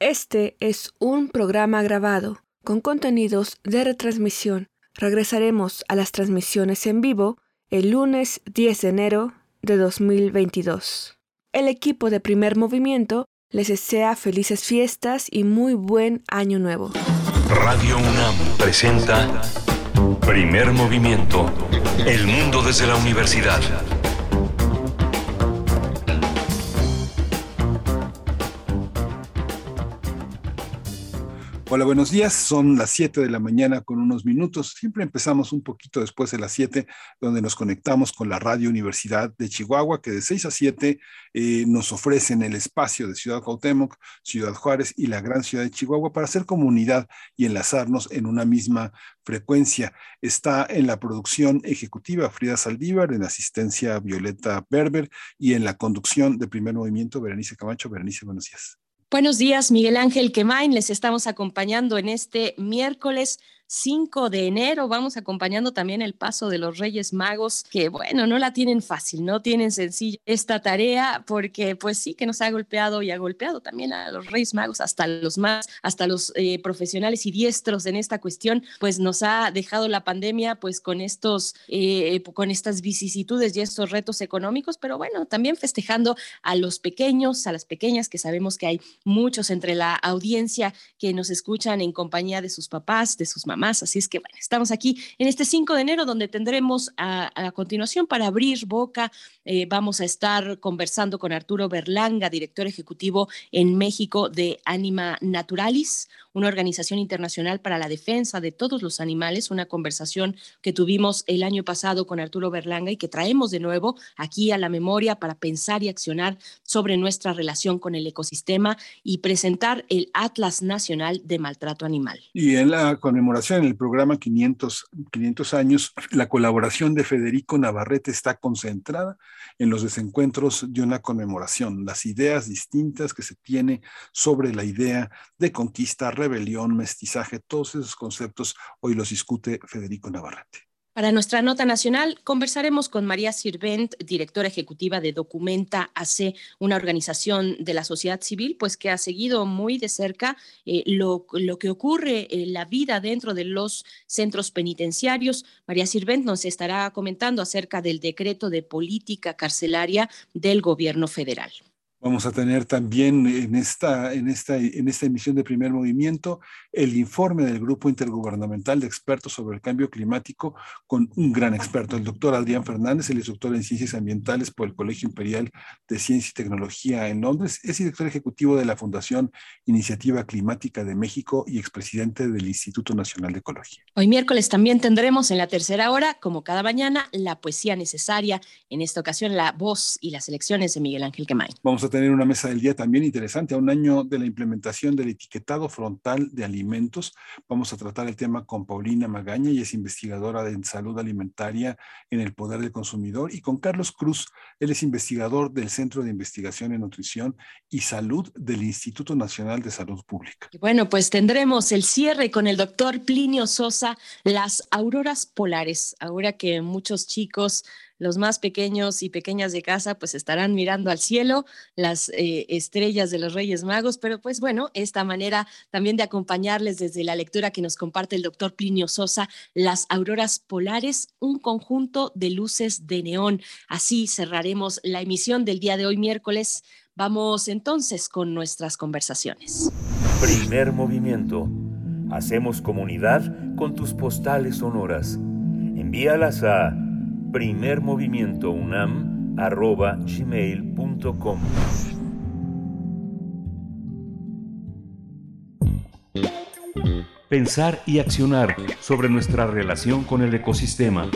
Este es un programa grabado con contenidos de retransmisión. Regresaremos a las transmisiones en vivo el lunes 10 de enero de 2022. El equipo de primer movimiento les desea felices fiestas y muy buen año nuevo. Radio UNAM presenta Primer Movimiento. El mundo desde la universidad. Hola, buenos días. Son las 7 de la mañana con unos minutos. Siempre empezamos un poquito después de las 7, donde nos conectamos con la Radio Universidad de Chihuahua, que de 6 a 7 eh, nos ofrecen el espacio de Ciudad Cuauhtémoc, Ciudad Juárez y la gran ciudad de Chihuahua para hacer comunidad y enlazarnos en una misma frecuencia. Está en la producción ejecutiva Frida Saldívar, en asistencia Violeta Berber y en la conducción de primer movimiento Berenice Camacho. Berenice, buenos días. Buenos días, Miguel Ángel Quemain. Les estamos acompañando en este miércoles 5 de enero. Vamos acompañando también el paso de los Reyes Magos, que bueno, no la tienen fácil, no tienen sencilla esta tarea, porque pues sí que nos ha golpeado y ha golpeado también a los Reyes Magos, hasta los más, hasta los eh, profesionales y diestros en esta cuestión, pues nos ha dejado la pandemia pues con estos, eh, con estas vicisitudes y estos retos económicos, pero bueno, también festejando a los pequeños, a las pequeñas, que sabemos que hay muchos entre la audiencia que nos escuchan en compañía de sus papás, de sus mamás más. Así es que bueno, estamos aquí en este 5 de enero donde tendremos a, continuación para abrir boca, eh, vamos a estar conversando con Arturo Berlanga, director ejecutivo en México de Anima Naturalis, una organización internacional para la defensa de todos los animales, una conversación que tuvimos el año pasado con Arturo Berlanga y que traemos de nuevo aquí a la memoria para pensar y accionar sobre nuestra relación con el ecosistema y presentar el Atlas Nacional de Maltrato Animal. Y en la conmemoración en el programa 500, 500 años, la colaboración de Federico Navarrete está concentrada en los desencuentros de una conmemoración, las ideas distintas que se tiene sobre la idea de conquista, rebelión, mestizaje, todos esos conceptos hoy los discute Federico Navarrete. Para nuestra nota nacional, conversaremos con María Sirvent, directora ejecutiva de Documenta AC, una organización de la sociedad civil, pues que ha seguido muy de cerca eh, lo, que ocurre en la vida dentro de los centros penitenciarios. María Sirvent nos estará comentando acerca del decreto de política carcelaria del gobierno federal. Vamos a tener también en esta, en, esta, en esta emisión de primer movimiento el informe del Grupo Intergubernamental de Expertos sobre el Cambio Climático con un gran experto, el doctor Adrián Fernández, el es doctor en Ciencias Ambientales por el Colegio Imperial de Ciencia y Tecnología en Londres, es director ejecutivo de la Fundación Iniciativa Climática de México y expresidente del Instituto Nacional de Ecología. Hoy miércoles también tendremos en la tercera hora, como cada mañana, la poesía necesaria, en esta ocasión la voz y las elecciones de Miguel Ángel Quemay. Vamos a tener una mesa del día también interesante. A un año de la implementación del etiquetado frontal de alimentos, vamos a tratar el tema con Paulina Magaña, y es investigadora de salud alimentaria en el Poder del Consumidor, y con Carlos Cruz, él es investigador del Centro de Investigación en Nutrición y Salud del Instituto Nacional de Salud Pública. Bueno, pues tendremos el cierre con el doctor Plinio Sosa, las auroras polares, ahora que muchos chicos los más pequeños y pequeñas de casa pues estarán mirando al cielo las eh, estrellas de los Reyes Magos, pero pues bueno, esta manera también de acompañarles desde la lectura que nos comparte el doctor Plinio Sosa, Las Auroras Polares, un conjunto de luces de neón. Así cerraremos la emisión del día de hoy miércoles. Vamos entonces con nuestras conversaciones. Primer movimiento. Hacemos comunidad con tus postales sonoras. Envíalas a primermovimientounam.gmail.com Pensar y accionar sobre nuestra relación con el ecosistema.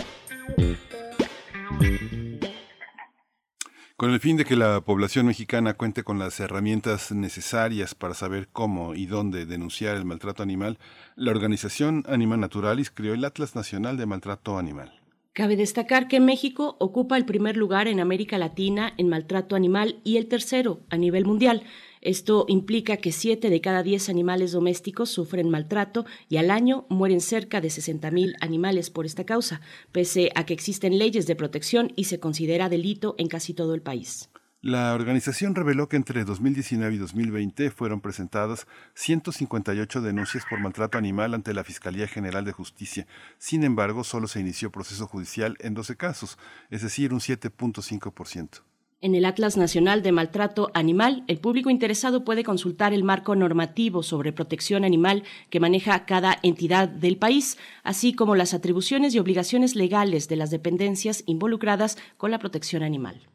Con el fin de que la población mexicana cuente con las herramientas necesarias para saber cómo y dónde denunciar el maltrato animal, la organización Anima Naturalis creó el Atlas Nacional de Maltrato Animal. Cabe destacar que México ocupa el primer lugar en América Latina en maltrato animal y el tercero a nivel mundial. Esto implica que siete de cada diez animales domésticos sufren maltrato y al año mueren cerca de 60.000 animales por esta causa, pese a que existen leyes de protección y se considera delito en casi todo el país. La organización reveló que entre 2019 y 2020 fueron presentadas 158 denuncias por maltrato animal ante la Fiscalía General de Justicia. Sin embargo, solo se inició proceso judicial en 12 casos, es decir, un 7.5%. En el Atlas Nacional de Maltrato Animal, el público interesado puede consultar el marco normativo sobre protección animal que maneja cada entidad del país, así como las atribuciones y obligaciones legales de las dependencias involucradas con la protección animal.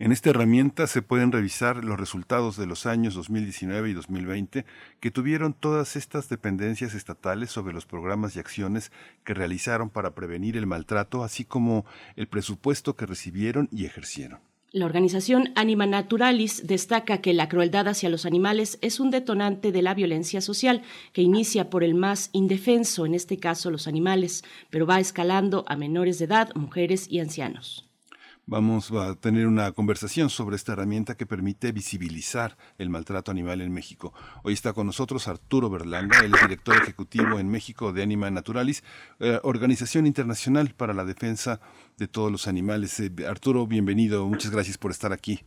En esta herramienta se pueden revisar los resultados de los años 2019 y 2020 que tuvieron todas estas dependencias estatales sobre los programas y acciones que realizaron para prevenir el maltrato, así como el presupuesto que recibieron y ejercieron. La organización Anima Naturalis destaca que la crueldad hacia los animales es un detonante de la violencia social que inicia por el más indefenso, en este caso los animales, pero va escalando a menores de edad, mujeres y ancianos. Vamos a tener una conversación sobre esta herramienta que permite visibilizar el maltrato animal en México. Hoy está con nosotros Arturo Berlanga, el director ejecutivo en México de Anima Naturalis, eh, organización internacional para la defensa de todos los animales. Eh, Arturo, bienvenido, muchas gracias por estar aquí.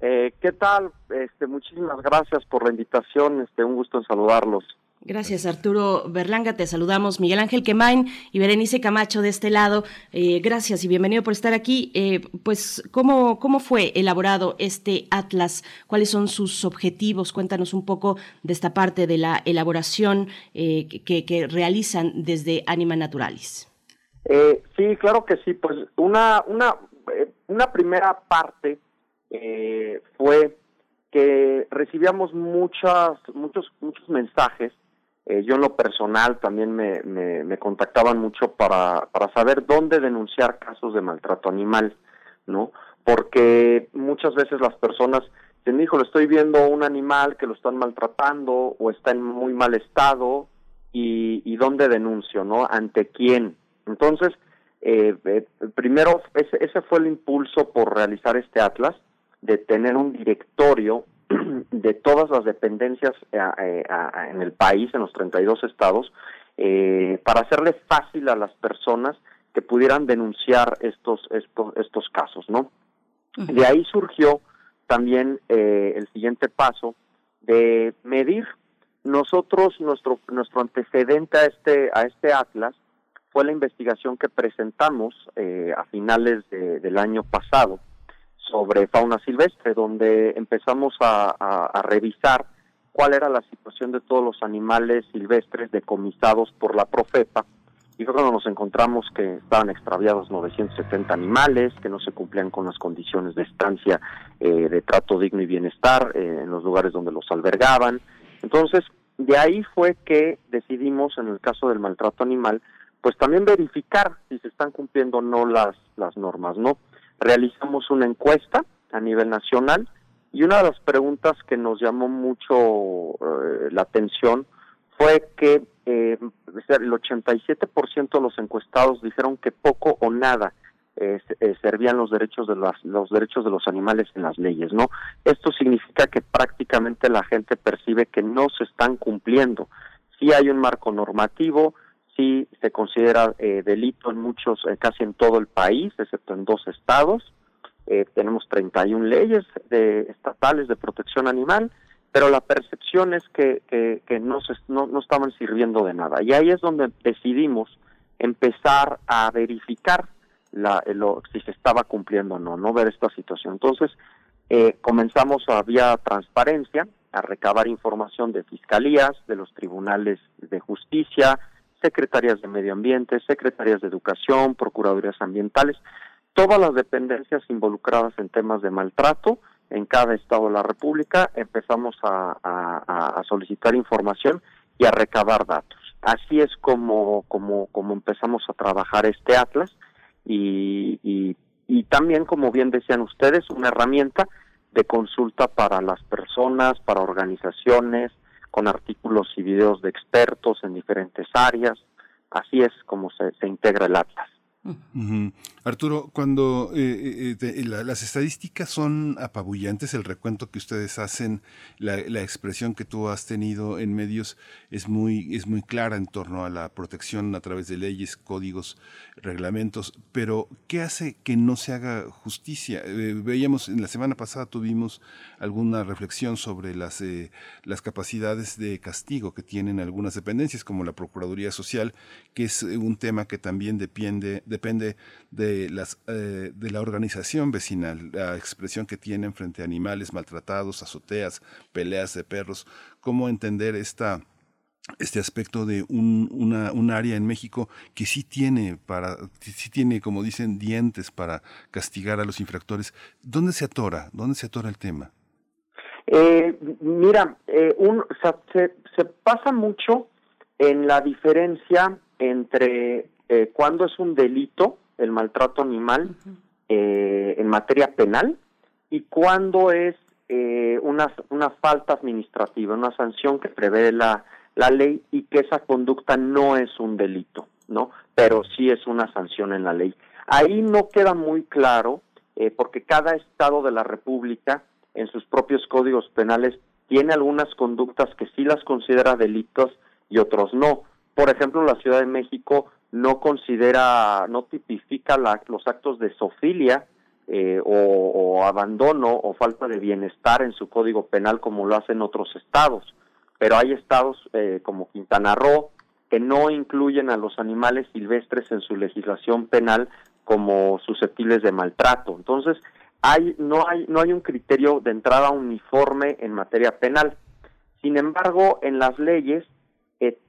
Eh, ¿Qué tal? Este, muchísimas gracias por la invitación, este, un gusto en saludarlos. Gracias, Arturo Berlanga. Te saludamos, Miguel Ángel Quemain y Berenice Camacho de este lado. Eh, gracias y bienvenido por estar aquí. Eh, pues, ¿cómo, ¿cómo fue elaborado este Atlas? ¿Cuáles son sus objetivos? Cuéntanos un poco de esta parte de la elaboración eh, que, realizan desde Anima Naturalis. sí, claro que sí. Pues una, una, una primera parte fue que recibíamos muchas, muchos, muchos mensajes eh, yo en lo personal también me, me, contactaban mucho para, para saber dónde denunciar casos de maltrato animal, ¿no? Porque muchas veces las personas dicen, hijo, lo estoy viendo un animal que lo están maltratando o está en muy mal estado y, y dónde denuncio, ¿no? ¿Ante quién? Entonces, eh, eh, primero, ese, ese fue el impulso por realizar este atlas, de tener un directorio de todas las dependencias eh, eh, en el país, en los 32 estados, eh, para hacerle fácil a las personas que pudieran denunciar estos, estos, estos casos, ¿no? De ahí surgió también el siguiente paso de medir. Nosotros, nuestro, nuestro antecedente a este, a este atlas fue la investigación que presentamos a finales del año pasado, sobre fauna silvestre, donde empezamos a, revisar cuál era la situación de todos los animales silvestres decomisados por la Profepa. Y fue cuando nos encontramos que estaban extraviados 970 animales, que no se cumplían con las condiciones de estancia eh, de trato digno y bienestar eh, en los lugares donde los albergaban. Entonces, de ahí fue que decidimos, en el caso del maltrato animal, pues también verificar si se están cumpliendo o no las, las normas, ¿no? Realizamos una encuesta a nivel nacional y una de las preguntas que nos llamó mucho eh, la atención fue que eh, el 87% de los encuestados dijeron que poco o nada eh, servían los derechos de los derechos de los animales en las leyes, ¿no? Esto significa que prácticamente la gente percibe que no se están cumpliendo. Sí hay un marco normativo, sí se considera eh, delito en muchos, eh, casi en todo el país, excepto en dos estados. Eh, tenemos 31 leyes de, estatales de protección animal, pero la percepción es que, que, no, se, no, estaban sirviendo de nada. Y ahí es donde decidimos empezar a verificar la, lo, si se estaba cumpliendo o no, no ver esta situación. Entonces, comenzamos a vía transparencia a recabar información de fiscalías, de los tribunales de justicia, secretarías de medio ambiente, secretarías de educación, procuradurías ambientales, todas las dependencias involucradas en temas de maltrato en cada estado de la República, empezamos a, solicitar información y a recabar datos. Así es como, como, como empezamos a trabajar este atlas y, y también, como bien decían ustedes, una herramienta de consulta para las personas, para organizaciones, con artículos y videos de expertos en diferentes áreas. Así es como se, integra el Atlas. Arturo, cuando eh, eh, eh, las estadísticas son apabullantes, el recuento que ustedes hacen, la, expresión que tú has tenido en medios es muy, es muy clara en torno a la protección a través de leyes, códigos, reglamentos, pero ¿qué hace que no se haga justicia? veíamos, en la semana pasada tuvimos alguna reflexión sobre las, las capacidades de castigo que tienen algunas dependencias, como la Procuraduría Social, que es un tema que también depende depende de, las, eh, de la organización vecinal, la expresión que tienen frente a animales maltratados, azoteas, peleas de perros, cómo entender esta este aspecto de un, una, un área en México que sí tiene para sí tiene como dicen dientes para castigar a los infractores. Dónde se atora dónde se atora el tema eh, mira eh, un, se, se pasa mucho en la diferencia entre eh, cuándo es un delito el maltrato animal eh, en materia penal y cuándo es eh, una, una falta administrativa, una sanción que prevé la, la ley y que esa conducta no es un delito, ¿no? Pero sí es una sanción en la ley. Ahí no queda muy claro, eh, porque cada estado de la República, en sus propios códigos penales, tiene algunas conductas que sí las considera delitos y otros no. Por ejemplo, la Ciudad de México no considera, no tipifica los actos de sofilia eh, o, abandono o falta de bienestar en su código penal como lo hacen otros estados. Pero hay estados eh, como Quintana Roo que no incluyen a los animales silvestres en su legislación penal como susceptibles de maltrato. Entonces, hay, no, hay, no hay un criterio de entrada uniforme en materia penal. Sin embargo, en las leyes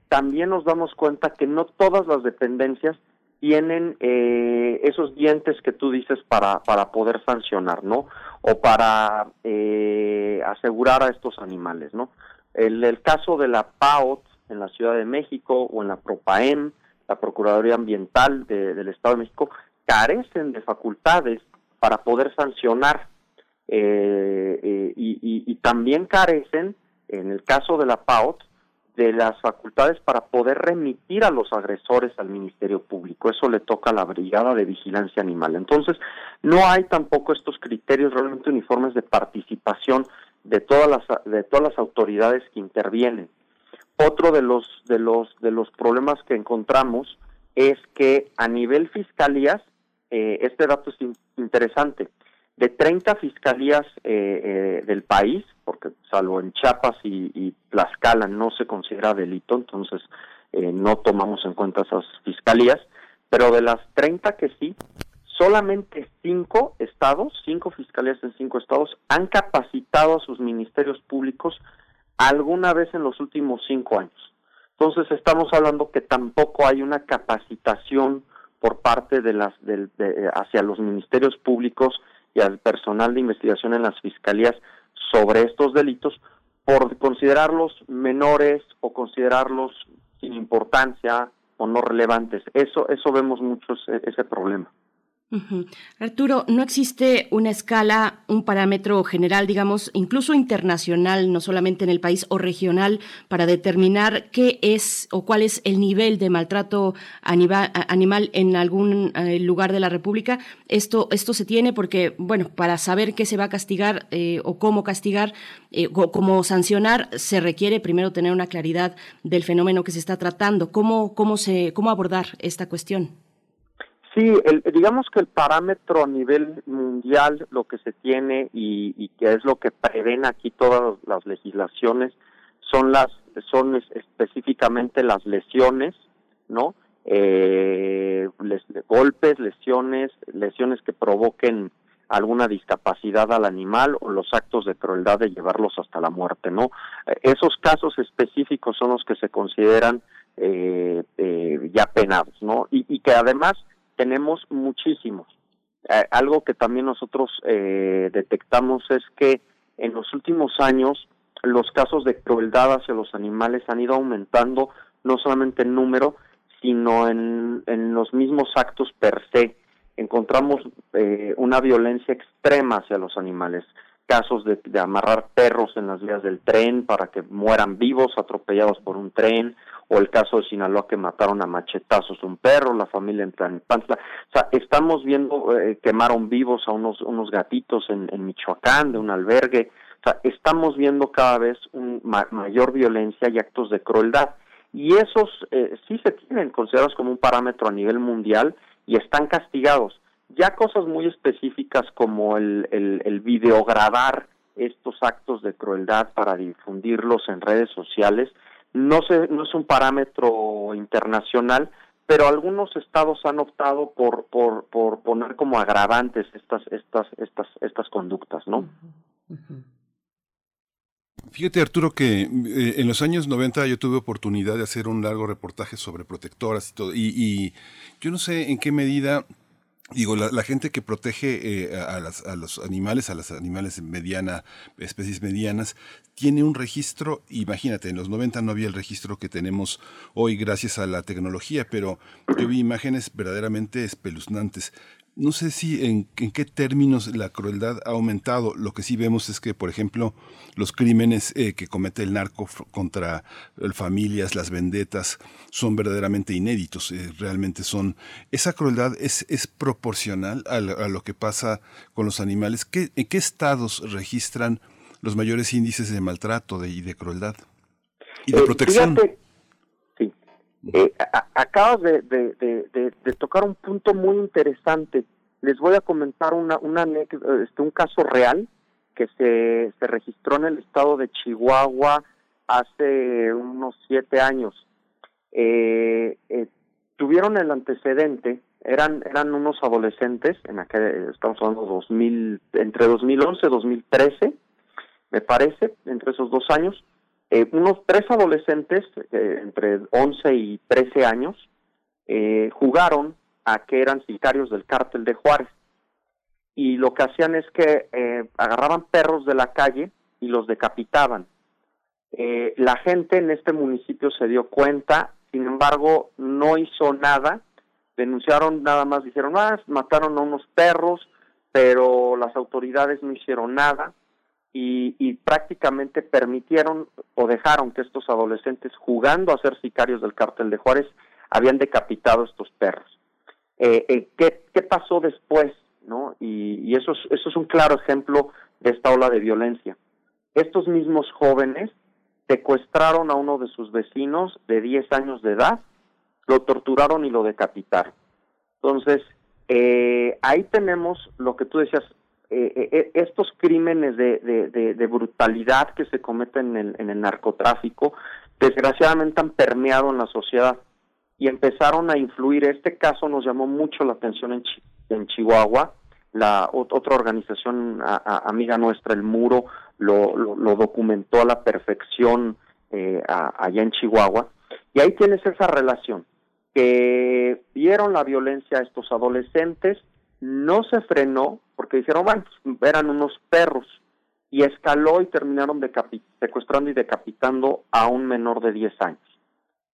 también nos damos cuenta que no todas las dependencias tienen eh, esos dientes que tú dices para, para poder sancionar, ¿no? O para eh, asegurar a estos animales, ¿no? El, el caso de la PAOT en la Ciudad de México o en la PROPAEM, la Procuraduría Ambiental del Estado de México, carecen de facultades para poder sancionar eh, y, y también carecen, en el caso de la PAOT, de las facultades para poder remitir a los agresores al Ministerio Público. Eso le toca a la Brigada de Vigilancia Animal. Entonces, no hay tampoco estos criterios realmente uniformes de participación de todas las de todas las autoridades que intervienen. Otro de los de los de los problemas que encontramos es que a nivel fiscalías eh, este dato es interesante de 30 fiscalías eh, eh, del país, porque salvo en Chiapas y, y, Tlaxcala no se considera delito, entonces eh, no tomamos en cuenta esas fiscalías, pero de las 30 que sí, solamente cinco estados, cinco fiscalías en cinco estados, han capacitado a sus ministerios públicos alguna vez en los últimos cinco años. Entonces estamos hablando que tampoco hay una capacitación por parte de las de, hacia los ministerios públicos y al personal de investigación en las fiscalías sobre estos delitos por considerarlos menores o considerarlos sin importancia o no relevantes. Eso, eso vemos mucho ese problema. Arturo, no existe una escala, un parámetro general, digamos, incluso internacional, no solamente en el país o regional, para determinar qué es o cuál es el nivel de maltrato animal en algún eh, lugar de la República. Esto, esto se tiene porque, bueno, para saber qué se va a castigar eh, o cómo castigar eh, o cómo sancionar, se requiere primero tener una claridad del fenómeno que se está tratando. ¿Cómo, cómo, se, cómo abordar esta cuestión? Sí, el, digamos que el parámetro a nivel mundial, lo que se tiene y, que es lo que prevén aquí todas las legislaciones, son las, son específicamente las lesiones, ¿no? Eh, golpes, lesiones, lesiones que provoquen alguna discapacidad al animal o los actos de crueldad de llevarlos hasta la muerte, ¿no? Esos casos específicos son los que se consideran eh, eh, ya penados, ¿no? Y que además tenemos muchísimos. Eh, algo que también nosotros eh, detectamos es que en los últimos años los casos de crueldad hacia los animales han ido aumentando no solamente en número, sino en, en los mismos actos per se. Encontramos eh, una violencia extrema hacia los animales, casos de, amarrar perros en las vías del tren para que mueran vivos atropellados por un tren, o el caso de Sinaloa que mataron a machetazos un perro, la familia en Tlanepantla. O sea, estamos viendo, eh, quemaron vivos a unos, unos gatitos en, en Michoacán de un albergue. O sea, estamos viendo cada vez un mayor violencia y actos de crueldad. Y esos eh, sí se tienen considerados como un parámetro a nivel mundial y están castigados. Ya cosas muy específicas como el, el, el videograbar estos actos de crueldad para difundirlos en redes sociales, no, se, no es un parámetro internacional, pero algunos estados han optado por, por, por poner como agravantes estas, estas, estas, estas conductas, ¿no? Fíjate Arturo que eh, en los años 90 yo tuve oportunidad de hacer un largo reportaje sobre protectoras y todo, y, y yo no sé en qué medida Digo, la, gente que protege eh, a, a, los animales, a las animales mediana, especies medianas, tiene un registro, imagínate, en los 90 no había el registro que tenemos hoy gracias a la tecnología, pero yo vi imágenes verdaderamente espeluznantes no sé si en, qué términos la crueldad ha aumentado. Lo que sí vemos es que, por ejemplo, los crímenes eh, que comete el narco contra familias, las vendetas, son verdaderamente inéditos. Eh, realmente son. Esa crueldad es, es proporcional a, lo que pasa con los animales. ¿Qué, ¿En qué estados registran los mayores índices de maltrato y de crueldad? Y de eh, protección. Eh, acabas de, de, tocar un punto muy interesante. Les voy a comentar una, una este, un caso real que se, se registró en el estado de Chihuahua hace unos siete años. Eh, eh, tuvieron el antecedente, eran eran unos adolescentes, en aquel, estamos hablando 2000, entre 2011 y 2013, me parece, entre esos dos años, eh, unos tres adolescentes, eh, entre 11 y 13 años, eh, jugaron a que eran sicarios del cártel de Juárez. Y lo que hacían es que agarraban perros de la calle y los decapitaban. la gente en este municipio se dio cuenta, sin embargo, no hizo nada. Denunciaron nada más, dijeron, ah, mataron a unos perros, pero las autoridades no hicieron nada y, prácticamente permitieron o dejaron que estos adolescentes jugando a ser sicarios del cártel de Juárez habían decapitado estos perros. Eh, eh, ¿qué, ¿qué, pasó después? ¿no? Y, y, eso, es, eso es un claro ejemplo de esta ola de violencia. Estos mismos jóvenes secuestraron a uno de sus vecinos de 10 años de edad, lo torturaron y lo decapitaron. Entonces, eh, ahí tenemos lo que tú decías, eh, eh, eh, estos crímenes de, de, brutalidad que se cometen en el, en el narcotráfico, desgraciadamente han permeado en la sociedad y empezaron a influir. Este caso nos llamó mucho la atención en, en Chihuahua. La otra organización amiga nuestra, el Muro, lo, lo, documentó a la perfección eh, allá en Chihuahua. Y ahí tienes esa relación, que vieron la violencia a estos adolescentes, no se frenó porque dijeron, bueno, pues, eran unos perros y escaló y terminaron secuestrando y decapitando a un menor de 10 años.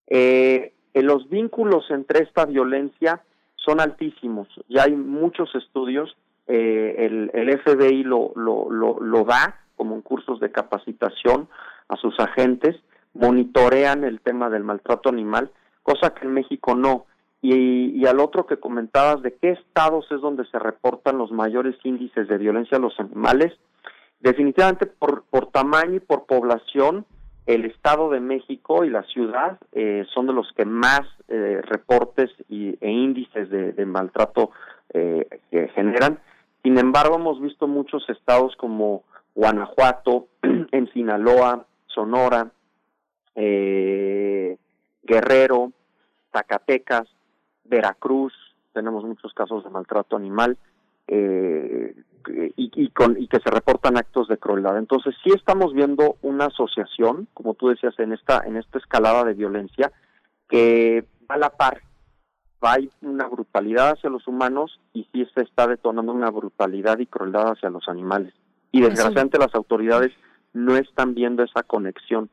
Eh, los vínculos entre esta violencia son altísimos. Ya hay muchos estudios, eh, el, el, FBI lo, lo, lo, lo da como en cursos de capacitación a sus agentes, monitorean el tema del maltrato animal, cosa que en México no. Y, al otro que comentabas de qué estados es donde se reportan los mayores índices de violencia a los animales, definitivamente por, por tamaño y por población, el Estado de México y la ciudad eh, son de los que más eh, reportes y, e índices de, maltrato eh, que generan. Sin embargo, hemos visto muchos estados como Guanajuato, en Sinaloa, Sonora, Guerrero, Zacatecas, Veracruz, tenemos muchos casos de maltrato animal eh, y, con, y que se reportan actos de crueldad. Entonces sí estamos viendo una asociación, como tú decías, en esta, en esta escalada de violencia que va a la par, va hay una brutalidad hacia los humanos y sí se está detonando una brutalidad y crueldad hacia los animales. Y desgraciadamente las autoridades no están viendo esa conexión.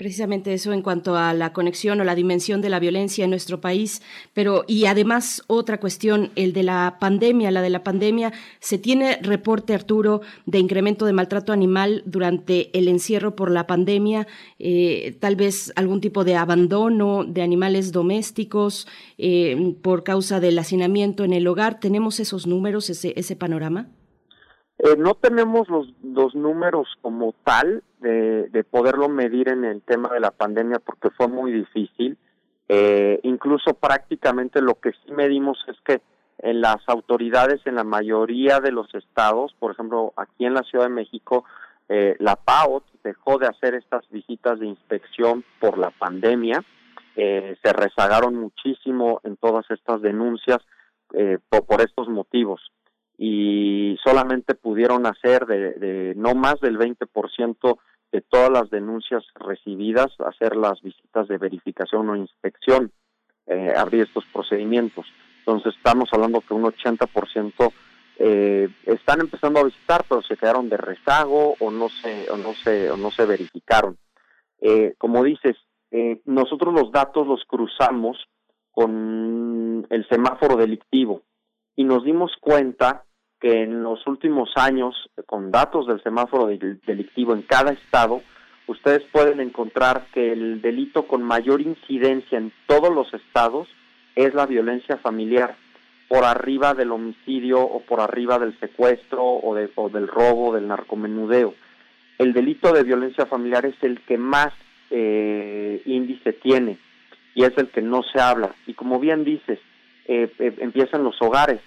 Precisamente eso en cuanto a la conexión o la dimensión de la violencia en nuestro país, pero y además otra cuestión, el de la pandemia, la de la pandemia, se tiene reporte Arturo de incremento de maltrato animal durante el encierro por la pandemia, eh, tal vez algún tipo de abandono de animales domésticos eh, por causa del hacinamiento en el hogar. ¿Tenemos esos números, ese, ese panorama? Eh, no tenemos los, los números como tal de, de, poderlo medir en el tema de la pandemia porque fue muy difícil. Eh, incluso prácticamente lo que sí medimos es que en las autoridades en la mayoría de los estados, por ejemplo, aquí en la Ciudad de México, eh, la PAOT dejó de hacer estas visitas de inspección por la pandemia. Eh, se rezagaron muchísimo en todas estas denuncias eh, por estos motivos y solamente pudieron hacer de, de no más del 20% de todas las denuncias recibidas, hacer las visitas de verificación o inspección, eh, abrir estos procedimientos. Entonces estamos hablando que un 80% eh, están empezando a visitar, pero se quedaron de rezago o no se o no se o no se verificaron. Eh, como dices, eh, nosotros los datos los cruzamos con el semáforo delictivo y nos dimos cuenta que en los últimos años, con datos del semáforo delictivo en cada estado, ustedes pueden encontrar que el delito con mayor incidencia en todos los estados es la violencia familiar, por arriba del homicidio o por arriba del secuestro o, de, o del robo, del narcomenudeo. El delito de violencia familiar es el que más eh, índice tiene y es el que no se habla. Y como bien dices, eh, eh, empiezan los hogares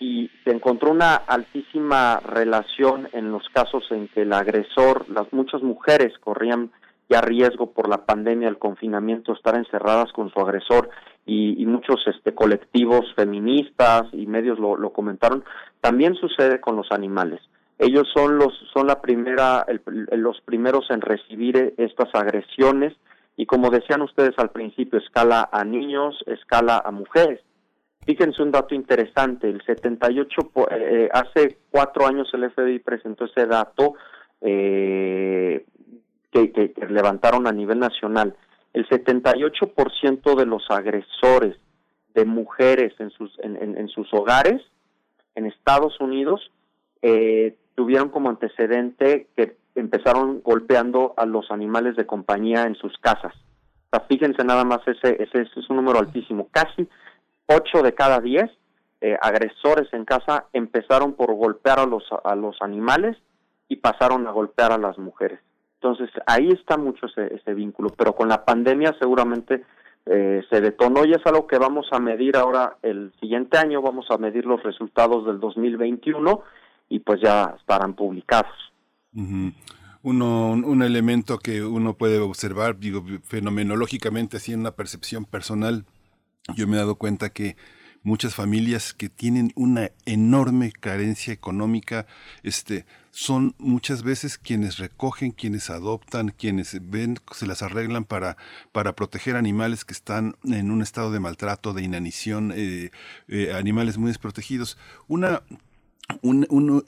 y se encontró una altísima relación en los casos en que el agresor, las muchas mujeres corrían ya riesgo por la pandemia, el confinamiento, estar encerradas con su agresor y, muchos este colectivos feministas y medios lo, lo, comentaron. También sucede con los animales. Ellos son los son la primera el, los primeros en recibir estas agresiones y como decían ustedes al principio escala a niños, escala a mujeres Fíjense un dato interesante, el 78, eh, hace cuatro años el FBI presentó ese dato eh, que, levantaron a nivel nacional. El 78% de los agresores de mujeres en sus, en, sus hogares en Estados Unidos eh, tuvieron como antecedente que empezaron golpeando a los animales de compañía en sus casas. Fíjense nada más, ese, ese es un número altísimo. Casi 8 de cada 10 eh, agresores en casa empezaron por golpear a los, a los animales y pasaron a golpear a las mujeres. Entonces, ahí está mucho ese, ese vínculo, pero con la pandemia seguramente eh, se detonó y es algo que vamos a medir ahora el siguiente año, vamos a medir los resultados del 2021 y pues ya estarán publicados. Uh. Uno, un elemento que uno puede observar, digo, fenomenológicamente, así en una percepción personal, yo me he dado cuenta que muchas familias que tienen una enorme carencia económica, este, son muchas veces quienes recogen, quienes adoptan, quienes ven, se las arreglan para, para proteger animales que están en un estado de maltrato, de inanición, eh, eh, animales muy desprotegidos. Una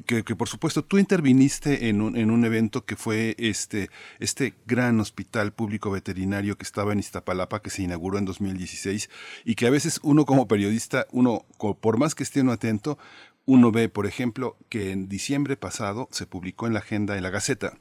que, por supuesto tú interviniste en un, en un evento que fue este, este gran hospital público veterinario que estaba en Iztapalapa, que se inauguró en 2016 y que a veces uno como periodista, uno por más que esté uno atento, uno ve, por ejemplo, que en diciembre pasado se publicó en la agenda de la Gaceta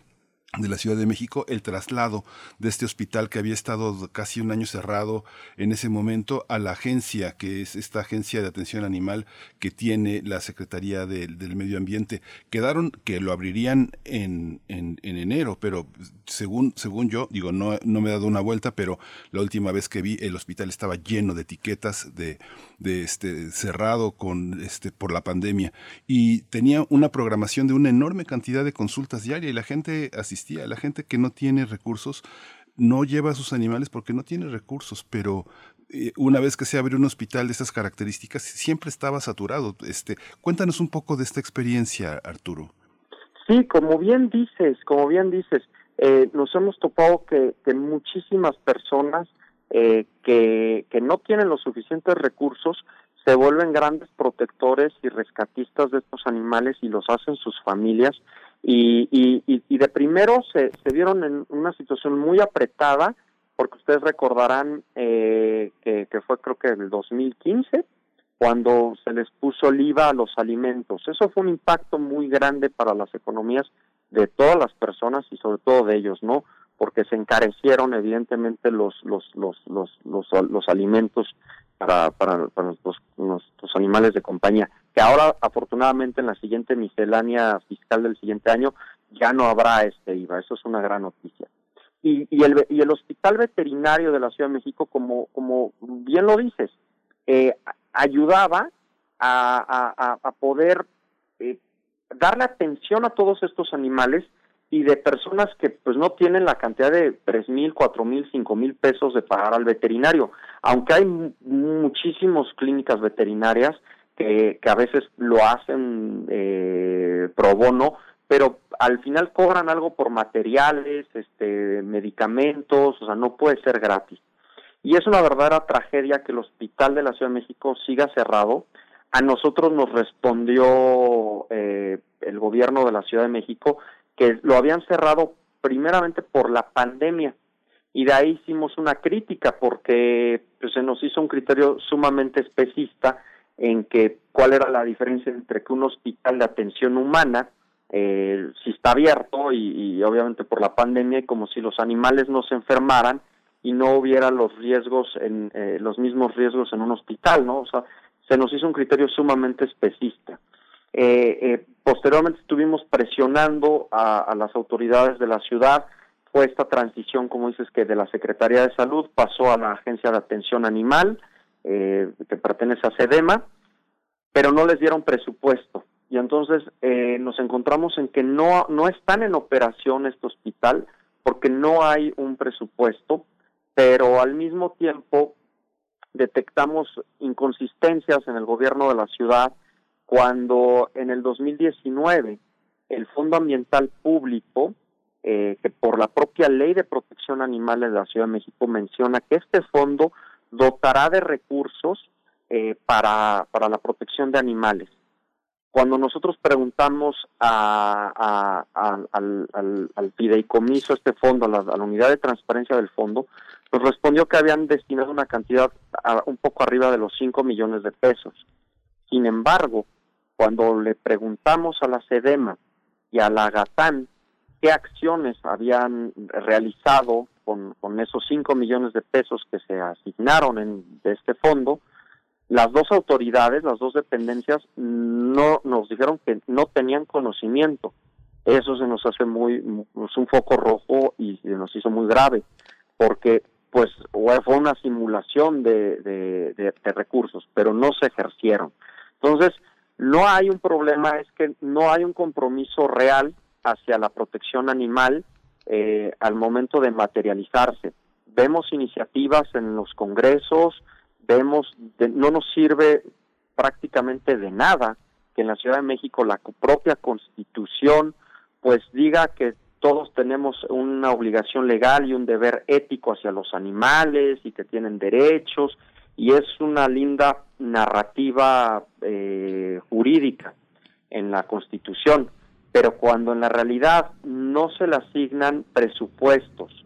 de la Ciudad de México el traslado de este hospital que había estado casi un año cerrado en ese momento a la agencia, que es esta agencia de atención animal que tiene la Secretaría de, del Medio Ambiente. Quedaron que lo abrirían en, en, en, enero, pero según, según yo, digo, no, no me he dado una vuelta, pero la última vez que vi el hospital estaba lleno de etiquetas de, de este cerrado con este por la pandemia y tenía una programación de una enorme cantidad de consultas diarias y la gente asistía la gente que no tiene recursos no lleva a sus animales porque no tiene recursos, pero eh, una vez que se abre un hospital de estas características, siempre estaba saturado. Este, cuéntanos un poco de esta experiencia, Arturo. Sí, como bien dices, como bien dices, eh, nos hemos topado que, que muchísimas personas eh, que, no tienen los suficientes recursos se vuelven grandes protectores y rescatistas de estos animales y los hacen sus familias Y, y, de primero se, se vieron en una situación muy apretada, porque ustedes recordarán eh, que, fue creo que el 2015, cuando se les puso el IVA a los alimentos. Eso fue un impacto muy grande para las economías de todas las personas y sobre todo de ellos, ¿no? Porque se encarecieron evidentemente los los los los los, alimentos para para, para nuestros animales de compañía. Que ahora afortunadamente en la siguiente miscelánea fiscal del siguiente año ya no habrá este IVA. Eso es una gran noticia. Y, y, el, y el hospital veterinario de la Ciudad de México, como, como bien lo dices, eh, ayudaba a, a, a poder eh, darle atención a todos estos animales y de personas que pues no tienen la cantidad de tres mil, cuatro mil, cinco mil pesos de pagar al veterinario, aunque hay muchísimas clínicas veterinarias que, que a veces lo hacen eh, pro bono, pero al final cobran algo por materiales, este, medicamentos, o sea, no puede ser gratis. Y es una verdadera tragedia que el hospital de la Ciudad de México siga cerrado, a nosotros nos respondió eh, el gobierno de la Ciudad de México que lo habían cerrado primeramente por la pandemia y de ahí hicimos una crítica porque pues, se nos hizo un criterio sumamente especista en que cuál era la diferencia entre que un hospital de atención humana eh, si está abierto y, y, obviamente por la pandemia como si los animales no se enfermaran y no hubiera los riesgos en eh, los mismos riesgos en un hospital no o sea se nos hizo un criterio sumamente especista. Eh, eh, posteriormente estuvimos presionando a, las autoridades de la ciudad, fue esta transición, como dices, que de la Secretaría de Salud pasó a la Agencia de Atención Animal, eh, que pertenece a SEDEMA, pero no les dieron presupuesto. Y entonces nos encontramos en que no, no están en operación este hospital porque no hay un presupuesto, pero al mismo tiempo detectamos inconsistencias en el gobierno de la ciudad cuando en el 2019 el Fondo Ambiental Público, eh, que por la propia Ley de Protección Animal de la Ciudad de México menciona que este fondo dotará de recursos eh, para, para la protección de animales. Cuando nosotros preguntamos a, al, al, al, fideicomiso, este fondo, a la, unidad de transparencia del fondo, nos respondió que habían destinado una cantidad un poco arriba de los 5 millones de pesos. Sin embargo, cuando le preguntamos a la SEDEMA y a la GATAN qué acciones habían realizado con, esos 5 millones de pesos que se asignaron en, de este fondo, las dos autoridades, las dos dependencias, no nos dijeron que no tenían conocimiento. Eso se nos hace muy, es un foco rojo y se nos hizo muy grave, porque pues fue una simulación de, de, recursos, pero no se ejercieron. Entonces, no hay un problema, es que no hay un compromiso real hacia la protección animal eh, al momento de materializarse. Vemos iniciativas en los congresos, vemos, no nos sirve prácticamente de nada que en la Ciudad de México la propia constitución pues diga que todos tenemos una obligación legal y un deber ético hacia los animales y que tienen derechos y es una linda narrativa eh, jurídica en la constitución pero cuando en la realidad no se le asignan presupuestos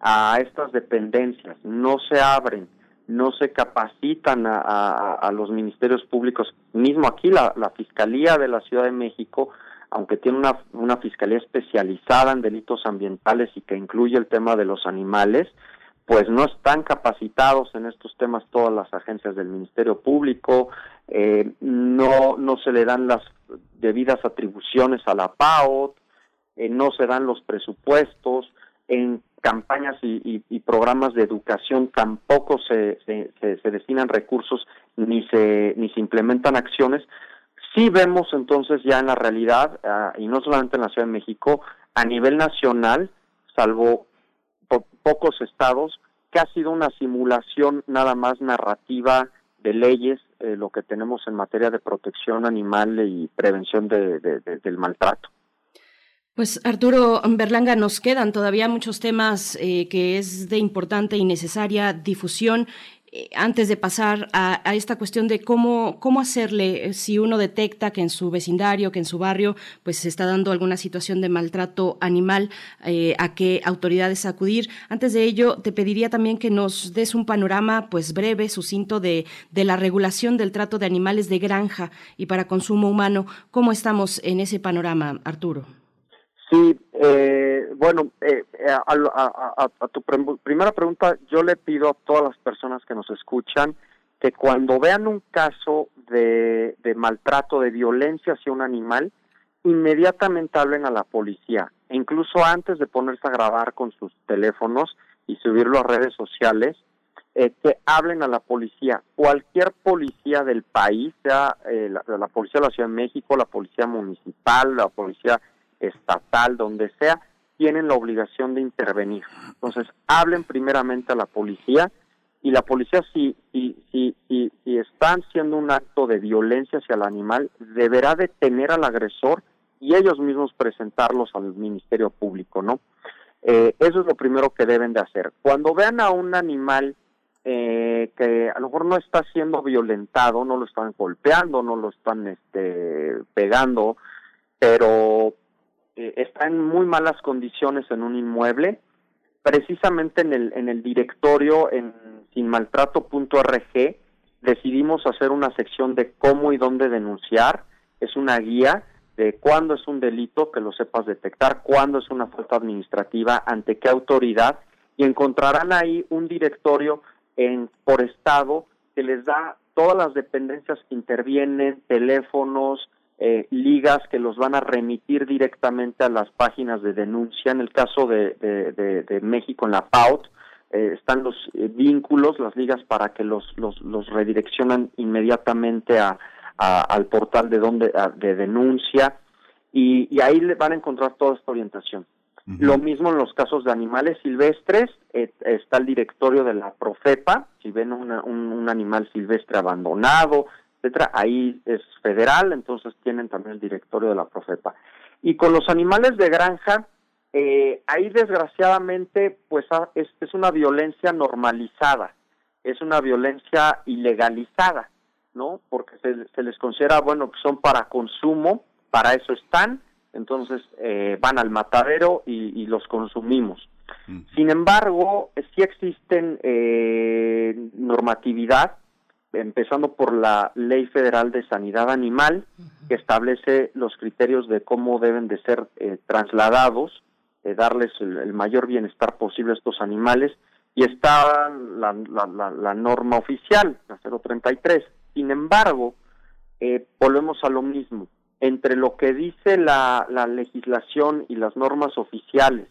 a estas dependencias no se abren no se capacitan a, los ministerios públicos. Mismo aquí la, Fiscalía de la Ciudad de México, aunque tiene una, una fiscalía especializada en delitos ambientales y que incluye el tema de los animales, pues no están capacitados en estos temas todas las agencias del Ministerio Público, eh, no, no se le dan las debidas atribuciones a la PAO, eh, no se dan los presupuestos, en campañas y, programas de educación tampoco se, se, destinan recursos ni se, ni se implementan acciones. Sí vemos entonces ya en la realidad, ah, y no solamente en la Ciudad de México, a nivel nacional, salvo pocos estados, que ha sido una simulación nada más narrativa de leyes, eh, lo que tenemos en materia de protección animal y prevención del maltrato. Pues Arturo Berlanga, nos quedan todavía muchos temas eh, que es de importante y necesaria difusión. Eh, antes de pasar a, esta cuestión de cómo, cómo hacerle eh, si uno detecta que en su vecindario, que en su barrio, pues se está dando alguna situación de maltrato animal, eh, a qué autoridades acudir. Antes de ello, te pediría también que nos des un panorama pues breve, sucinto de, de la regulación del trato de animales de granja y para consumo humano. ¿Cómo estamos en ese panorama, Arturo? Sí, eh, bueno, eh, a, tu primera pregunta, yo le pido a todas las personas que nos escuchan que cuando vean un caso de, maltrato, de violencia hacia un animal, inmediatamente hablen a la policía. E incluso antes de ponerse a grabar con sus teléfonos y subirlo a redes sociales, eh, que hablen a la policía. Cualquier policía del país, sea la, la, policía de la Ciudad de México, la policía municipal, la policía estatal, donde sea, tienen la obligación de intervenir. Entonces, hablen primeramente a la policía y la policía si, si, si, si, si están haciendo un acto de violencia hacia el animal, deberá detener al agresor y ellos mismos presentarlos al Ministerio Público, ¿no? Eh, eso es lo primero que deben de hacer. Cuando vean a un animal eh, que a lo mejor no está siendo violentado, no lo están golpeando, no lo están este, pegando, pero eh, está en muy malas condiciones en un inmueble. Precisamente en el, en el directorio en sinmaltrato.org decidimos hacer una sección de cómo y dónde denunciar. Es una guía de cuándo es un delito, que lo sepas detectar, cuándo es una falta administrativa, ante qué autoridad, y encontrarán ahí un directorio en, por estado que les da todas las dependencias que intervienen, teléfonos, eh, ligas que los van a remitir directamente a las páginas de denuncia. En el caso de, de, México, en la PAUT, eh, están los eh, vínculos, las ligas para que los, los, los redireccionan inmediatamente a, al portal de, donde, de denuncia y, y, ahí van a encontrar toda esta orientación. Lo mismo en los casos de animales silvestres, está el directorio de la Profepa, si ven un, un animal silvestre abandonado, Ahí es federal, entonces tienen también el directorio de la Profepa. Y con los animales de granja, eh, ahí desgraciadamente, pues ah, es, es una violencia normalizada, es una violencia ilegalizada, ¿no? Porque se, les considera, bueno, que son para consumo, para eso están, entonces eh, van al matadero y, los consumimos. Sin embargo, sí existen eh, normatividad empezando por la Ley Federal de Sanidad Animal, que establece los criterios de cómo deben de ser eh, trasladados, eh, darles el, mayor bienestar posible a estos animales, y está la, la, norma oficial, la 033. Sin embargo, eh, volvemos a lo mismo. Entre lo que dice la, la legislación y las normas oficiales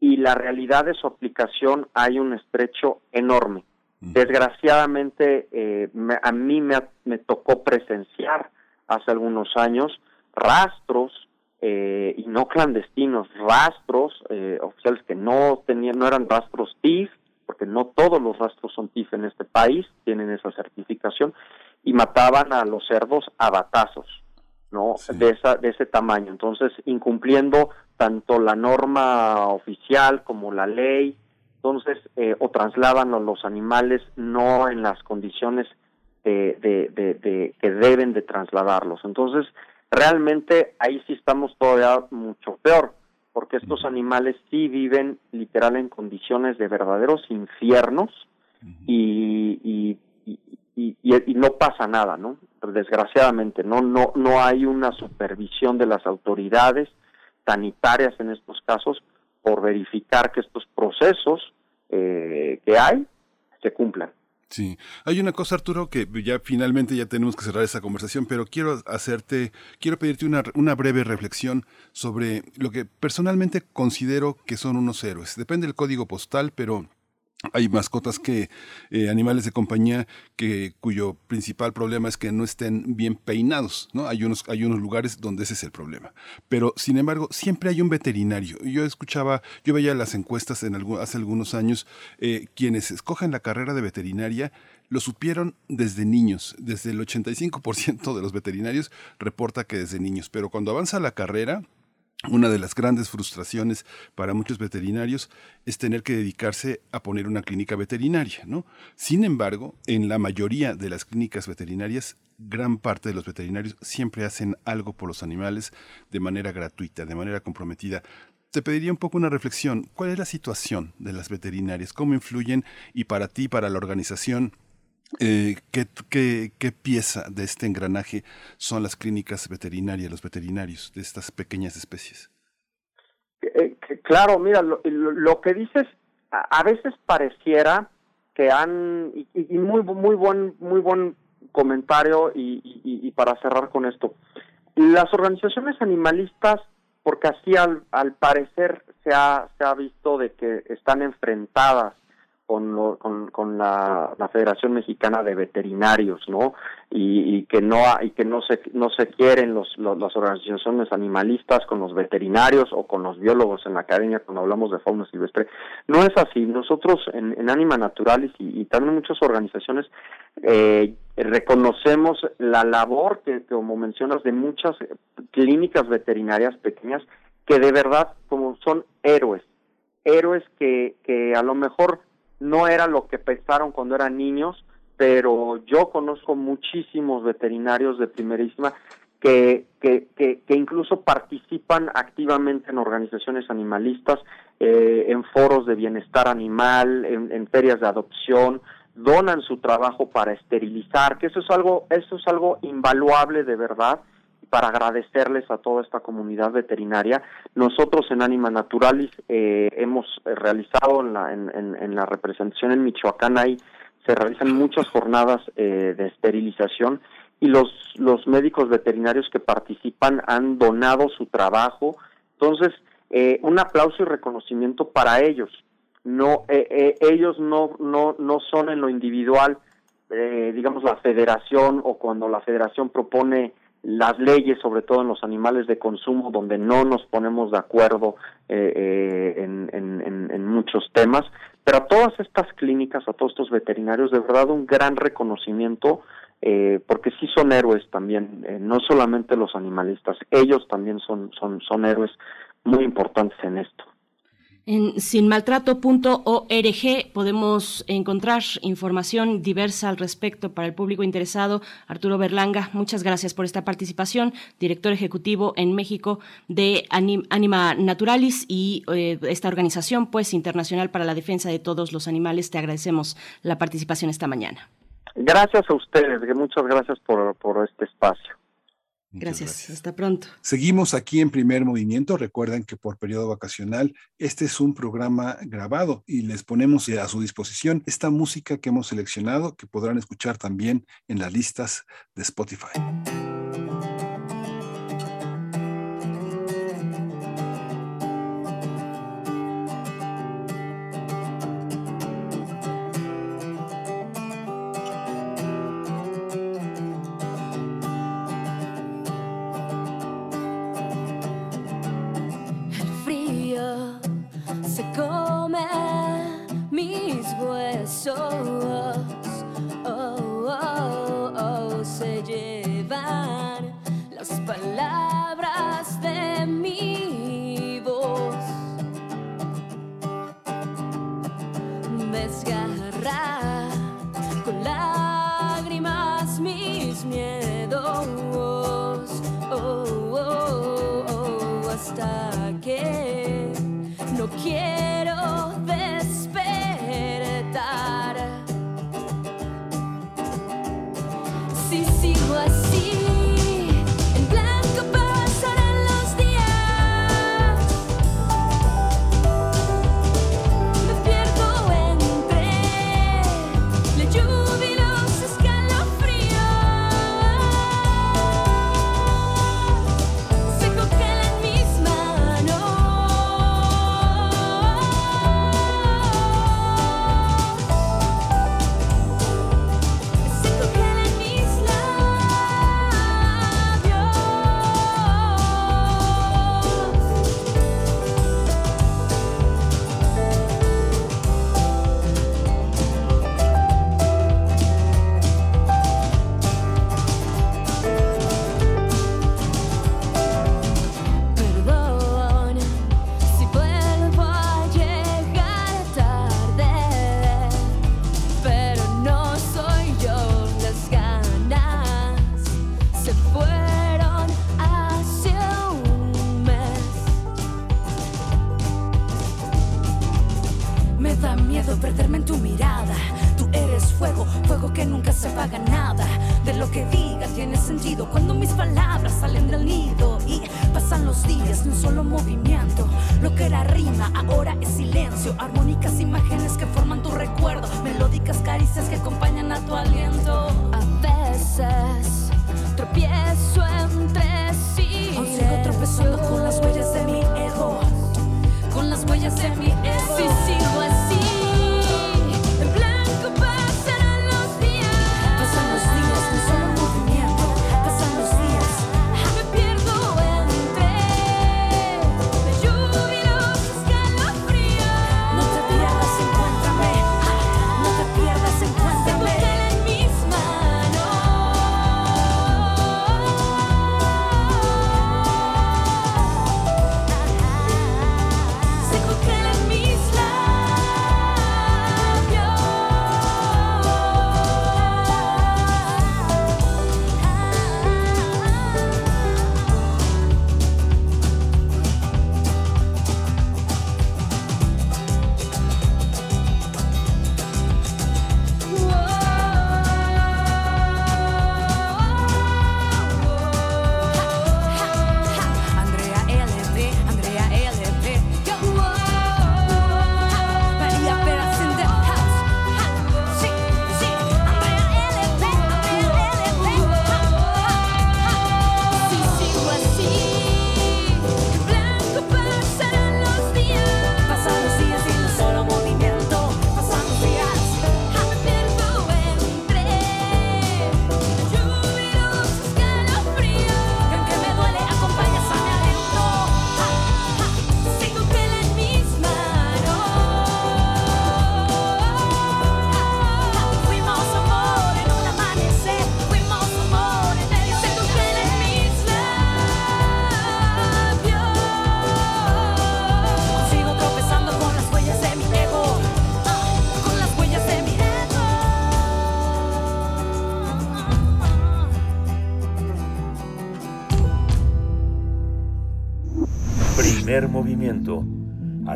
y la realidad de su aplicación hay un estrecho enorme. Desgraciadamente, eh, a mí me, tocó presenciar hace algunos años rastros eh, y no clandestinos, rastros eh, oficiales que no tenían, no eran rastros TIF, porque no todos los rastros son TIF en este país, tienen esa certificación, y mataban a los cerdos a batazos, ¿no? De, esa, de ese tamaño. Entonces, incumpliendo tanto la norma oficial como la ley, entonces eh, o trasladan a los animales no en las condiciones de, de, que deben de trasladarlos. Entonces, realmente ahí sí estamos todavía mucho peor, porque estos animales sí viven literal en condiciones de verdaderos infiernos y, y, y, y, no pasa nada, ¿no? Desgraciadamente, no, no, no hay una supervisión de las autoridades sanitarias en estos casos por verificar que estos procesos eh, que hay se cumplan. Sí, hay una cosa Arturo que ya finalmente ya tenemos que cerrar esa conversación, pero quiero hacerte, quiero pedirte una, una breve reflexión sobre lo que personalmente considero que son unos héroes. Depende del código postal, pero hay mascotas que, eh, animales de compañía, que, cuyo principal problema es que no estén bien peinados, ¿no? Hay unos, hay unos lugares donde ese es el problema. Pero, sin embargo, siempre hay un veterinario. Yo escuchaba, yo veía las encuestas en hace algunos años, eh, quienes escogen la carrera de veterinaria, lo supieron desde niños. Desde el 85% de los veterinarios reporta que desde niños. Pero cuando avanza la carrera, una de las grandes frustraciones para muchos veterinarios es tener que dedicarse a poner una clínica veterinaria, ¿no? Sin embargo, en la mayoría de las clínicas veterinarias, gran parte de los veterinarios siempre hacen algo por los animales de manera gratuita, de manera comprometida. Te pediría un poco una reflexión. ¿Cuál es la situación de las veterinarias? ¿Cómo influyen? Y para ti, para la organización, eh, ¿qué, qué, pieza de este engranaje son las clínicas veterinarias, los veterinarios de estas pequeñas especies? Eh, claro, mira, lo, que dices a, veces pareciera que han y, muy muy buen muy buen comentario y, y, para cerrar con esto, las organizaciones animalistas, porque así al, al parecer se ha se ha visto de que están enfrentadas con, con, con la, Federación Mexicana de Veterinarios, ¿no? Y, que no y que no se no se quieren los, las organizaciones animalistas con los veterinarios o con los biólogos en la academia cuando hablamos de fauna silvestre. No es así. Nosotros en, en Anima Naturalis y, también muchas organizaciones eh, reconocemos la labor que, como mencionas, de muchas clínicas veterinarias pequeñas que de verdad como son héroes héroes que, que a lo mejor no era lo que pensaron cuando eran niños, pero yo conozco muchísimos veterinarios de primerísima que, que, que, incluso participan activamente en organizaciones animalistas, eh, en foros de bienestar animal, en, en, ferias de adopción, donan su trabajo para esterilizar, que eso es algo, eso es algo invaluable de verdad para agradecerles a toda esta comunidad veterinaria. Nosotros en Anima Naturalis eh, hemos realizado en la, en, la representación en Michoacán, ahí se realizan muchas jornadas eh, de esterilización y los, los médicos veterinarios que participan han donado su trabajo. Entonces, eh, un aplauso y reconocimiento para ellos. No, ellos no, no, no son en lo individual, digamos, la federación o cuando la federación propone las leyes, sobre todo en los animales de consumo, donde no nos ponemos de acuerdo eh, eh, en, en, muchos temas, pero a todas estas clínicas, a todos estos veterinarios, de verdad un gran reconocimiento, eh, porque sí son héroes también, no solamente los animalistas, ellos también son, son, son héroes muy importantes en esto. En sinmaltrato.org podemos encontrar información diversa al respecto para el público interesado. Arturo Berlanga, muchas gracias por esta participación, director ejecutivo en México de Anima Naturalis y eh, esta organización pues internacional para la defensa de todos los animales. Te agradecemos la participación esta mañana. Gracias a ustedes, muchas gracias por, por este espacio. Gracias. hasta pronto. Seguimos aquí en primer movimiento. Recuerden que por periodo vacacional este es un programa grabado y les ponemos a su disposición esta música que hemos seleccionado que podrán escuchar también en las listas de Spotify. sim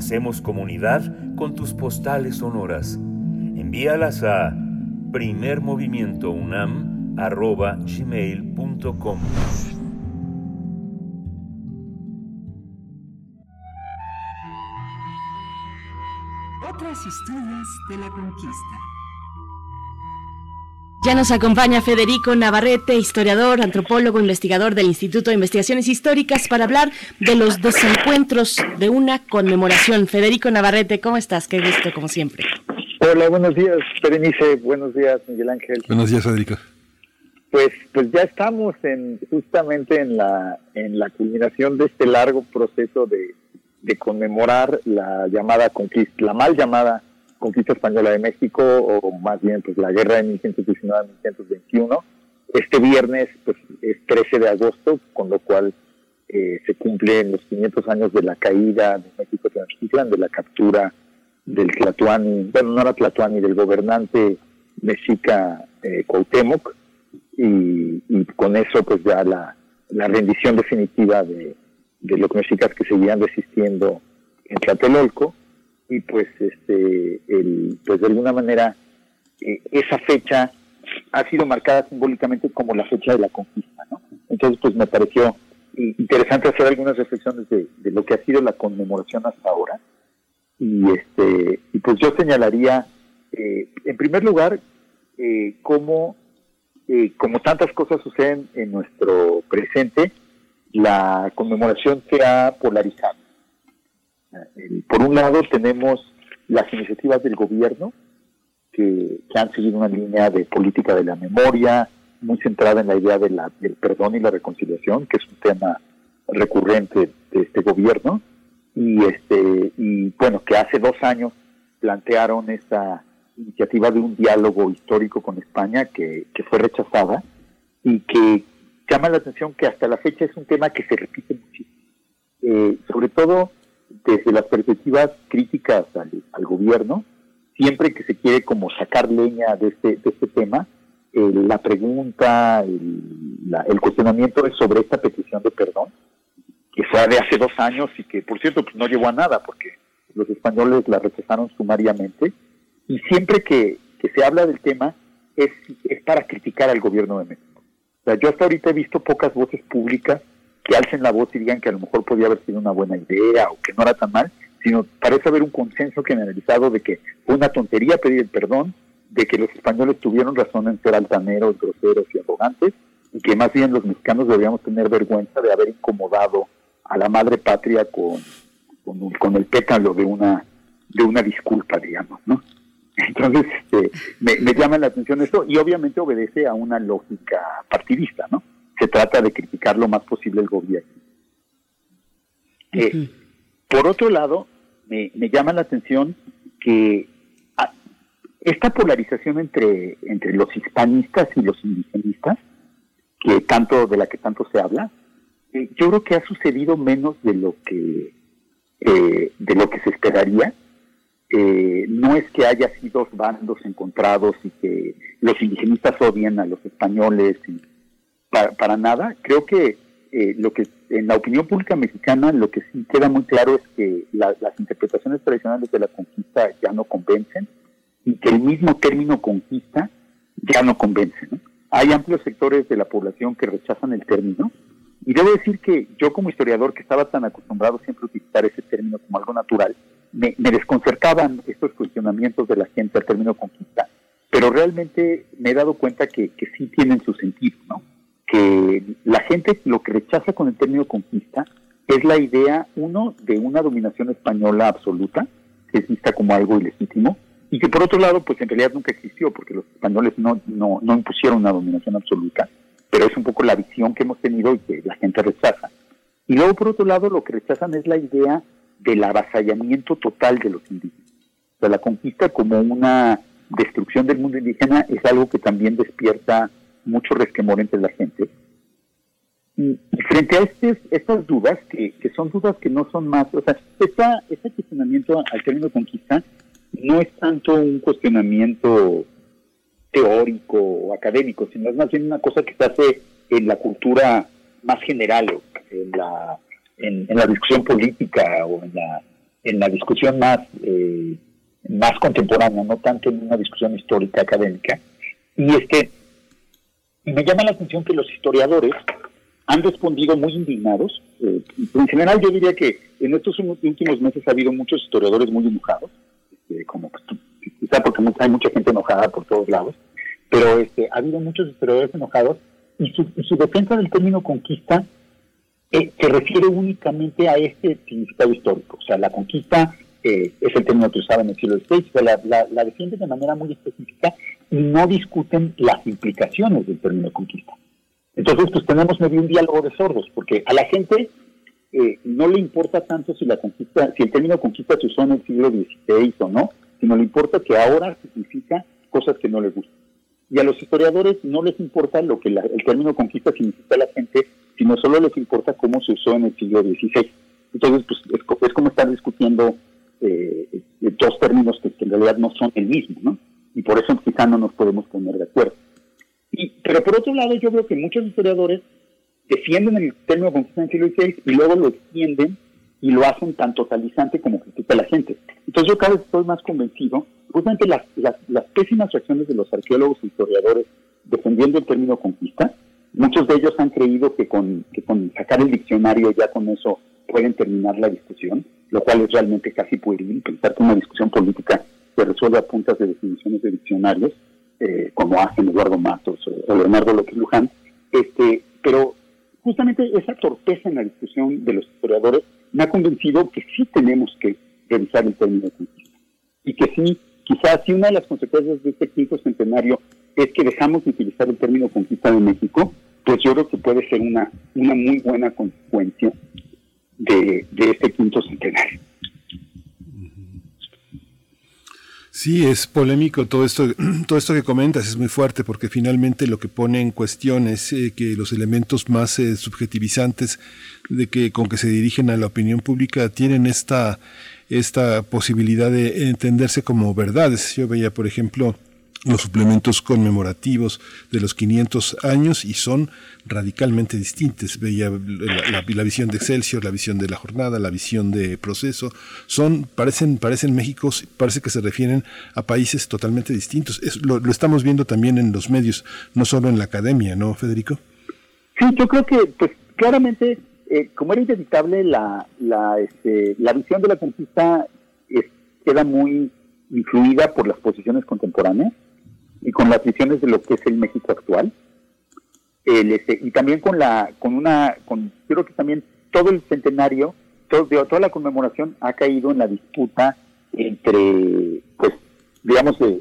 Hacemos comunidad con tus postales sonoras. Envíalas a primermovimientounam.gmail.com Otras historias de la conquista. Ya nos acompaña Federico Navarrete, historiador, antropólogo, investigador del Instituto de Investigaciones Históricas, para hablar de los desencuentros de una conmemoración. Federico Navarrete, ¿cómo estás? Qué gusto, como siempre. Hola, buenos días, Berenice. Buenos días, Miguel Ángel. Buenos días, Federico. Pues, pues ya estamos en justamente en la en la culminación de este largo proceso de, de conmemorar la llamada conquista, la mal llamada conquista española de México, o más bien pues la guerra de 1119-1121. Este viernes pues es 13 de agosto, con lo cual eh, se cumplen los 500 años de la caída de México Tenochtitlan, de la captura del Tlatuani, bueno, no era Tlatuani, del gobernante mexica eh, y con eso pues ya la, la rendición definitiva de, de los mexicas que seguían resistiendo en Tlatelolco, y pues este el, pues de alguna manera eh, esa fecha ha sido marcada simbólicamente como la fecha de la conquista, ¿no? Entonces pues me pareció interesante hacer algunas reflexiones de, de lo que ha sido la conmemoración hasta ahora y este y pues yo señalaría eh, en primer lugar eh, cómo eh, como tantas cosas suceden en nuestro presente la conmemoración se ha polarizado por un lado tenemos las iniciativas del gobierno que, han seguido una línea de política de la memoria muy centrada en la idea de la, del perdón y la reconciliación que es un tema recurrente de este gobierno. Y este y bueno que hace dos años plantearon esta iniciativa de un diálogo histórico con España que, que fue rechazada y que llama la atención que hasta la fecha es un tema que se repite muchísimo. Eh, sobre todo desde las perspectivas críticas al, gobierno siempre que se quiere como sacar leña de este de este tema eh, la pregunta el, la- el cuestionamiento es sobre esta petición de perdón que fue de hace dos años y que, por cierto, pues no llegó a nada, porque los españoles la rechazaron sumariamente y siempre que, se habla del tema es, es para criticar al gobierno de México. O sea, yo hasta ahorita he visto pocas voces públicas que alcen la voz y digan que a lo mejor podía haber sido una buena idea o que no era tan mal, sino parece haber un consenso generalizado de que fue una tontería pedir el perdón, de que los españoles tuvieron razón en ser altaneros, groseros y arrogantes, y que más bien los mexicanos deberíamos tener vergüenza de haber incomodado a la madre patria con, con, el pétalo de una de una disculpa, digamos, ¿no? Entonces, este, me, me, llama la atención esto y obviamente obedece a una lógica partidista, ¿no? Se trata de criticar lo más posible el gobierno. Eh, por otro lado, me, me, llama la atención que ah, esta polarización entre, entre los hispanistas y los indigenistas, que tanto de la que tanto se habla, eh, yo creo que ha sucedido menos de lo que eh, de lo que se esperaría. Eh, no es que haya sido bandos encontrados y que los indigenistas odien a los españoles y para, nada. Creo que lo que en la opinión pública mexicana lo que sí queda muy claro es que las interpretaciones tradicionales de la conquista ya no convencen y que el mismo término conquista ya no convence. Hay amplios sectores de la población que rechazan el término y debo decir que yo como historiador que estaba tan acostumbrado siempre a utilizar ese término como algo natural, me, desconcertaban estos cuestionamientos de la gente al término conquista, pero realmente me he dado cuenta que, que sí tienen su sentido, ¿no? Que la gente lo que rechaza con el término conquista es la idea, uno, de una dominación española absoluta, que es vista como algo ilegítimo, y que por otro lado, pues en realidad nunca existió, porque los españoles no, no, no impusieron una dominación absoluta, pero es un poco la visión que hemos tenido y que la gente rechaza. Y luego, por otro lado, lo que rechazan es la idea del avasallamiento total de los indígenas. O sea, la conquista como una destrucción del mundo indígena es algo que también despierta mucho resquemor entre la gente. Y, frente a estas dudas, que, son dudas que no son más, o sea, este cuestionamiento al término conquista no es tanto un cuestionamiento teórico o académico, sino es más bien una cosa que se hace en la cultura más general, en la, en, la discusión política o en la, en la discusión más, eh, más contemporánea, no tanto en una discusión histórica académica. Y es que me llama la atención que los historiadores han respondido muy indignados. Eh, en general yo diría que en estos últimos meses ha habido muchos historiadores muy enojados, este, como quizá porque hay mucha gente enojada por todos lados, pero este, ha habido muchos historiadores enojados y su, defensa del término conquista eh, se refiere únicamente a este significado histórico. O sea, la conquista eh, es el término que usaba en el siglo XVI, la, defienden de manera muy específica y no discuten las implicaciones del término conquista. Entonces, pues tenemos medio un diálogo de sordos, porque a la gente eh, no le importa tanto si la conquista, si el término conquista se usó en el siglo XVI o no, sino le importa que ahora significa cosas que no le gustan. Y a los historiadores no les importa lo que el término conquista significa a la gente, sino solo les importa cómo se usó en el siglo XVI. Entonces, pues es, como estar discutiendo eh, dos términos que, en realidad no son el mismo, ¿no? Y por eso quizá no nos podemos poner de acuerdo. Y, pero por otro lado, yo veo que muchos historiadores defienden el término conquista en el siglo XVI y luego lo extienden y lo hacen tan totalizante como critica la gente. Entonces yo cada vez estoy más convencido, justamente las, las, las pésimas reacciones de los arqueólogos e historiadores defendiendo el término conquista, muchos de ellos han creído que con, que con sacar el diccionario ya con eso pueden terminar la discusión, lo cual es realmente casi pueril, pensar que una discusión política se resuelve a puntas de definiciones de diccionarios, eh, como hacen Eduardo Matos o, Leonardo López Luján, este, pero justamente esa torpeza en la discusión de los historiadores me ha convencido que sí tenemos que revisar el término de conquista. Y que sí, quizás si una de las consecuencias de este quinto centenario es que dejamos de utilizar el término conquista de México, pues yo creo que puede ser una, una muy buena consecuencia de este quinto centenario. Sí, es polémico todo esto, todo esto que comentas, es muy fuerte porque finalmente lo que pone en cuestión es eh, que los elementos más eh, subjetivizantes de que con que se dirigen a la opinión pública tienen esta esta posibilidad de entenderse como verdades. Yo veía, por ejemplo, los suplementos conmemorativos de los 500 años y son radicalmente distintas. Veía la, visión de Excelsior, la visión de la jornada, la visión de proceso, son, parecen, parecen México, parece que se refieren a países totalmente distintos. lo, estamos viendo también en los medios, no solo en la academia, ¿no, Federico? Sí, yo creo que, pues, claramente, eh, como era inevitable, la, la, este, la visión de la conquista queda muy influida por las posiciones contemporáneas y con las visiones de lo que es el México actual. Este, y también con la, con una, con, creo que también todo el centenario, todo, toda la conmemoración ha caído en la disputa entre, pues, digamos, de,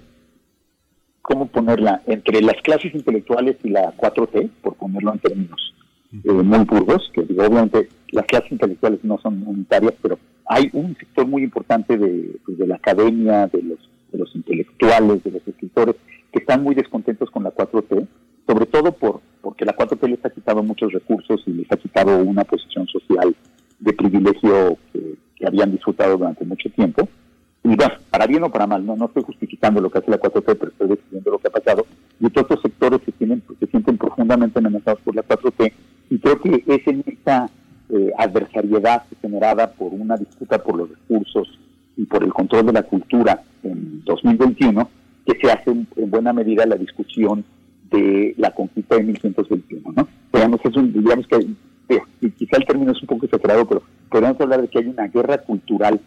¿cómo ponerla? Entre las clases intelectuales y la 4T, por ponerlo en términos eh, muy burdos, que digo, obviamente las clases intelectuales no son unitarias, pero hay un sector muy importante de, pues, de la academia, de los, de los intelectuales, de los escritores, que están muy descontentos con la 4T, sobre todo por porque la 4T les ha quitado muchos recursos y les ha quitado una posición social de privilegio que, habían disfrutado durante mucho tiempo. Y bueno, para bien o para mal, no, no estoy justificando lo que hace la 4T, pero estoy describiendo lo que ha pasado. Y otros sectores que tienen, se sienten profundamente amenazados por la 4T. Y creo que es en esta eh, adversariedad generada por una disputa por los recursos y por el control de la cultura en 2021 que se hace en, buena medida la discusión de la conquista de 1121, ¿no? Digamos, digamos que, eh, quizá el término es un poco exagerado, pero podemos hablar de que hay una guerra cultural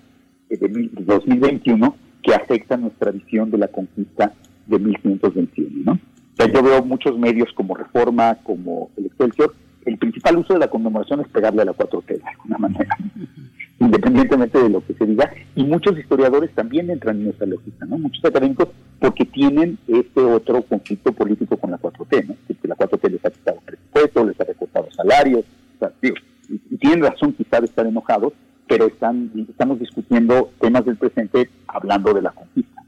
de 2021 que afecta nuestra visión de la conquista de 1521, ¿no? O sea, yo veo muchos medios como Reforma, como el Excelsior, el principal uso de la conmemoración es pegarle a la 4T de alguna manera independientemente de lo que se diga, y muchos historiadores también entran en esa lógica, ¿no? Muchos académicos porque tienen este otro conflicto político con la 4T, ¿no? Que la 4T les ha quitado presupuesto, les ha recortado salarios, y, tienen razón quizá de estar enojados, pero están, estamos discutiendo temas del presente hablando de la conquista.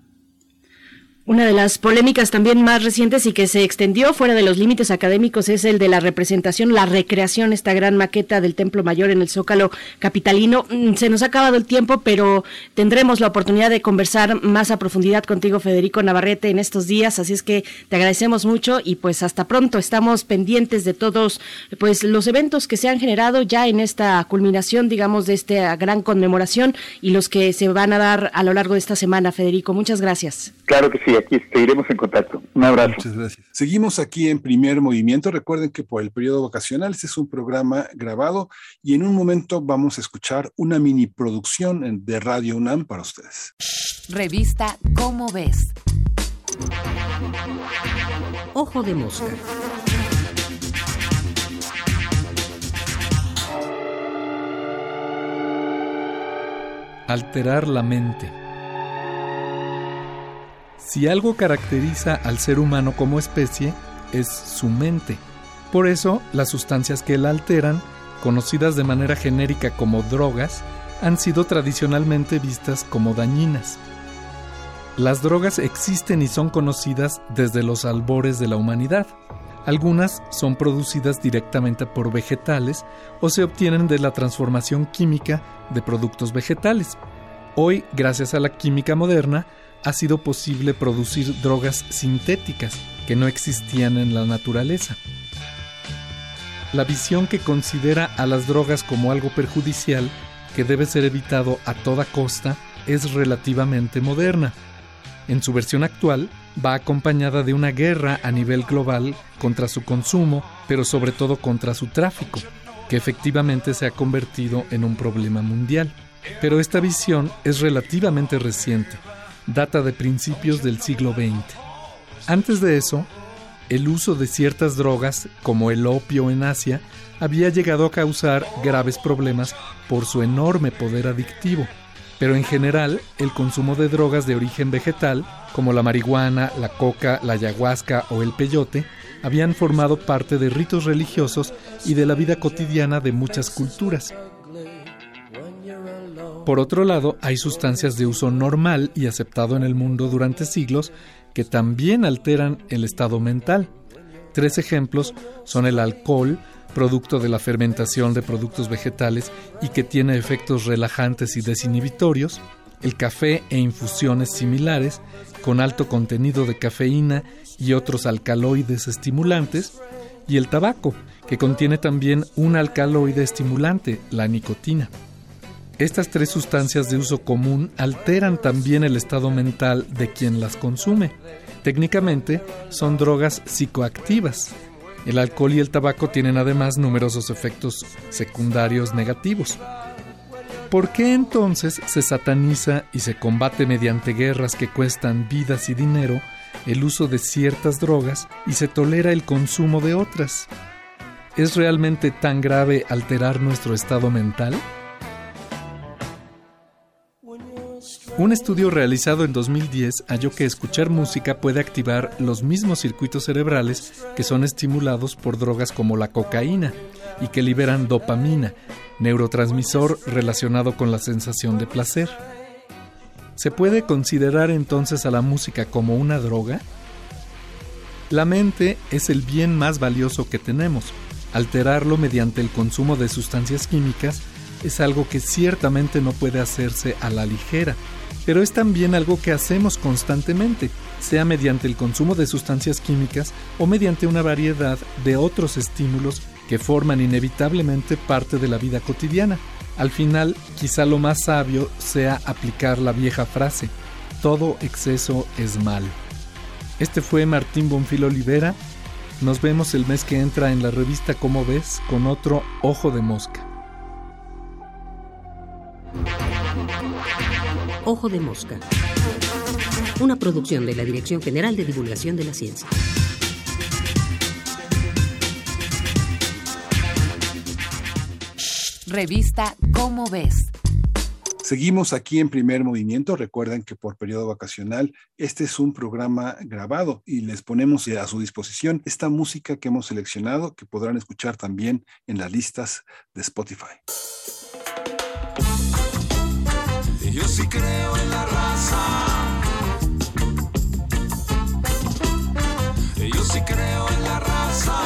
Una de las polémicas también más recientes y que se extendió fuera de los límites académicos es el de la representación, la recreación, esta gran maqueta del Templo Mayor en el Zócalo Capitalino. Mm, se nos ha acabado el tiempo, pero tendremos la oportunidad de conversar más a profundidad contigo, Federico Navarrete, en estos días. Así es que te agradecemos mucho y pues hasta pronto. Estamos pendientes de todos pues los eventos que se han generado ya en esta culminación, digamos, de esta gran conmemoración y los que se van a dar a lo largo de esta semana, Federico. Muchas gracias. Claro que sí aquí seguiremos en contacto. Un abrazo. Muchas gracias. Seguimos aquí en Primer Movimiento. Recuerden que por el periodo vacacional este es un programa grabado y en un momento vamos a escuchar una mini producción de Radio UNAM para ustedes. Revista Cómo ves. Ojo de mosca. Alterar la mente. Si algo caracteriza al ser humano como especie, es su mente. Por eso, las sustancias que la alteran, conocidas de manera genérica como drogas, han sido tradicionalmente vistas como dañinas. Las drogas existen y son conocidas desde los albores de la humanidad. Algunas son producidas directamente por vegetales o se obtienen de la transformación química de productos vegetales. Hoy, gracias a la química moderna, ha sido posible producir drogas sintéticas que no existían en la naturaleza. La visión que considera a las drogas como algo perjudicial que debe ser evitado a toda costa es relativamente moderna. En su versión actual, va acompañada de una guerra a nivel global contra su consumo, pero sobre todo contra su tráfico, que efectivamente se ha convertido en un problema mundial. Pero esta visión es relativamente reciente data de principios del siglo XX. Antes de eso, el uso de ciertas drogas, como el opio en Asia, había llegado a causar graves problemas por su enorme poder adictivo. Pero en general, el consumo de drogas de origen vegetal, como la marihuana, la coca, la ayahuasca o el peyote, habían formado parte de ritos religiosos y de la vida cotidiana de muchas culturas. Por otro lado, hay sustancias de uso normal y aceptado en el mundo durante siglos que también alteran el estado mental. Tres ejemplos son el alcohol, producto de la fermentación de productos vegetales y que tiene efectos relajantes y desinhibitorios, el café e infusiones similares con alto contenido de cafeína y otros alcaloides estimulantes, y el tabaco, que contiene también un alcaloide estimulante, la nicotina. Estas tres sustancias de uso común alteran también el estado mental de quien las consume. Técnicamente son drogas psicoactivas. El alcohol y el tabaco tienen además numerosos efectos secundarios negativos. ¿Por qué entonces se sataniza y se combate mediante guerras que cuestan vidas y dinero el uso de ciertas drogas y se tolera el consumo de otras? ¿Es realmente tan grave alterar nuestro estado mental? Un estudio realizado en 2010 halló que escuchar música puede activar los mismos circuitos cerebrales que son estimulados por drogas como la cocaína y que liberan dopamina, neurotransmisor relacionado con la sensación de placer. ¿Se puede considerar entonces a la música como una droga? La mente es el bien más valioso que tenemos. Alterarlo mediante el consumo de sustancias químicas es algo que ciertamente no puede hacerse a la ligera, pero es también algo que hacemos constantemente, sea mediante el consumo de sustancias químicas o mediante una variedad de otros estímulos que forman inevitablemente parte de la vida cotidiana. Al final, quizá lo más sabio sea aplicar la vieja frase, todo exceso es mal. Este fue Martín Bonfil Olivera. Nos vemos el mes que entra en la revista Como ves con otro Ojo de Mosca. Ojo de Mosca. Una producción de la Dirección General de Divulgación de la Ciencia. Revista Cómo ves. Seguimos aquí en primer movimiento. Recuerden que por periodo vacacional este es un programa grabado y les ponemos a su disposición esta música que hemos seleccionado que podrán escuchar también en las listas de Spotify. Yo sí creo en la raza. Yo sí creo en la raza.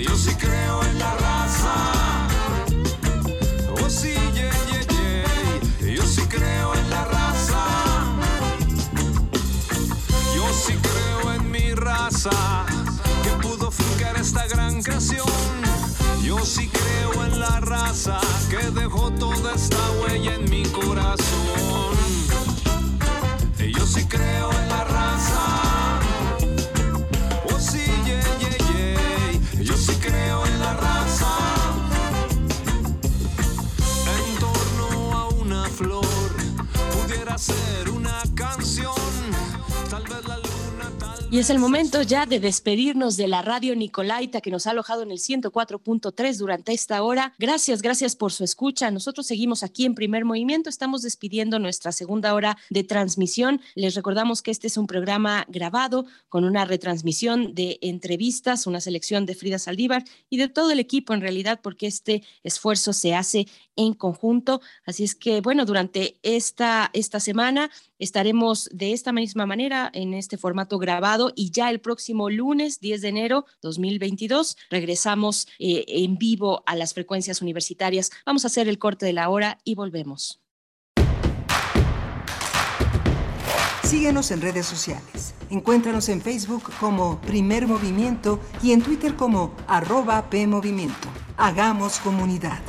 Yo sí creo en la raza. Oh sí, yeah, yeah, yeah. Yo sí creo en la raza. Yo sí creo en mi raza que pudo fincar esta gran creación. Yo sí creo en la raza que dejó toda esta huella en mi corazón. Yo sí creo en la raza. Oh sí, yeah, yeah, yeah. Yo sí creo en la raza. En torno a una flor pudiera ser una Y es el momento ya de despedirnos de la radio Nicolaita que nos ha alojado en el 104.3 durante esta hora. Gracias, gracias por su escucha. Nosotros seguimos aquí en primer movimiento. Estamos despidiendo nuestra segunda hora de transmisión. Les recordamos que este es un programa grabado con una retransmisión de entrevistas, una selección de Frida Saldívar y de todo el equipo en realidad, porque este esfuerzo se hace en conjunto. Así es que, bueno, durante esta, esta semana estaremos de esta misma manera en este formato grabado y ya el próximo lunes 10 de enero 2022 regresamos eh, en vivo a las frecuencias universitarias. Vamos a hacer el corte de la hora y volvemos. Síguenos en redes sociales. Encuéntranos en Facebook como Primer Movimiento y en Twitter como arroba PMovimiento. Hagamos comunidad.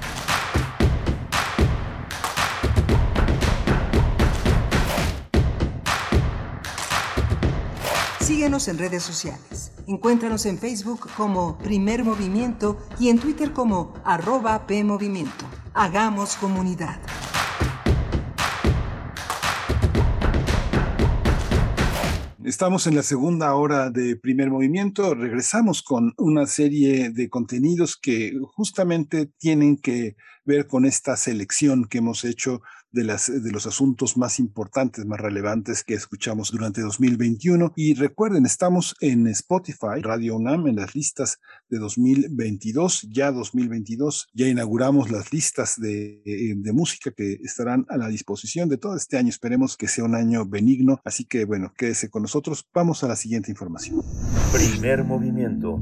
Síguenos en redes sociales. Encuéntranos en Facebook como Primer Movimiento y en Twitter como arroba PMovimiento. Hagamos comunidad. Estamos en la segunda hora de primer movimiento. Regresamos con una serie de contenidos que justamente tienen que ver con esta selección que hemos hecho de, las, de los asuntos más importantes, más relevantes que escuchamos durante 2021. Y recuerden, estamos en Spotify, Radio UNAM, en las listas de 2022, ya 2022, ya inauguramos las listas de, de música que estarán a la disposición de todo este año. Esperemos que sea un año benigno. Así que, bueno, quédese con nosotros. Vamos a la siguiente información. Primer movimiento.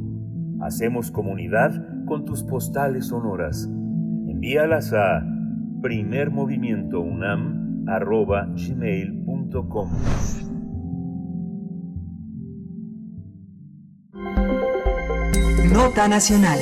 Hacemos comunidad con tus postales sonoras Envíalas a primermovimientounam.gmail.com Nota Nacional.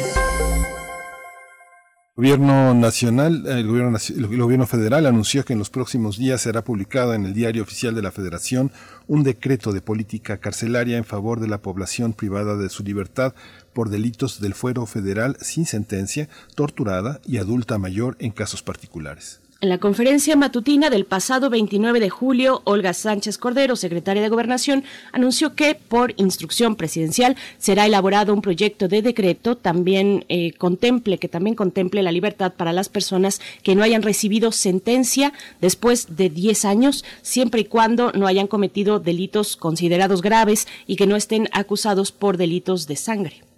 Gobierno nacional, el gobierno, el gobierno federal anunció que en los próximos días será publicado en el diario oficial de la Federación un decreto de política carcelaria en favor de la población privada de su libertad por delitos del fuero federal sin sentencia, torturada y adulta mayor en casos particulares. En la conferencia matutina del pasado 29 de julio, Olga Sánchez Cordero, secretaria de Gobernación, anunció que, por instrucción presidencial, será elaborado un proyecto de decreto también eh, contemple, que también contemple la libertad para las personas que no hayan recibido sentencia después de 10 años, siempre y cuando no hayan cometido delitos considerados graves y que no estén acusados por delitos de sangre.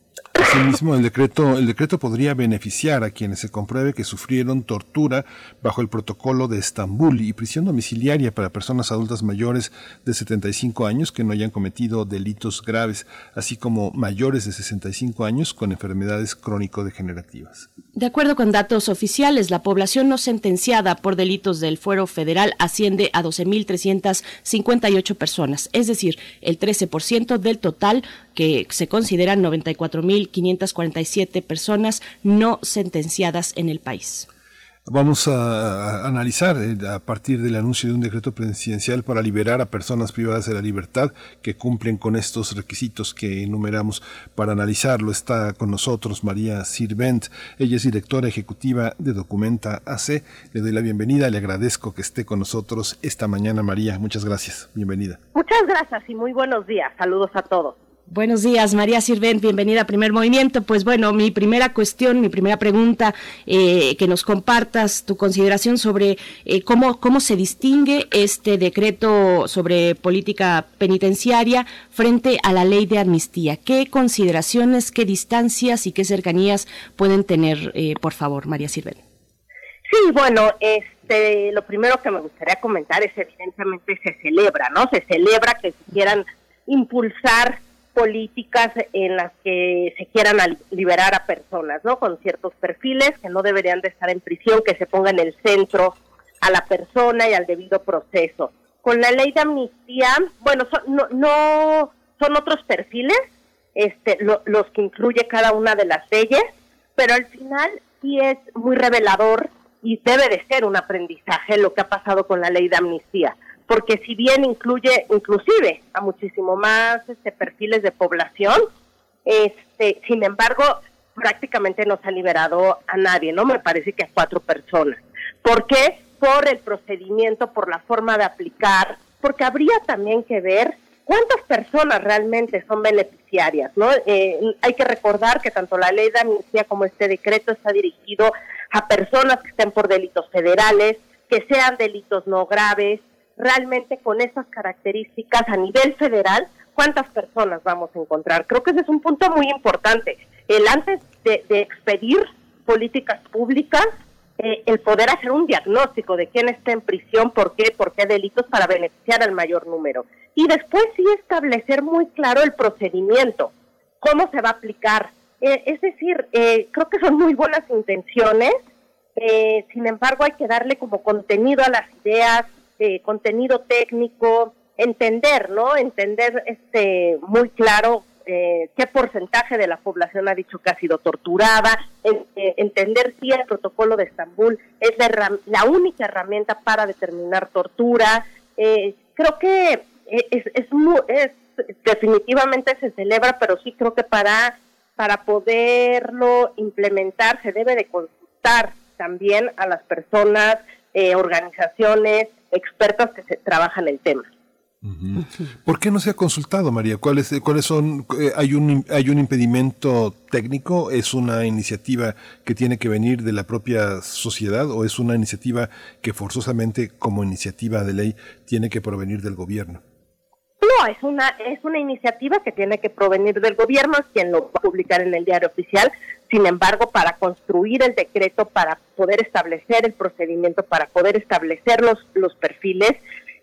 Asimismo, el decreto, el decreto podría beneficiar a quienes se compruebe que sufrieron tortura bajo el protocolo de Estambul y prisión domiciliaria para personas adultas mayores de 75 años que no hayan cometido delitos graves, así como mayores de 65 años con enfermedades crónico-degenerativas. De acuerdo con datos oficiales, la población no sentenciada por delitos del fuero federal asciende a 12.358 personas, es decir, el 13% del total que se consideran 94.547 personas no sentenciadas en el país. Vamos a, analizar eh, a partir del anuncio de un decreto presidencial para liberar a personas privadas de la libertad que cumplen con estos requisitos que enumeramos. Para analizarlo está con nosotros María Sirvent. Ella es directora ejecutiva de Documenta AC. Le doy la bienvenida. Le agradezco que esté con nosotros esta mañana, María. Muchas gracias. Bienvenida. Muchas gracias y muy buenos días. Saludos a todos. Buenos días, María Sirvent, bienvenida a Primer Movimiento. Pues bueno, mi primera cuestión, mi primera pregunta, eh, que nos compartas tu consideración sobre eh, cómo, cómo se distingue este decreto sobre política penitenciaria frente a la ley de amnistía. ¿Qué consideraciones, qué distancias y qué cercanías pueden tener, eh, por favor, María Sirvent? Sí, bueno, este, lo primero que me gustaría comentar es evidentemente se celebra, ¿no? Se celebra que quieran impulsar políticas en las que se quieran liberar a personas, ¿no? Con ciertos perfiles que no deberían de estar en prisión, que se ponga en el centro a la persona y al debido proceso. Con la ley de amnistía, bueno, no, no son otros perfiles, este, los que incluye cada una de las leyes, pero al final sí es muy revelador y debe de ser un aprendizaje lo que ha pasado con la ley de amnistía porque si bien incluye inclusive a muchísimo más este, perfiles de población, este, sin embargo, prácticamente no se ha liberado a nadie, ¿no? Me parece que a cuatro personas. ¿Por qué? Por el procedimiento, por la forma de aplicar, porque habría también que ver cuántas personas realmente son beneficiarias, ¿no? Eh, hay que recordar que tanto la ley de amnistía como este decreto está dirigido a personas que estén por delitos federales, que sean delitos no graves, realmente con esas características a nivel federal, cuántas personas vamos a encontrar. Creo que ese es un punto muy importante. El antes de, expedir políticas públicas, eh, el poder hacer un diagnóstico de quién está en prisión, por qué, por qué delitos para beneficiar al mayor número. Y después sí establecer muy claro el procedimiento, cómo se va a aplicar. Eh, es decir, eh, creo que son muy buenas intenciones, sin embargo hay que darle como contenido a las ideas, eh, contenido técnico, entender, ¿no? Entender este muy claro eh, qué porcentaje de la población ha dicho que ha sido torturada, eh, entender si el protocolo de Estambul es la, única herramienta para determinar tortura. creo que es, es, es, definitivamente se celebra, pero sí creo que para, para poderlo implementar se debe de consultar también a las personas, organizaciones, expertos que se trabajan el tema. ¿Por qué no se ha consultado, María? ¿Cuáles, cuáles son? Eh, hay un hay un impedimento técnico. ¿Es una iniciativa que tiene que venir de la propia sociedad o es una iniciativa que forzosamente, como iniciativa de ley, tiene que provenir del gobierno? Es una es una iniciativa que tiene que provenir del gobierno, es quien lo va a publicar en el diario oficial. Sin embargo, para construir el decreto, para poder establecer el procedimiento, para poder establecer los, los perfiles,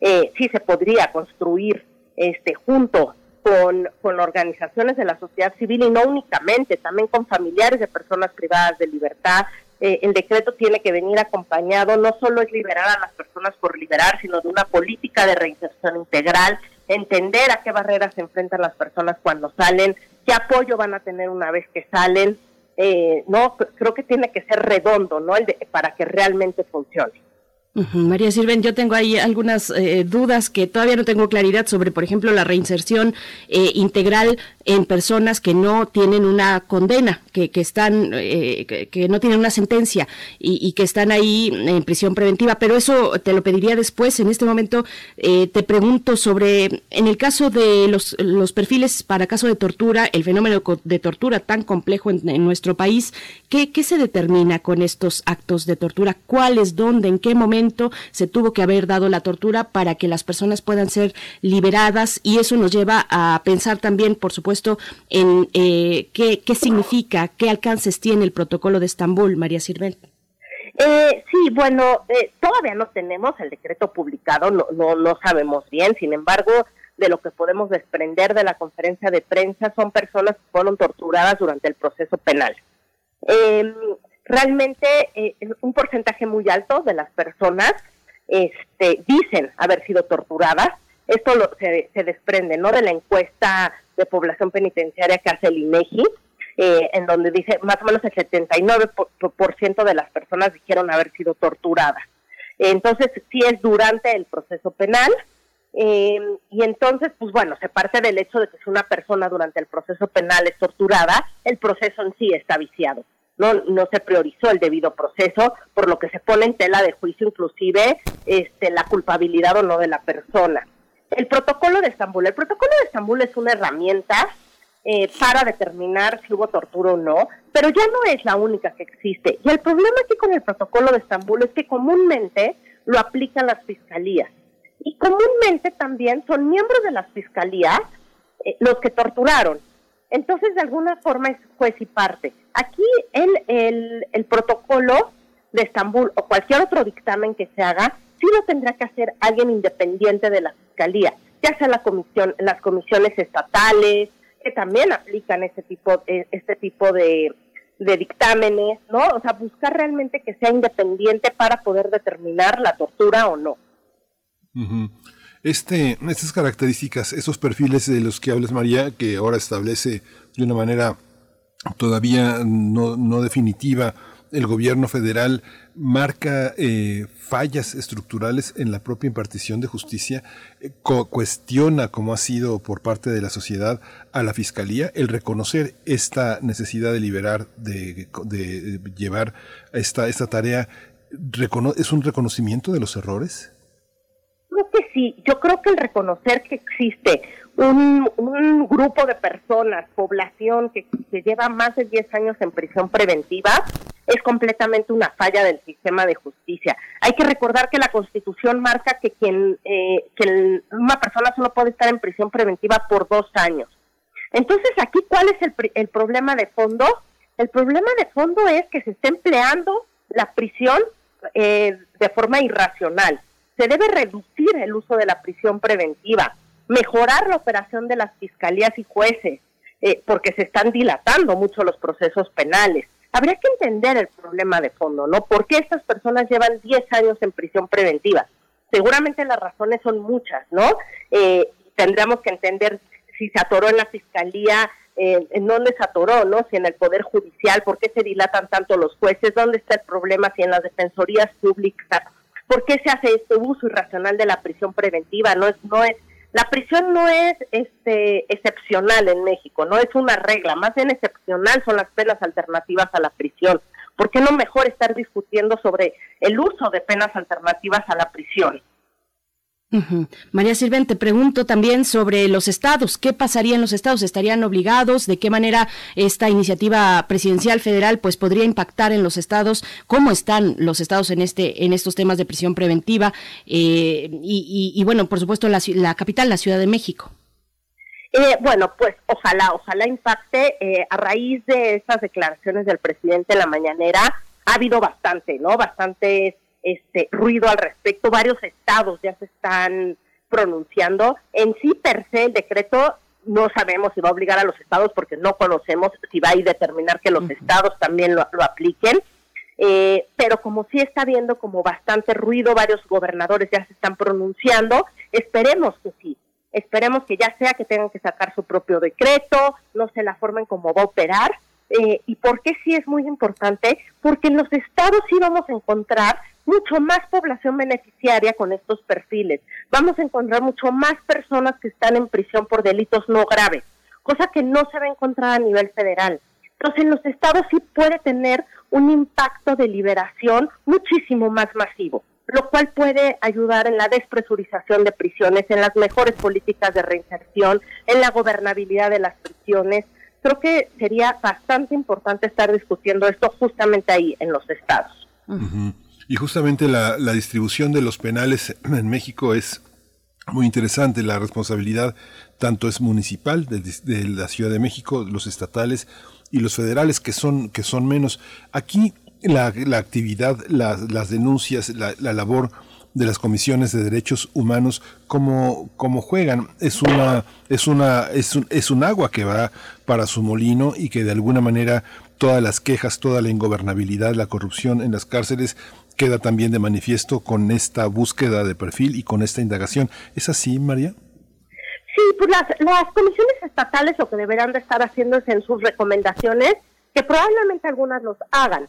eh, sí se podría construir este junto con, con organizaciones de la sociedad civil y no únicamente, también con familiares de personas privadas de libertad, eh, el decreto tiene que venir acompañado, no solo es liberar a las personas por liberar, sino de una política de reinserción integral, entender a qué barreras se enfrentan las personas cuando salen, qué apoyo van a tener una vez que salen, eh, no, creo que tiene que ser redondo, ¿no? El para que realmente funcione. María Sirven, yo tengo ahí algunas eh, dudas que todavía no tengo claridad sobre, por ejemplo, la reinserción eh, integral en personas que no tienen una condena, que, que están, eh, que, no tienen una sentencia y, que están ahí en prisión preventiva. Pero eso te lo pediría después. En este momento te pregunto sobre, en el caso de los, los perfiles para caso de tortura, el fenómeno de tortura tan complejo en, en nuestro país, ¿qué, ¿qué se determina con estos actos de tortura? ¿Cuáles, dónde, en qué momento? Se tuvo que haber dado la tortura para que las personas puedan ser liberadas y eso nos lleva a pensar también, por supuesto, en eh, qué, significa, qué alcances tiene el protocolo de Estambul, María Sirven. Eh, sí, bueno, eh, todavía no tenemos el decreto publicado, no, no, no sabemos bien, sin embargo, de lo que podemos desprender de la conferencia de prensa son personas que fueron torturadas durante el proceso penal. Eh, realmente eh, un porcentaje muy alto de las personas este, dicen haber sido torturadas. Esto lo, se, desprende no de la encuesta de población penitenciaria que hace el INEGI, eh, en donde dice más o menos el 79% de las personas dijeron haber sido torturadas. Entonces, sí es durante el proceso penal, eh, y entonces, pues bueno, se parte del hecho de que si una persona durante el proceso penal es torturada, el proceso en sí está viciado no, no se priorizó el debido proceso, por lo que se pone en tela de juicio inclusive este, la culpabilidad o no de la persona. El protocolo de Estambul. El protocolo de Estambul es una herramienta eh, para determinar si hubo tortura o no, pero ya no es la única que existe. Y el problema aquí con el protocolo de Estambul es que comúnmente lo aplican las fiscalías. Y comúnmente también son miembros de las fiscalías eh, los que torturaron. Entonces, de alguna forma es juez y parte. Aquí el, el, el protocolo de Estambul o cualquier otro dictamen que se haga, sí lo tendrá que hacer alguien independiente de la Fiscalía, ya sea la comisión, las comisiones estatales, que también aplican este tipo, eh, este tipo de, de dictámenes, ¿no? O sea, buscar realmente que sea independiente para poder determinar la tortura o no. Este, estas características, esos perfiles de los que hablas, María, que ahora establece de una manera todavía no, definitiva el gobierno federal, marca eh, fallas estructurales en la propia impartición de justicia, eh, cuestiona, como ha sido por parte de la sociedad, a la fiscalía el reconocer esta necesidad de liberar, de, de llevar esta, esta tarea. ¿Es un reconocimiento de los errores? Que sí, yo creo que el reconocer que existe un, grupo de personas, población que, lleva más de 10 años en prisión preventiva, es completamente una falla del sistema de justicia. Hay que recordar que la Constitución marca que quien eh, que una persona solo puede estar en prisión preventiva por dos años. Entonces, aquí, ¿cuál es el, el problema de fondo? El problema de fondo es que se está empleando la prisión eh, de forma irracional se debe reducir el uso de la prisión preventiva, mejorar la operación de las fiscalías y jueces, eh, porque se están dilatando mucho los procesos penales. Habría que entender el problema de fondo, ¿no? ¿Por qué estas personas llevan 10 años en prisión preventiva? Seguramente las razones son muchas, ¿no? Eh, tendríamos que entender si se atoró en la fiscalía, eh, en dónde se atoró, ¿no? Si en el Poder Judicial, ¿por qué se dilatan tanto los jueces? ¿Dónde está el problema? Si en las defensorías públicas ¿Por qué se hace este uso irracional de la prisión preventiva? No es, no es, la prisión no es este excepcional en México, no es una regla, más bien excepcional son las penas alternativas a la prisión. ¿Por qué no mejor estar discutiendo sobre el uso de penas alternativas a la prisión? María Silven, te pregunto también sobre los estados. ¿Qué pasaría en los estados? ¿Estarían obligados? ¿De qué manera esta iniciativa presidencial federal pues podría impactar en los estados? ¿Cómo están los estados en este en estos temas de prisión preventiva? Eh, y, bueno, por supuesto la, la, capital, la Ciudad de México. Eh, bueno, pues ojalá, ojalá impacte. Eh, a raíz de estas declaraciones del presidente en la mañanera ha habido bastante, ¿no? Bastantes este ruido al respecto. Varios estados ya se están pronunciando. En sí, per se, el decreto no sabemos si va a obligar a los estados porque no conocemos si va a determinar que los estados también lo, apliquen. eh, pero como sí está habiendo como bastante ruido, varios gobernadores ya se están pronunciando, esperemos que sí, esperemos que ya sea que tengan que sacar su propio decreto, no sé la forma en cómo va a operar, eh, y por qué sí es muy importante, porque en los estados sí vamos a encontrar mucho más población beneficiaria con estos perfiles, vamos a encontrar mucho más personas que están en prisión por delitos no graves, cosa que no se va a encontrar a nivel federal. Entonces, en los estados sí puede tener un impacto de liberación muchísimo más masivo, lo cual puede ayudar en la despresurización de prisiones, en las mejores políticas de reinserción, en la gobernabilidad de las prisiones. Creo que sería bastante importante estar discutiendo esto justamente ahí, en los estados. Y justamente la, distribución de los penales en México es muy interesante. La responsabilidad tanto es municipal de, de la Ciudad de México, los estatales, y los federales que son, que son menos. Aquí la, la actividad, las denuncias, la, la, labor de las comisiones de derechos humanos, cómo, cómo juegan. Es una, es una, es un, es un agua que va para su molino y que de alguna manera todas las quejas, toda la ingobernabilidad, la corrupción en las cárceles queda también de manifiesto con esta búsqueda de perfil y con esta indagación. ¿Es así, María? Sí, pues las, comisiones estatales lo que deberán de estar haciendo es en sus recomendaciones, que probablemente algunas los hagan,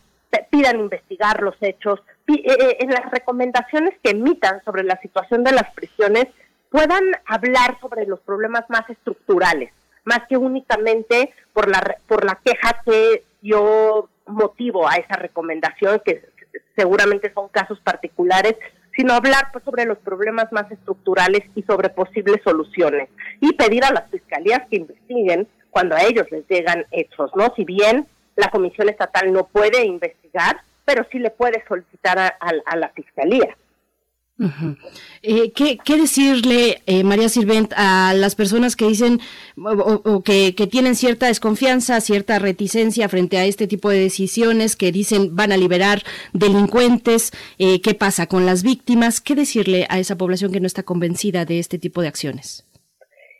pidan investigar los hechos, eh, eh, en las recomendaciones que emitan sobre la situación de las prisiones puedan hablar sobre los problemas más estructurales, más que únicamente por la, por la queja que yo motivo a esa recomendación, que seguramente son casos particulares, sino hablar pues, sobre los problemas más estructurales y sobre posibles soluciones y pedir a las fiscalías que investiguen cuando a ellos les llegan hechos, ¿no? Si bien la Comisión Estatal no puede investigar, pero sí le puede solicitar a la fiscalía. Eh, ¿qué, decirle, eh, María Sirvent, a las personas que dicen o, que, tienen cierta desconfianza, cierta reticencia frente a este tipo de decisiones, que dicen van a liberar delincuentes? Eh, ¿Qué pasa con las víctimas? ¿Qué decirle a esa población que no está convencida de este tipo de acciones?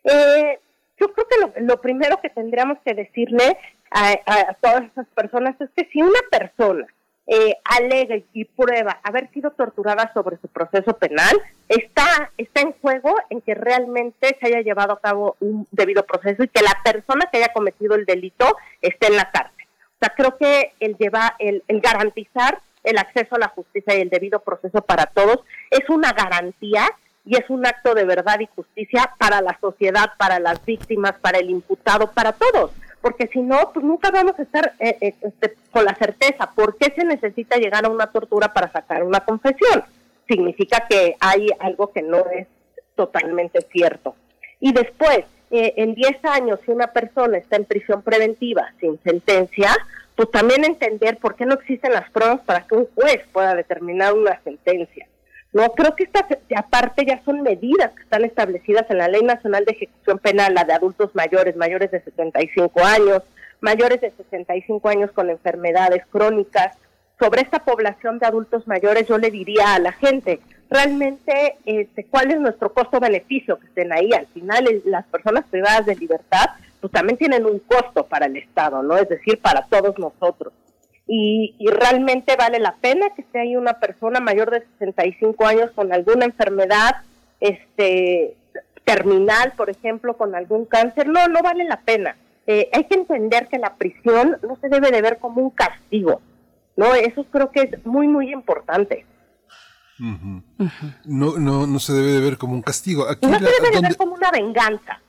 yo creo que lo, primero que tendríamos que decirle a, a todas esas personas es que si una persona eh, alega y prueba haber sido torturada sobre su proceso penal, está, está en juego en que realmente se haya llevado a cabo un debido proceso y que la persona que haya cometido el delito esté en la cárcel. O sea, creo que el, lleva, el, el garantizar el acceso a la justicia y el debido proceso para todos es una garantía y es un acto de verdad y justicia para la sociedad, para las víctimas, para el imputado, para todos porque si no, pues nunca vamos a estar eh, eh, este, con la certeza. ¿Por qué se necesita llegar a una tortura para sacar una confesión? Significa que hay algo que no es totalmente cierto. Y después, eh, en 10 años, si una persona está en prisión preventiva sin sentencia, pues también entender por qué no existen las pruebas para que un juez pueda determinar una sentencia. No, creo que estas, aparte ya son medidas que están establecidas en la Ley Nacional de Ejecución Penal, la de adultos mayores, mayores de 75 años, mayores de 65 años con enfermedades crónicas. Sobre esta población de adultos mayores yo le diría a la gente, realmente, este, ¿cuál es nuestro costo-beneficio que estén ahí? Al final, las personas privadas de libertad, pues también tienen un costo para el Estado, ¿no? Es decir, para todos nosotros y, realmente vale la pena que esté ahí una persona mayor de 65 años con alguna enfermedad este terminal, por ejemplo, con algún cáncer. No, no vale la pena. Eh, hay que entender que la prisión no se debe de ver como un castigo, ¿no? Eso creo que es muy, muy importante. No, no, no se debe de ver como un castigo. Aquí no se debe de ver como una venganza.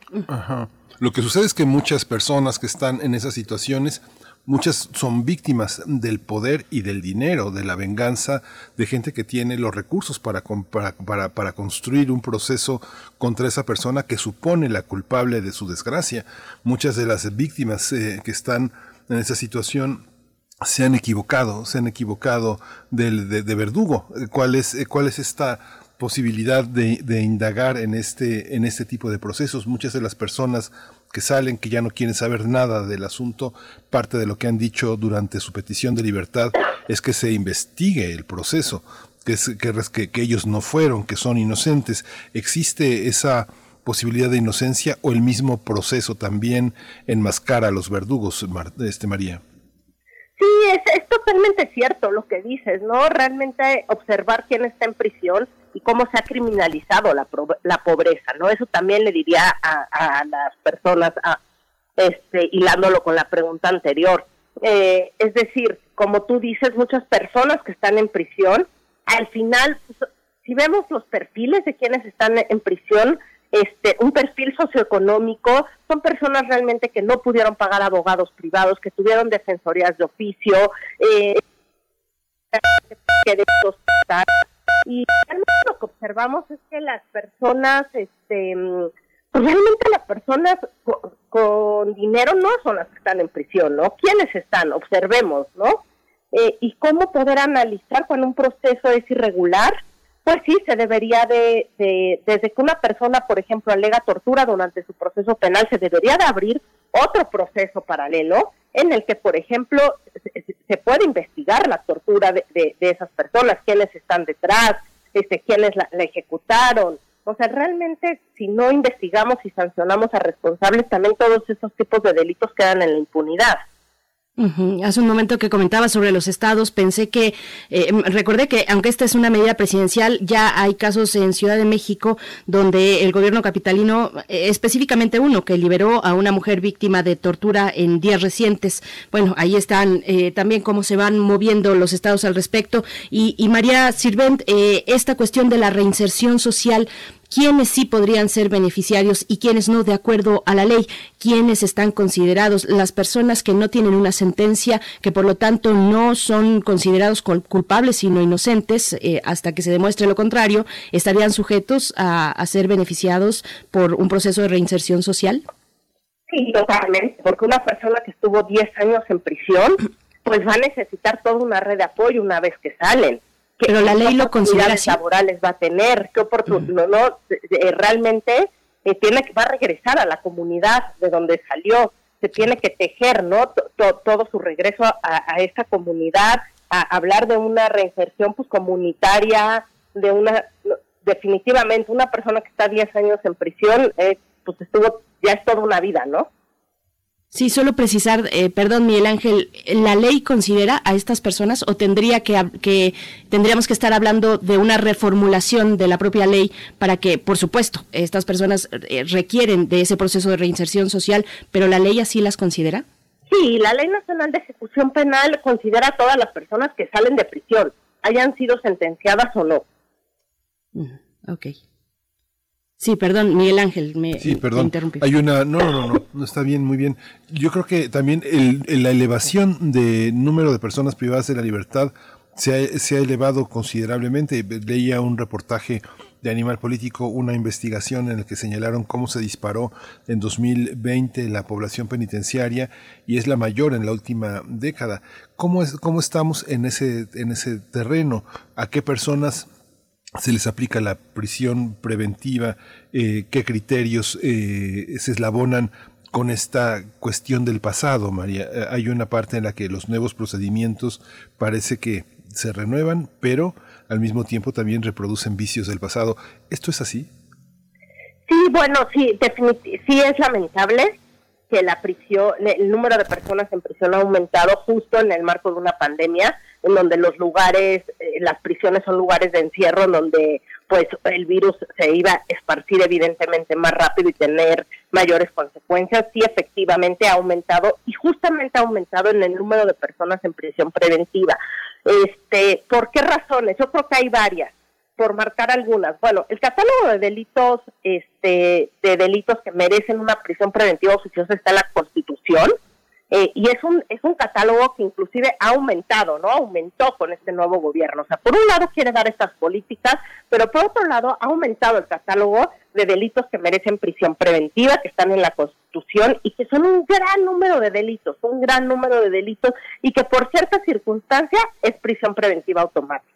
Lo que sucede es que muchas personas que están en esas situaciones Muchas son víctimas del poder y del dinero, de la venganza de gente que tiene los recursos para, para, para, construir un proceso contra esa persona que supone la culpable de su desgracia. Muchas de las víctimas eh, que están en esa situación se han equivocado, se han equivocado del, de, verdugo. ¿Cuál es, cuál es esta posibilidad de, de, indagar en este, en este tipo de procesos? Muchas de las personas que salen, que ya no quieren saber nada del asunto. Parte de lo que han dicho durante su petición de libertad es que se investigue el proceso, que, que, que ellos no fueron, que son inocentes. ¿Existe esa posibilidad de inocencia o el mismo proceso también enmascara a los verdugos, este María? Sí, es, es totalmente cierto lo que dices, ¿no? Realmente observar quién está en prisión y cómo se ha criminalizado la, la pobreza, ¿no? Eso también le diría a, las personas, a, este, hilándolo con la pregunta anterior. Eh, es decir, como tú dices, muchas personas que están en prisión, al final, pues, si vemos los perfiles de quienes están en prisión, este, un perfil socioeconómico, son personas realmente que no pudieron pagar abogados privados, que tuvieron defensorías de oficio, eh, y lo que observamos es que las personas, este, pues realmente las personas con, dinero no son las que están en prisión, ¿no? ¿Quiénes están? Observemos, ¿no? Eh, y cómo poder analizar cuando un proceso es irregular, pues sí, se debería de, desde que una persona, por ejemplo, alega tortura durante su proceso penal, se debería de abrir otro proceso paralelo en el que, por ejemplo, se, puede investigar la tortura de, esas personas, quiénes están detrás, este, quiénes la, la, ejecutaron. O sea, realmente si no investigamos y sancionamos a responsables, también todos esos tipos de delitos quedan en la impunidad. Hace un momento que comentaba sobre los estados, pensé que, eh, em, recordé que aunque esta es una medida presidencial, ya hay casos en Ciudad de México donde el gobierno capitalino, eh, específicamente uno, que liberó a una mujer víctima de tortura en días recientes. Bueno, ahí están eh, también cómo se van moviendo los estados al respecto. Y, y María Sirvent, esta cuestión de la reinserción social, quiénes sí podrían ser beneficiarios y quiénes no, de acuerdo a la ley, quiénes están considerados, las personas que no tienen una sentencia, que por lo tanto no son considerados culpables sino inocentes, eh, hasta que se demuestre lo contrario, estarían sujetos a, ser beneficiados por un proceso de reinserción social. Sí, totalmente, porque una persona que estuvo 10 años en prisión, pues va a necesitar toda una red de apoyo una vez que salen pero la ley lo considera laborales va a tener, qué oportunidad, no, eh, realmente eh, tiene que va a regresar a la comunidad de donde salió, se tiene que tejer, ¿no? todo su regreso a, esta comunidad, a hablar de una reinserción pues comunitaria, de una definitivamente una persona que está 10 años en prisión, eh, pues estuvo ya es toda una vida, ¿no? Sí, solo precisar, eh, perdón, Miguel Ángel, ¿la ley considera a estas personas o tendría que, que tendríamos que estar hablando de una reformulación de la propia ley para que, por supuesto, estas personas eh, requieren de ese proceso de reinserción social, pero la ley así las considera? Sí, la Ley Nacional de Ejecución Penal considera a todas las personas que salen de prisión, hayan sido sentenciadas o no. Ok. Sí, perdón, Miguel Ángel, me, sí, perdón. Hay una, no, no, no, no, está bien, muy bien. Yo creo que también el, la elevación de número de personas privadas de la libertad se ha, se ha elevado considerablemente. Leía un reportaje de Animal Político, una investigación en la que señalaron cómo se disparó en 2020 la población penitenciaria y es la mayor en la última década. ¿Cómo, es, cómo estamos en ese, en ese terreno? ¿A qué personas se les aplica la prisión preventiva, eh, qué criterios eh, se eslabonan con esta cuestión del pasado, María. Eh, hay una parte en la que los nuevos procedimientos parece que se renuevan, pero al mismo tiempo también reproducen vicios del pasado. ¿Esto es así? Sí, bueno, sí, sí es lamentable que la prisión, el número de personas en prisión ha aumentado justo en el marco de una pandemia en donde los lugares, eh, las prisiones son lugares de encierro en donde pues el virus se iba a esparcir evidentemente más rápido y tener mayores consecuencias, sí efectivamente ha aumentado y justamente ha aumentado en el número de personas en prisión preventiva. Este, ¿por qué razones? Yo creo que hay varias, por marcar algunas. Bueno, el catálogo de delitos este de delitos que merecen una prisión preventiva oficiosa está en la Constitución eh, y es un, es un catálogo que inclusive ha aumentado, ¿no? Aumentó con este nuevo gobierno. O sea, por un lado quiere dar estas políticas, pero por otro lado ha aumentado el catálogo de delitos que merecen prisión preventiva, que están en la Constitución y que son un gran número de delitos, un gran número de delitos y que por ciertas circunstancias es prisión preventiva automática.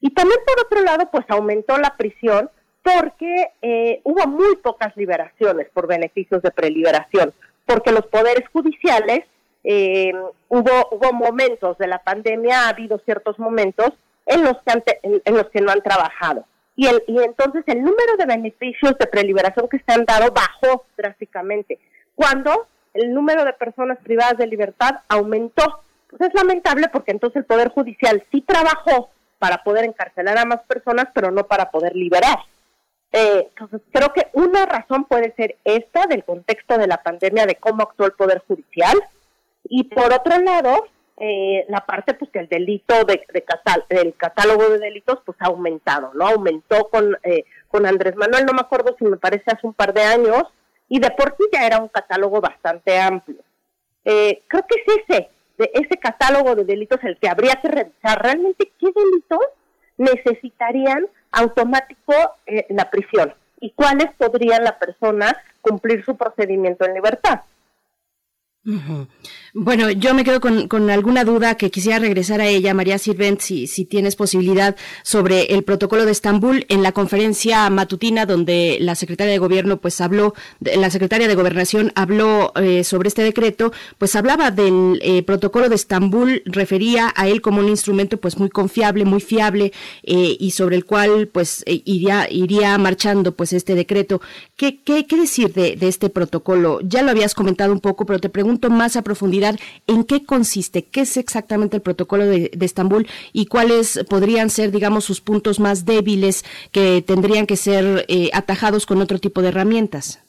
Y también por otro lado, pues aumentó la prisión porque eh, hubo muy pocas liberaciones por beneficios de preliberación porque los poderes judiciales, eh, hubo, hubo momentos de la pandemia, ha habido ciertos momentos en los que, en, los que no han trabajado. Y, el, y entonces el número de beneficios de preliberación que se han dado bajó drásticamente, cuando el número de personas privadas de libertad aumentó. pues es lamentable porque entonces el Poder Judicial sí trabajó para poder encarcelar a más personas, pero no para poder liberar. Eh, entonces, creo que una razón puede ser esta del contexto de la pandemia, de cómo actuó el Poder Judicial, y por otro lado, eh, la parte pues que el delito de, del catálogo de delitos pues ha aumentado, ¿no? Aumentó con, eh, con Andrés Manuel, no me acuerdo si me parece hace un par de años, y de por sí ya era un catálogo bastante amplio. Eh, creo que es ese, de ese catálogo de delitos el que habría que revisar realmente qué delitos necesitarían automático eh, la prisión y cuáles podría la persona cumplir su procedimiento en libertad. Bueno, yo me quedo con, alguna duda que quisiera regresar a ella, María Sirvent, si, si tienes posibilidad sobre el protocolo de Estambul en la conferencia matutina donde la secretaria de Gobierno pues habló, la secretaria de Gobernación habló eh, sobre este decreto, pues hablaba del eh, protocolo de Estambul, refería a él como un instrumento pues muy confiable, muy fiable eh, y sobre el cual pues iría, iría marchando pues este decreto. ¿Qué, qué, qué decir de, de este protocolo? Ya lo habías comentado un poco, pero te pregunto más a profundidad en qué consiste, qué es exactamente el protocolo de, Estambul y cuáles podrían ser, digamos, sus puntos más débiles que tendrían que ser eh, atajados con otro tipo de herramientas.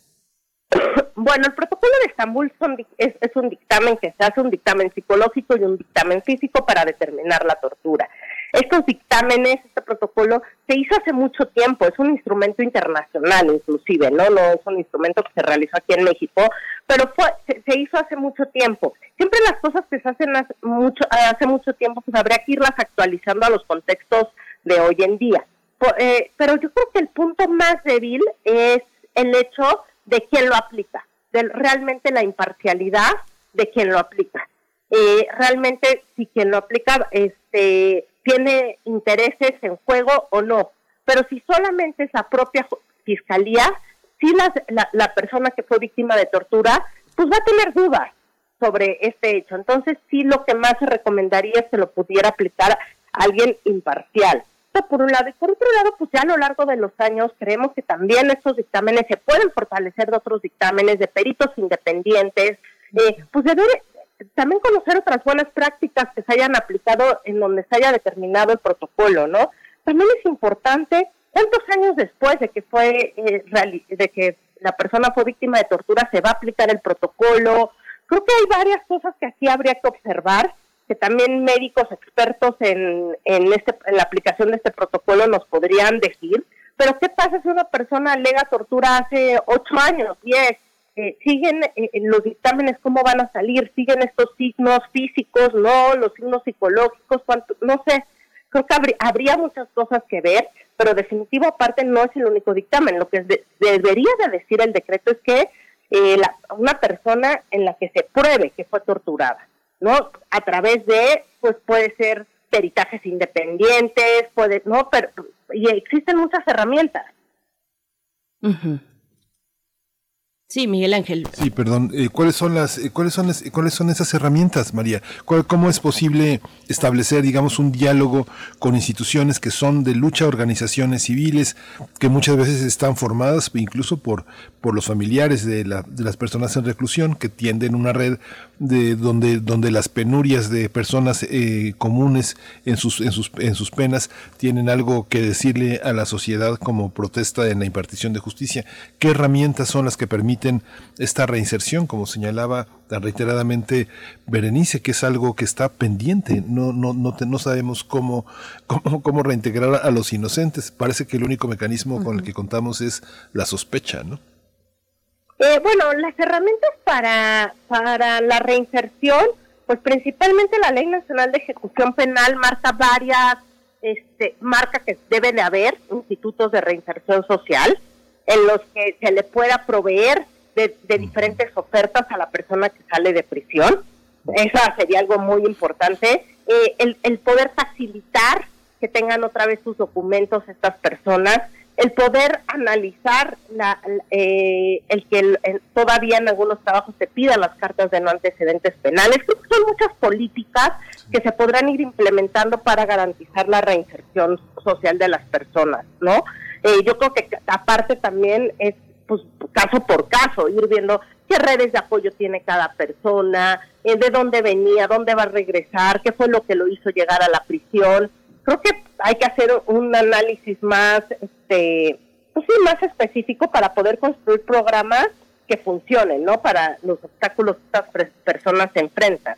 Bueno, el protocolo de Estambul es, es, un dictamen que se hace un dictamen psicológico y un dictamen físico para determinar la tortura. Estos dictámenes, este protocolo, se hizo hace mucho tiempo, es un instrumento internacional inclusive, ¿no? No es un instrumento que se realizó aquí en México, pero fue, se, hizo hace mucho tiempo. Siempre las cosas que se hacen hace mucho, hace mucho tiempo, pues habría que irlas actualizando a los contextos de hoy en día. Eh, pero yo creo que el punto más débil es el hecho de quién lo aplica, de realmente la imparcialidad de quien lo aplica. Eh, realmente si quien lo aplica este tiene intereses en juego o no. Pero si solamente es la propia fiscalía, si la, la, persona que fue víctima de tortura, pues va a tener dudas sobre este hecho. Entonces, sí lo que más se recomendaría es que lo pudiera aplicar alguien imparcial. Por un lado. Y por otro lado, pues ya a lo largo de los años creemos que también estos dictámenes se pueden fortalecer de otros dictámenes, de peritos independientes, eh, pues de ver también conocer otras buenas prácticas que se hayan aplicado en donde se haya determinado el protocolo, ¿no? También es importante cuántos años después de que fue eh, de que la persona fue víctima de tortura se va a aplicar el protocolo. Creo que hay varias cosas que aquí habría que observar que también médicos expertos en, en, este, en la aplicación de este protocolo nos podrían decir. Pero ¿qué pasa si una persona alega tortura hace ocho años, diez? Eh, siguen eh, los dictámenes cómo van a salir, siguen estos signos físicos, no, los signos psicológicos, cuánto, no sé, creo que habría, muchas cosas que ver, pero definitivo aparte no es el único dictamen, lo que debería de decir el decreto es que eh, una persona en la que se pruebe que fue torturada, ¿no? A través de, pues puede ser peritajes independientes, puede, no, pero, y existen muchas herramientas. Sí, Miguel Ángel. Sí, perdón. Eh, ¿Cuáles son las, eh, cuáles son, cuáles son esas herramientas, María? ¿Cómo es posible establecer, digamos, un diálogo con instituciones que son de lucha, organizaciones civiles, que muchas veces están formadas incluso por, por los familiares de, la, de las personas en reclusión, que tienden una red de donde, donde las penurias de personas eh, comunes en sus, en sus, en sus penas tienen algo que decirle a la sociedad como protesta en la impartición de justicia? ¿Qué herramientas son las que permiten esta reinserción, como señalaba reiteradamente Berenice, que es algo que está pendiente. No, no, no, no sabemos cómo, cómo, cómo, reintegrar a los inocentes. Parece que el único mecanismo con el que contamos es la sospecha, ¿no? Eh, bueno, las herramientas para, para la reinserción, pues principalmente la Ley Nacional de Ejecución Penal marca varias, este, marca que debe de haber institutos de reinserción social en los que se le pueda proveer de, diferentes ofertas a la persona que sale de prisión. Eso sería algo muy importante. Eh, el, el, poder facilitar que tengan otra vez sus documentos estas personas, el poder analizar la, eh, el que todavía en algunos trabajos se pidan las cartas de no antecedentes penales. Creo que son muchas políticas que se podrán ir implementando para garantizar la reinserción social de las personas, ¿no? Eh, yo creo que aparte también es pues caso por caso, ir viendo qué redes de apoyo tiene cada persona, eh, de dónde venía, dónde va a regresar, qué fue lo que lo hizo llegar a la prisión. Creo que hay que hacer un análisis más, este, pues sí, más específico para poder construir programas que funcionen, ¿no? Para los obstáculos que estas personas se enfrentan.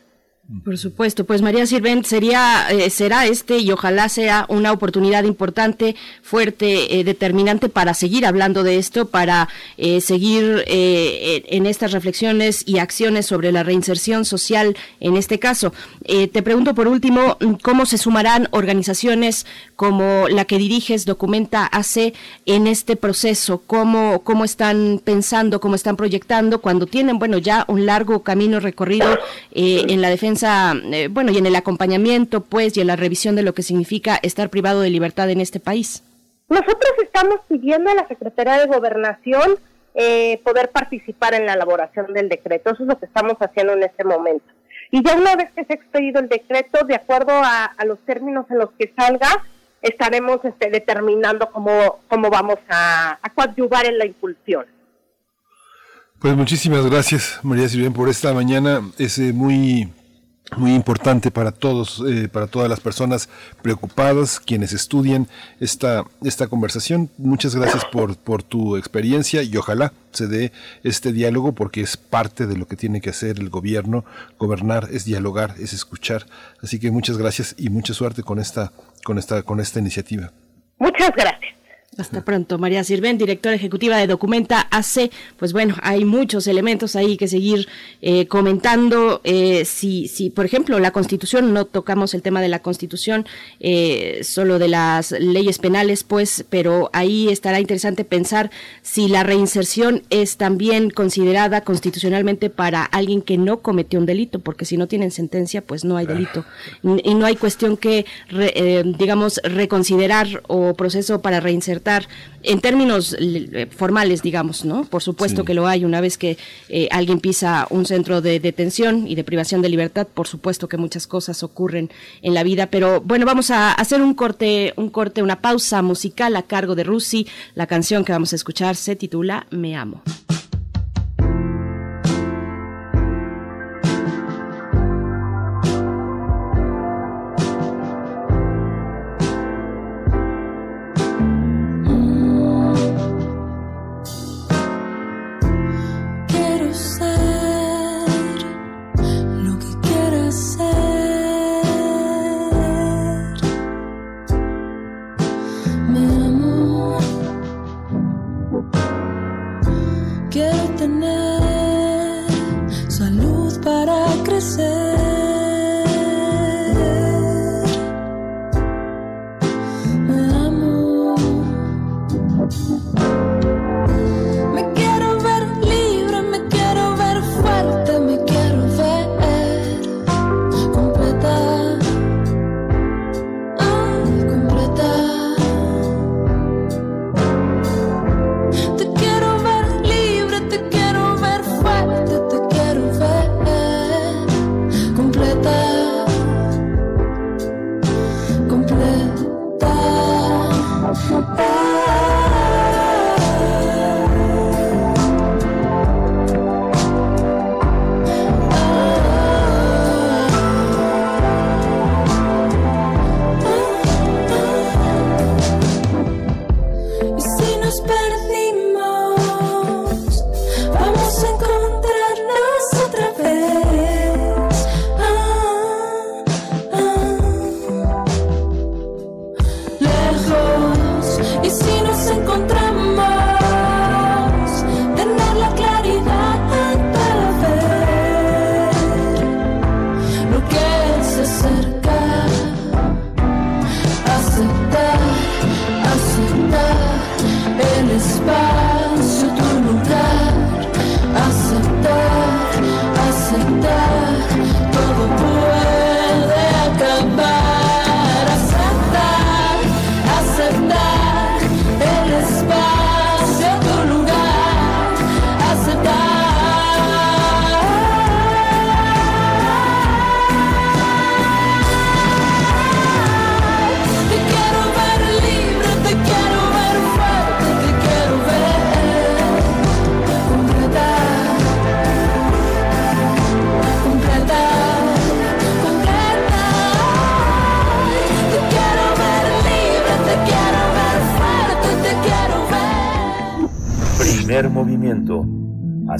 Por supuesto, pues María Sirvent sería, eh, será este y ojalá sea una oportunidad importante, fuerte, eh, determinante para seguir hablando de esto, para eh, seguir en estas reflexiones y acciones sobre la reinserción social en este caso. te pregunto por último, ¿cómo se sumarán organizaciones como la que diriges, Documenta AC, en este proceso? ¿Cómo, cómo están pensando, cómo están proyectando cuando tienen, bueno, ya un largo camino recorrido en la defensa eh, bueno, y en el acompañamiento, pues, y en la revisión de lo que significa estar privado de libertad en este país? Nosotros estamos pidiendo a la Secretaría de Gobernación eh, poder participar en la elaboración del decreto. Eso es lo que estamos haciendo en este momento. Y ya una vez que se ha expedido el decreto, de acuerdo a, los términos en los que salga, estaremos este, determinando cómo, cómo vamos a, a coadyuvar en la impulsión. Pues muchísimas gracias, María Silvia, por esta mañana. Es eh, muy muy importante para todos, eh, para todas las personas preocupadas, quienes estudian esta, esta conversación. Muchas gracias por, por tu experiencia y ojalá se dé este diálogo porque es parte de lo que tiene que hacer el gobierno. Gobernar es dialogar, es escuchar. Así que muchas gracias y mucha suerte con esta, con esta, con esta iniciativa. Muchas gracias. Hasta pronto, María Sirven, directora ejecutiva de Documenta AC. Pues bueno, hay muchos elementos ahí que seguir eh, comentando. Eh, si, si, por ejemplo, la Constitución, no tocamos el tema de la Constitución, eh, solo de las leyes penales, pues, pero ahí estará interesante pensar si la reinserción es también considerada constitucionalmente para alguien que no cometió un delito, porque si no tienen sentencia, pues no hay delito. Y no hay cuestión que, digamos, reconsiderar o proceso para reinsertar en términos eh, formales, digamos, ¿no? Por supuesto que lo hay. Una vez que eh, alguien pisa un centro de detención y de privación de libertad, por supuesto que muchas cosas ocurren en la vida. Pero bueno, vamos a hacer un corte, un corte, una pausa musical a cargo de Rusi. La canción que vamos a escuchar se titula Me amo.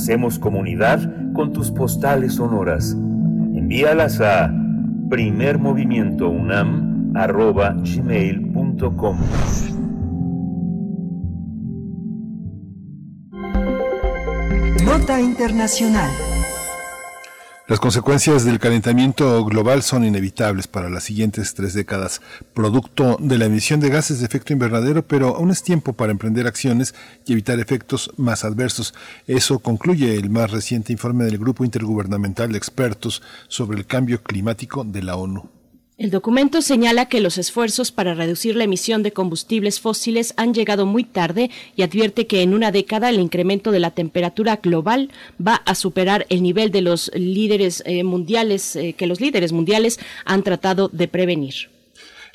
Hacemos comunidad con tus postales sonoras. Envíalas a primermovimientounam.gmail.com Nota Internacional. Las consecuencias del calentamiento global son inevitables para las siguientes tres décadas, producto de la emisión de gases de efecto invernadero, pero aún es tiempo para emprender acciones y evitar efectos más adversos. Eso concluye el más reciente informe del Grupo Intergubernamental de Expertos sobre el Cambio Climático de la ONU. El documento señala que los esfuerzos para reducir la emisión de combustibles fósiles han llegado muy tarde y advierte que en una década el incremento de la temperatura global va a superar el nivel de los líderes eh, mundiales eh, que los líderes mundiales han tratado de prevenir.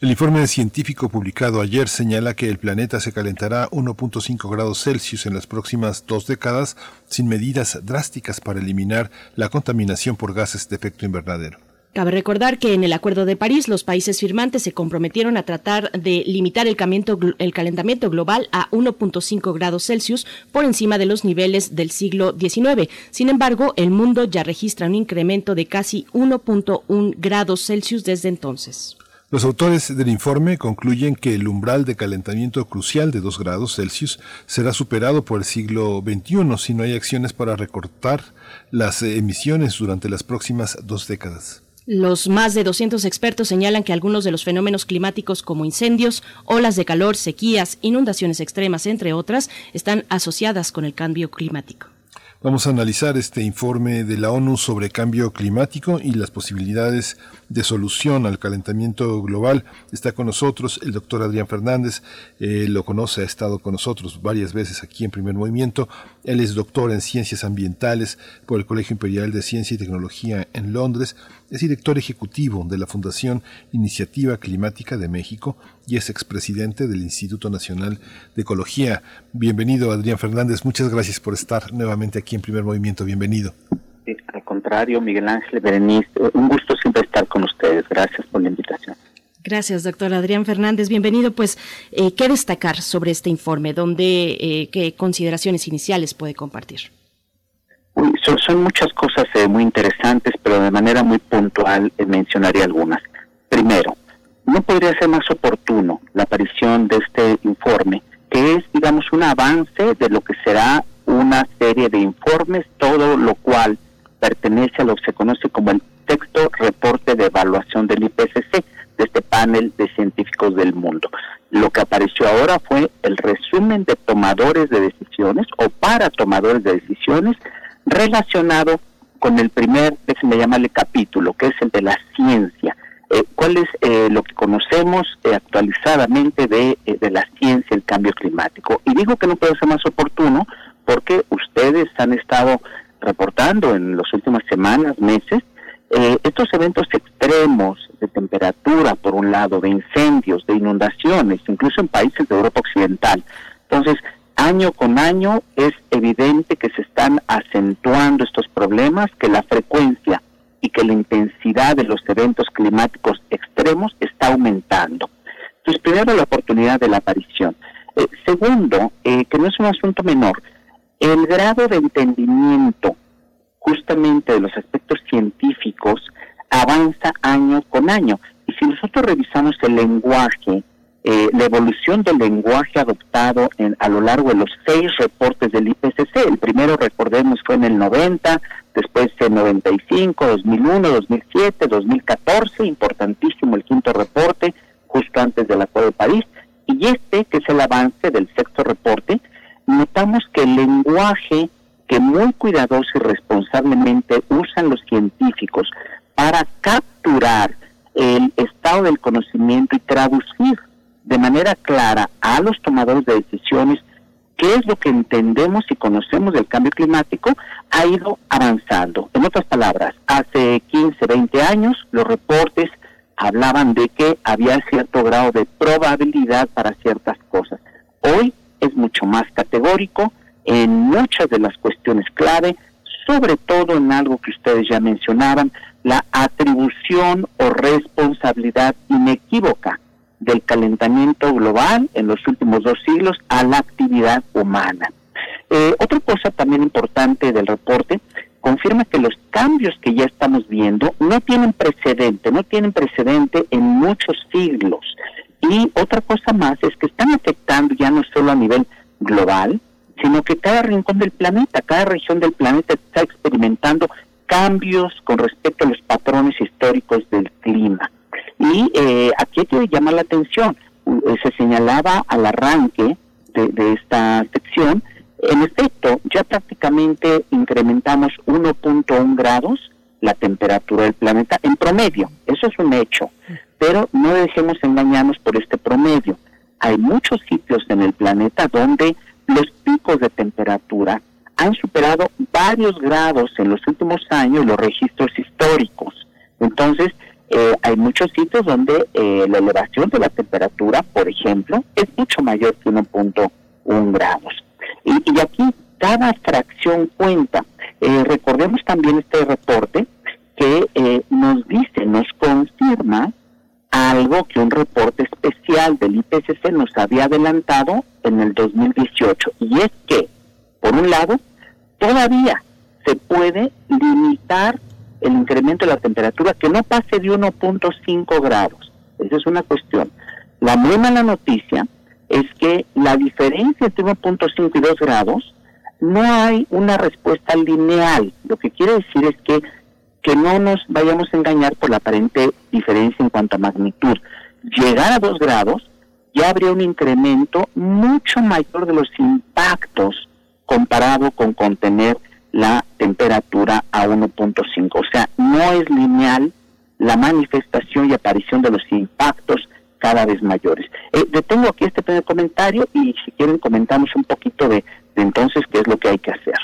El informe científico publicado ayer señala que el planeta se calentará 1.5 grados Celsius en las próximas dos décadas sin medidas drásticas para eliminar la contaminación por gases de efecto invernadero. Cabe recordar que en el Acuerdo de París los países firmantes se comprometieron a tratar de limitar el, calentamiento global a 1.5 grados Celsius por encima de los niveles del siglo XIX. Sin embargo, el mundo ya registra un incremento de casi 1.1 grados Celsius desde entonces. Los autores del informe concluyen que el umbral de calentamiento crucial de 2 grados Celsius será superado por el siglo XXI si no hay acciones para recortar las emisiones durante las próximas dos décadas. Los más de 200 expertos señalan que algunos de los fenómenos climáticos como incendios, olas de calor, sequías, inundaciones extremas, entre otras, están asociadas con el cambio climático. Vamos a analizar este informe de la ONU sobre cambio climático y las posibilidades de solución al calentamiento global. Está con nosotros el doctor Adrián Fernández, eh, lo conoce, ha estado con nosotros varias veces aquí en Primer Movimiento. Él es doctor en ciencias ambientales por el Colegio Imperial de Ciencia y Tecnología en Londres. Es director ejecutivo de la Fundación Iniciativa Climática de México y es expresidente del Instituto Nacional de Ecología. Bienvenido, Adrián Fernández. Muchas gracias por estar nuevamente aquí en Primer Movimiento. Bienvenido. al contrario, Miguel Ángel Berenice, un gusto estar con ustedes. Gracias por la invitación. Gracias, doctor Adrián Fernández. Bienvenido. Pues, eh, ¿qué destacar sobre este informe? ¿Dónde, eh, qué consideraciones iniciales puede compartir? son, muchas cosas eh, muy interesantes, pero de manera muy puntual eh, mencionaré algunas. Primero, no podría ser más oportuno la aparición de este informe, que es, digamos, un avance de lo que será una serie de informes, todo lo cual pertenece a lo que se conoce como el texto reporte de evaluación del IPCC, de este panel de científicos del mundo. Lo que apareció ahora fue el resumen de tomadores de decisiones o para tomadores de decisiones relacionado con el primer, déjenme llamarle capítulo, que es el de la ciencia. Eh, ¿Cuál es eh, lo que conocemos eh, actualizadamente de, de la ciencia, el cambio climático? Y digo que no puede ser más oportuno porque ustedes han estado reportando en las últimas semanas, meses, estos eventos extremos de temperatura, por un lado, de incendios, de inundaciones, incluso en países de Europa Occidental. Entonces, año con año es evidente que se están acentuando estos problemas, que la frecuencia y que la intensidad de los eventos climáticos extremos está aumentando. Entonces, primero la oportunidad de la aparición. Eh, segundo, eh, que no es un asunto menor, el grado de entendimiento justamente de los aspectos científicos avanza año con año. Y si nosotros revisamos el lenguaje eh, la evolución del lenguaje adoptado en, a lo largo de los seis reportes del IPCC. El primero, recordemos, fue en el 90, después en 95, 2001, 2007, 2014, importantísimo el quinto reporte, justo antes del Acuerdo de París. Y este, que es el avance del sexto reporte, notamos que el lenguaje que muy cuidadoso y responsablemente usan los científicos para capturar el estado del conocimiento y traducir de manera clara a los tomadores de decisiones qué es lo que entendemos y conocemos del cambio climático, ha ido avanzando. En otras palabras, hace 15, 20 años los reportes hablaban de que había cierto grado de probabilidad para ciertas cosas. Hoy es mucho más categórico en muchas de las cuestiones clave, sobre todo en algo que ustedes ya mencionaban, la atribución o responsabilidad inequívoca del calentamiento global en los últimos dos siglos a la actividad humana. Eh, otra cosa también importante del reporte confirma que los cambios que ya estamos viendo no tienen precedente, no tienen precedente en muchos siglos. Y otra cosa más es que están afectando ya no solo a nivel global, sino que cada rincón del planeta, cada región del planeta está experimentando cambios con respecto a los patrones históricos del clima. Y eh, aquí hay que llamar la atención, eh, se señalaba al arranque de, de esta sección, en efecto, ya prácticamente incrementamos 1.1 grados la temperatura del planeta en promedio, eso es un hecho, pero no dejemos engañarnos por este promedio. Hay muchos sitios en el planeta donde los picos de temperatura han superado varios grados en los últimos años los registros históricos. Entonces, eh, hay muchos sitios donde eh, la elevación de la temperatura, por ejemplo, es mucho mayor que 1.1 grados. Y, aquí cada fracción cuenta. Eh, recordemos también este reporte que eh, nos dice, nos confirma algo que un reporte especial del IPCC nos había adelantado en el 2018. Y es que, por un lado, todavía se puede limitar el incremento de la temperatura que no pase de 1.5 grados. Esa es una cuestión. La muy mala noticia es que la diferencia entre 1.5 y 2 grados no hay una respuesta lineal. Lo que quiere decir es que, que no nos vayamos a engañar por la aparente diferencia en cuanto a magnitud. Llegar a 2 grados ya habría un incremento mucho mayor de los impactos comparado con contener la temperatura a 1.5. O sea, no es lineal la manifestación y aparición de los impactos cada vez mayores. Eh, detengo aquí este primer comentario y si quieren comentamos un poquito de, entonces qué es lo que hay que hacer.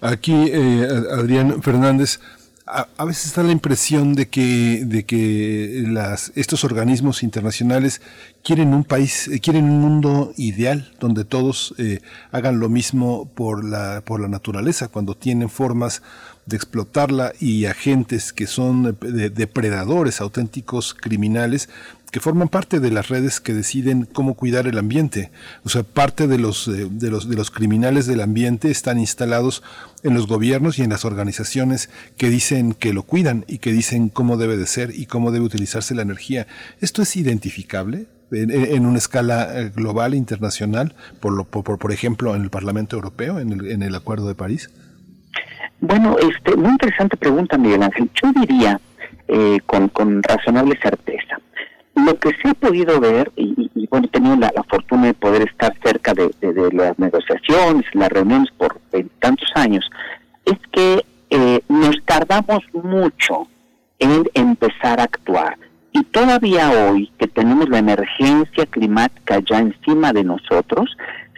Aquí, eh, Adrián Fernández, a, veces está la impresión de que, de que las, estos organismos internacionales quieren un país, eh, quieren un mundo ideal donde todos eh, hagan lo mismo por la, por la naturaleza, cuando tienen formas de explotarla y agentes que son depredadores, auténticos criminales, que forman parte de las redes que deciden cómo cuidar el ambiente. O sea, parte de los, eh, de los, de los criminales del ambiente están instalados en los gobiernos y en las organizaciones que dicen que lo cuidan y que dicen cómo debe de ser y cómo debe utilizarse la energía. ¿Esto es identificable? En, una escala eh, global, internacional, por, lo, por, por ejemplo, en el Parlamento Europeo, en el, en el Acuerdo de París? Bueno, este, muy interesante pregunta, Miguel Ángel. Yo diría, eh, con, con razonable certeza, lo que se ha podido ver, y, bueno, he tenido la, fortuna de poder estar cerca de, las negociaciones, las reuniones por tantos años, es que eh, nos tardamos mucho en empezar a actuar. Y todavía hoy, que tenemos la emergencia climática ya encima de nosotros,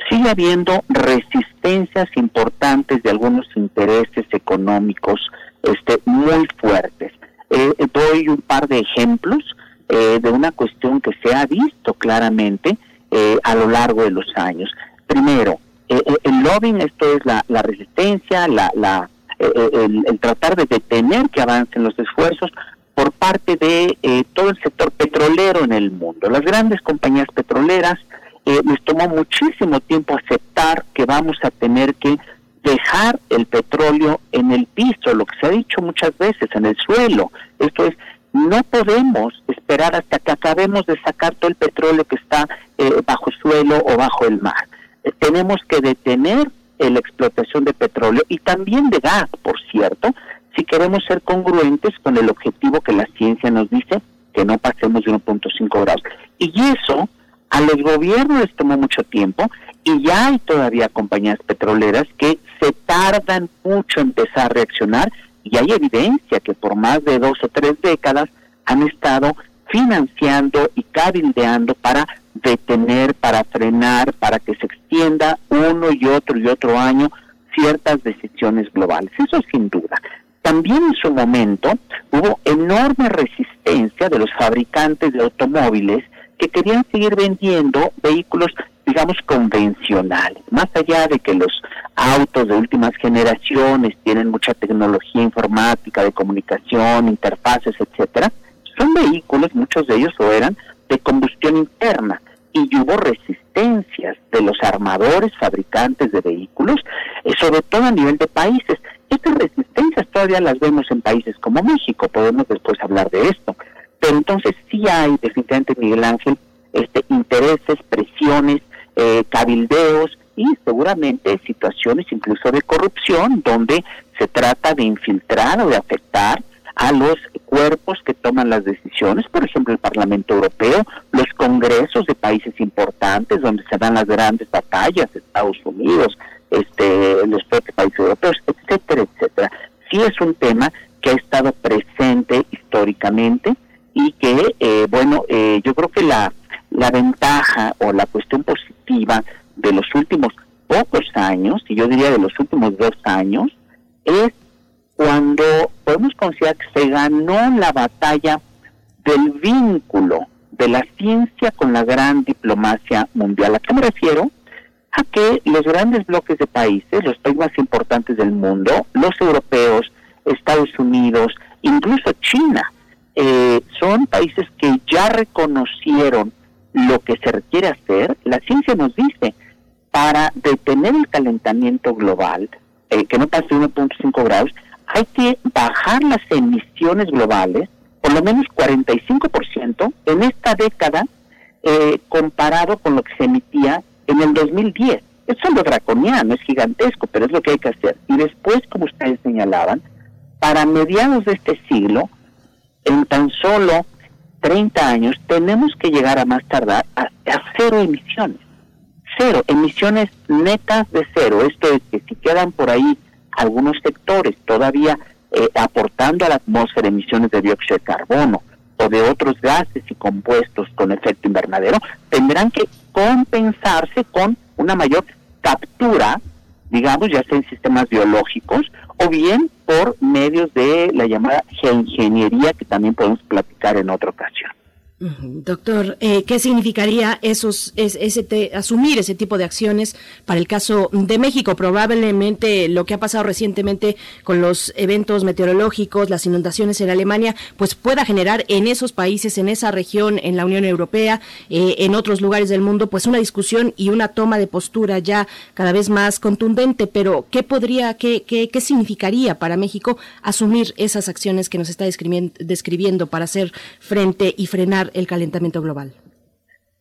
sigue habiendo resistencias importantes de algunos intereses económicos este, muy fuertes. Eh, doy un par de ejemplos. Eh, de una cuestión que se ha visto claramente eh, a lo largo de los años. Primero, eh, el lobbying, esto es la, resistencia, la, la, el, tratar de detener que avancen los esfuerzos por parte de todo el sector petrolero en el mundo. Las grandes compañías petroleras les tomó muchísimo tiempo aceptar que vamos a tener que dejar el petróleo en el piso, lo que se ha dicho muchas veces, en el suelo. Esto es, no podemos esperar hasta que acabemos de sacar todo el petróleo que está eh, bajo suelo o bajo el mar. Eh, tenemos que detener la explotación de petróleo y también de gas, por cierto, si queremos ser congruentes con el objetivo que la ciencia nos dice, que no pasemos de 1.5 grados. Y eso a los gobiernos les tomó mucho tiempo y ya hay todavía compañías petroleras que se tardan mucho en empezar a reaccionar y hay evidencia que por más de dos o tres décadas han estado financiando y cabildeando para detener, para frenar, para que se extienda uno y otro y otro año ciertas decisiones globales. Eso sin duda. También en su momento hubo enorme resistencia de los fabricantes de automóviles que querían seguir vendiendo vehículos digamos, convencionales. Más allá de que los autos de últimas generaciones tienen mucha tecnología informática, de comunicación, interfaces, etcétera, son vehículos, muchos de ellos lo eran, de combustión interna. y hubo resistencias de los armadores, fabricantes de vehículos, eh, sobre todo a nivel de países. Estas resistencias todavía las vemos en países como México, podemos después hablar de esto. Pero entonces sí hay definitivamente, Miguel Ángel, este, intereses, presiones, eh, cabildeos y seguramente situaciones incluso de corrupción donde se trata de infiltrar o de afectar a los cuerpos que toman las decisiones, por ejemplo el Parlamento Europeo, los congresos de países importantes donde se dan las grandes batallas, Estados Unidos, este, los propios países europeos, etcétera, etcétera. Sí es un tema que ha estado presente históricamente y que, eh, bueno, eh, yo creo que la, la ventaja o la cuestión positiva de los últimos pocos años, y yo diría de los últimos dos años, es cuando podemos considerar que se ganó la batalla del vínculo de la ciencia con la gran diplomacia mundial. ¿A qué me refiero? A que los grandes bloques de países, los países más importantes del mundo, los europeos, Estados Unidos, incluso China, eh, son países que ya reconocieron lo que se requiere hacer. La ciencia nos dice, para detener el calentamiento global, eh, que no pase de 1.5 grados, hay que bajar las emisiones globales por lo menos 45% en esta década eh, comparado con lo que se emitía en el 2010. Eso es lo draconiano, es gigantesco, pero es lo que hay que hacer. Y después, como ustedes señalaban, para mediados de este siglo, en tan solo 30 años, tenemos que llegar a más tardar a cero emisiones. Cero, emisiones netas de cero. Esto es que si quedan por ahí algunos sectores todavía eh, aportando a la atmósfera emisiones de dióxido de carbono o de otros gases y compuestos con efecto invernadero, tendrán que compensarse con una mayor captura, digamos, ya sea en sistemas biológicos o bien por medios de la llamada geoingeniería que también podemos platicar en otra ocasión. Doctor, eh, ¿qué significaría esos, ese asumir ese tipo de acciones para el caso de México? Probablemente lo que ha pasado recientemente con los eventos meteorológicos, las inundaciones en Alemania, pues pueda generar en esos países, en esa región, en la Unión Europea, eh, en otros lugares del mundo, pues una discusión y una toma de postura ya cada vez más contundente. Pero ¿qué podría, qué, qué, qué significaría para México asumir esas acciones que nos está describiendo para hacer frente y frenar el calentamiento global?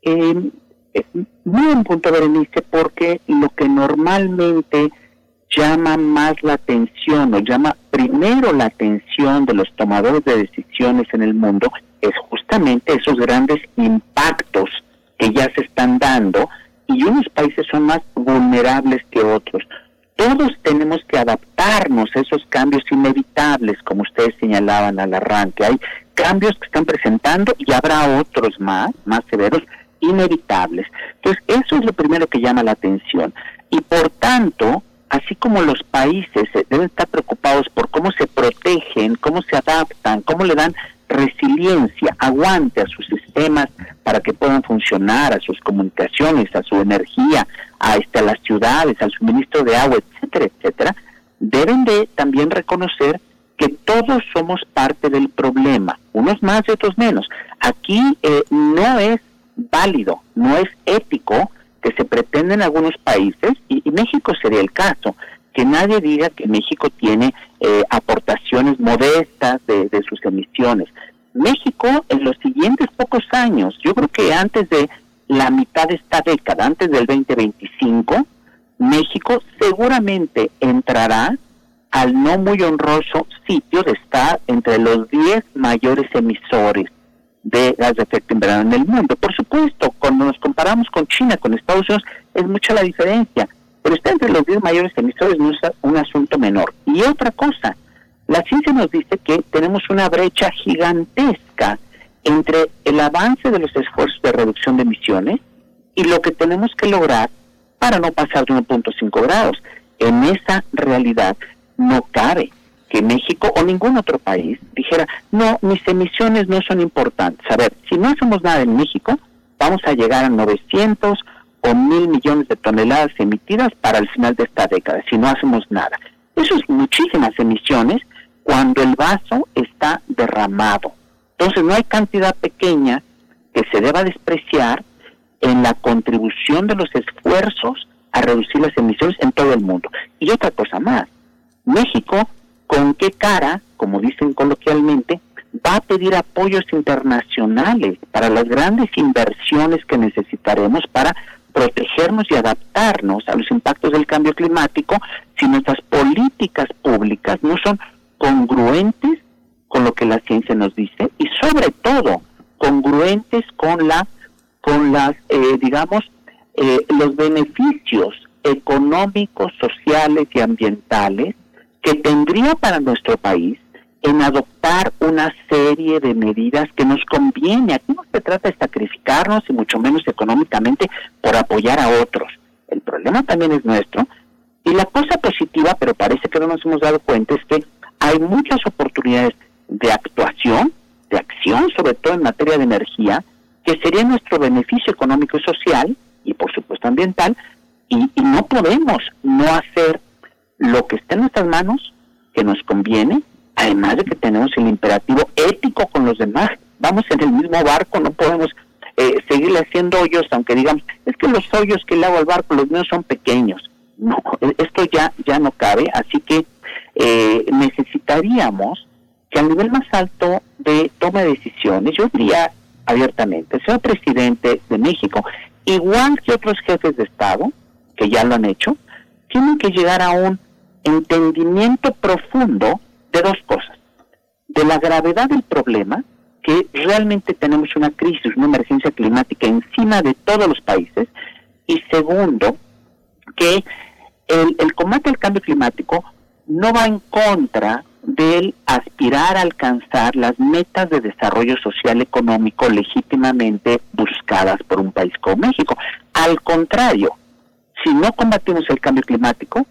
Eh, muy buen punto, Berenice, porque lo que normalmente llama más la atención o llama primero la atención de los tomadores de decisiones en el mundo es justamente esos grandes impactos que ya se están dando y unos países son más vulnerables que otros. Todos tenemos que adaptarnos a esos cambios inevitables, como ustedes señalaban al arranque. Hay cambios que están presentando y habrá otros más, más severos, inevitables. Entonces, eso es lo primero que llama la atención. Y por tanto, así como los países deben estar preocupados por cómo se protegen, cómo se adaptan, cómo le dan resiliencia, aguante a sus sistemas para que puedan funcionar, a sus comunicaciones, a su energía, a, este, a las ciudades, al suministro de agua, etcétera, etcétera, deben de también reconocer que todos somos parte del problema, unos más y otros menos. Aquí eh, no es válido, no es ético que se pretenda en algunos países, y, México sería el caso, que nadie diga que México tiene eh, aportaciones modestas de, de sus emisiones. México en los siguientes pocos años, yo creo que antes de la mitad de esta década, antes del 2025, México seguramente entrará al no muy honroso sitio de estar entre los 10 mayores emisores de gas de efecto invernadero en el mundo. Por supuesto, cuando nos comparamos con China, con Estados Unidos, es mucha la diferencia, pero estar entre los 10 mayores emisores no es un asunto menor. Y otra cosa, la ciencia nos dice que tenemos una brecha gigantesca entre el avance de los esfuerzos de reducción de emisiones y lo que tenemos que lograr para no pasar de 1.5 grados. En esa realidad no cabe que México o ningún otro país dijera, no, mis emisiones no son importantes. A ver, si no hacemos nada en México, vamos a llegar a 900 o 1000 millones de toneladas emitidas para el final de esta década, si no hacemos nada. Eso es muchísimas emisiones cuando el vaso está derramado. Entonces no hay cantidad pequeña que se deba despreciar en la contribución de los esfuerzos a reducir las emisiones en todo el mundo. Y otra cosa más, México, ¿con qué cara, como dicen coloquialmente, va a pedir apoyos internacionales para las grandes inversiones que necesitaremos para protegernos y adaptarnos a los impactos del cambio climático si nuestras políticas públicas no son congruentes con lo que la ciencia nos dice y sobre todo congruentes con la con las eh, digamos eh, los beneficios económicos, sociales y ambientales que tendría para nuestro país en adoptar una serie de medidas que nos conviene. Aquí no se trata de sacrificarnos y mucho menos económicamente por apoyar a otros. El problema también es nuestro. Y la cosa positiva, pero parece que no nos hemos dado cuenta, es que hay muchas oportunidades de actuación, de acción, sobre todo en materia de energía, que sería nuestro beneficio económico y social, y por supuesto ambiental, y, y no podemos no hacer lo que está en nuestras manos, que nos conviene, además de que tenemos el imperativo ético con los demás. Vamos en el mismo barco, no podemos eh, seguirle haciendo hoyos, aunque digamos, es que los hoyos que le hago al barco, los míos son pequeños. No, e, esto ya, ya no cabe, así que eh, necesitaríamos que al nivel más alto de toma de decisiones, yo diría abiertamente, señor presidente de México, igual que otros jefes de Estado, que ya lo han hecho, tienen que llegar a un entendimiento profundo de dos cosas. De la gravedad del problema, que realmente tenemos una crisis, una emergencia climática encima de todos los países, y segundo, que el, el combate al cambio climático no va en contra del aspirar a alcanzar las metas de desarrollo social económico legítimamente buscadas por un país como México. Al contrario, si no combatimos el cambio climático,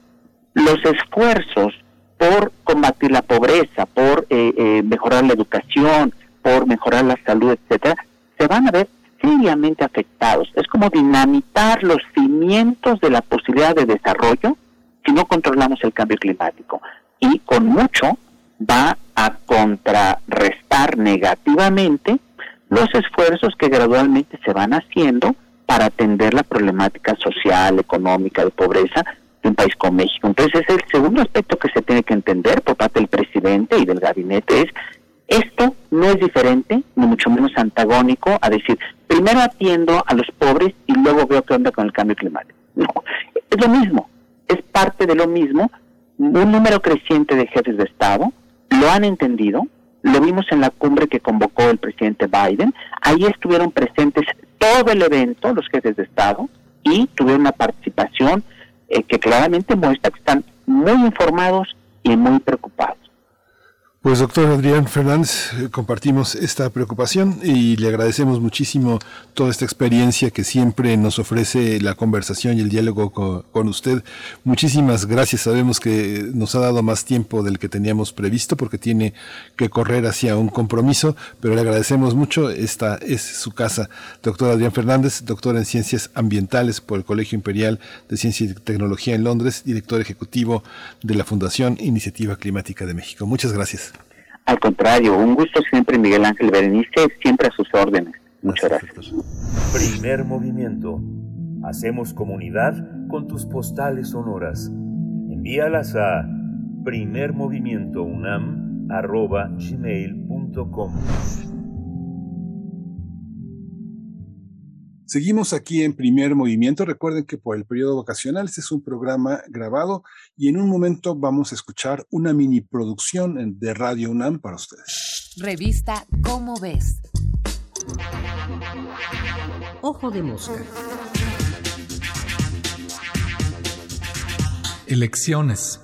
los esfuerzos por combatir la pobreza, por eh, eh, mejorar la educación, por mejorar la salud, etcétera, se van a ver seriamente afectados. Es como dinamitar los cimientos de la posibilidad de desarrollo si no controlamos el cambio climático. Y con mucho va a contrarrestar negativamente los esfuerzos que gradualmente se van haciendo para atender la problemática social, económica, de pobreza de un país como México. Entonces, el segundo aspecto que se tiene que entender por parte del presidente y del gabinete es esto no es diferente, ni mucho menos antagónico, a decir, primero atiendo a los pobres y luego veo qué onda con el cambio climático. No, es lo mismo, es parte de lo mismo. Un número creciente de jefes de Estado lo han entendido, lo vimos en la cumbre que convocó el presidente Biden, ahí estuvieron presentes todo el evento, los jefes de Estado, y tuvieron una participación eh, que claramente muestra que están muy informados y muy preocupados. Pues doctor Adrián Fernández, eh, compartimos esta preocupación y le agradecemos muchísimo toda esta experiencia que siempre nos ofrece la conversación y el diálogo con, usted. Muchísimas gracias. Sabemos que nos ha dado más tiempo del que teníamos previsto porque tiene que correr hacia un compromiso, pero le agradecemos mucho. Esta es su casa. Doctor Adrián Fernández, doctor en Ciencias Ambientales por el Colegio Imperial de Ciencia y Tecnología en Londres, director ejecutivo de la Fundación Iniciativa Climática de México. Muchas gracias. Al contrario, un gusto siempre, Miguel Ángel Berenice, siempre a sus órdenes. Muchas gracias. Primer movimiento. Hacemos comunidad con tus postales sonoras. Envíalas a primermovimientounam.gmail.com Seguimos aquí en primer movimiento. Recuerden que por el periodo vacacional este es un programa grabado y en un momento vamos a escuchar una mini producción de Radio UNAM para ustedes. Revista Cómo ves. Ojo de mosca. Elecciones.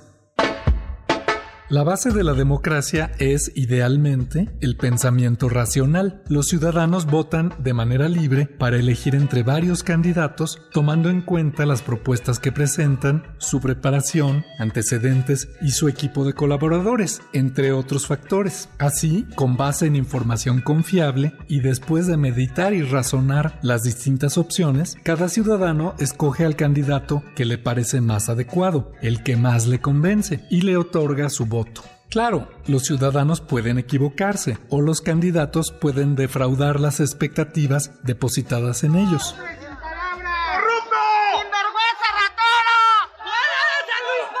La base de la democracia es, idealmente, el pensamiento racional. Los ciudadanos votan de manera libre para elegir entre varios candidatos, tomando en cuenta las propuestas que presentan, su preparación, antecedentes y su equipo de colaboradores, entre otros factores. Así, con base en información confiable y después de meditar y razonar las distintas opciones, cada ciudadano escoge al candidato que le parece más adecuado, el que más le convence, y le otorga su voto Claro, los ciudadanos pueden equivocarse o los candidatos pueden defraudar las expectativas depositadas en ellos.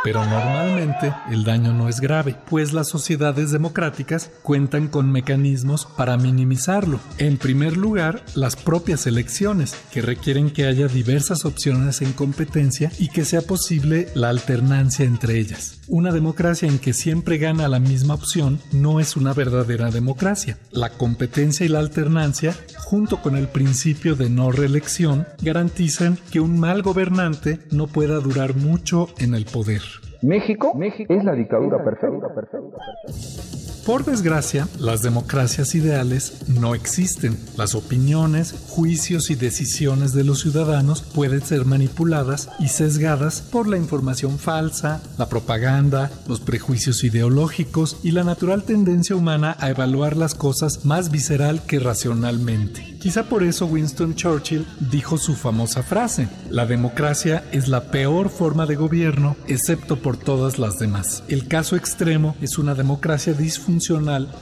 Pero normalmente el daño no es grave, pues las sociedades democráticas cuentan con mecanismos para minimizarlo. En primer lugar, las propias elecciones, que requieren que haya diversas opciones en competencia y que sea posible la alternancia entre ellas. Una democracia en que siempre gana la misma opción no es una verdadera democracia. La competencia y la alternancia, junto con el principio de no reelección, garantizan que un mal gobernante no pueda durar mucho en el poder. México, México es la dictadura perfecta. Por desgracia, las democracias ideales no existen. Las opiniones, juicios y decisiones de los ciudadanos pueden ser manipuladas y sesgadas por la información falsa, la propaganda, los prejuicios ideológicos y la natural tendencia humana a evaluar las cosas más visceral que racionalmente. Quizá por eso Winston Churchill dijo su famosa frase, la democracia es la peor forma de gobierno excepto por todas las demás. El caso extremo es una democracia disfuncional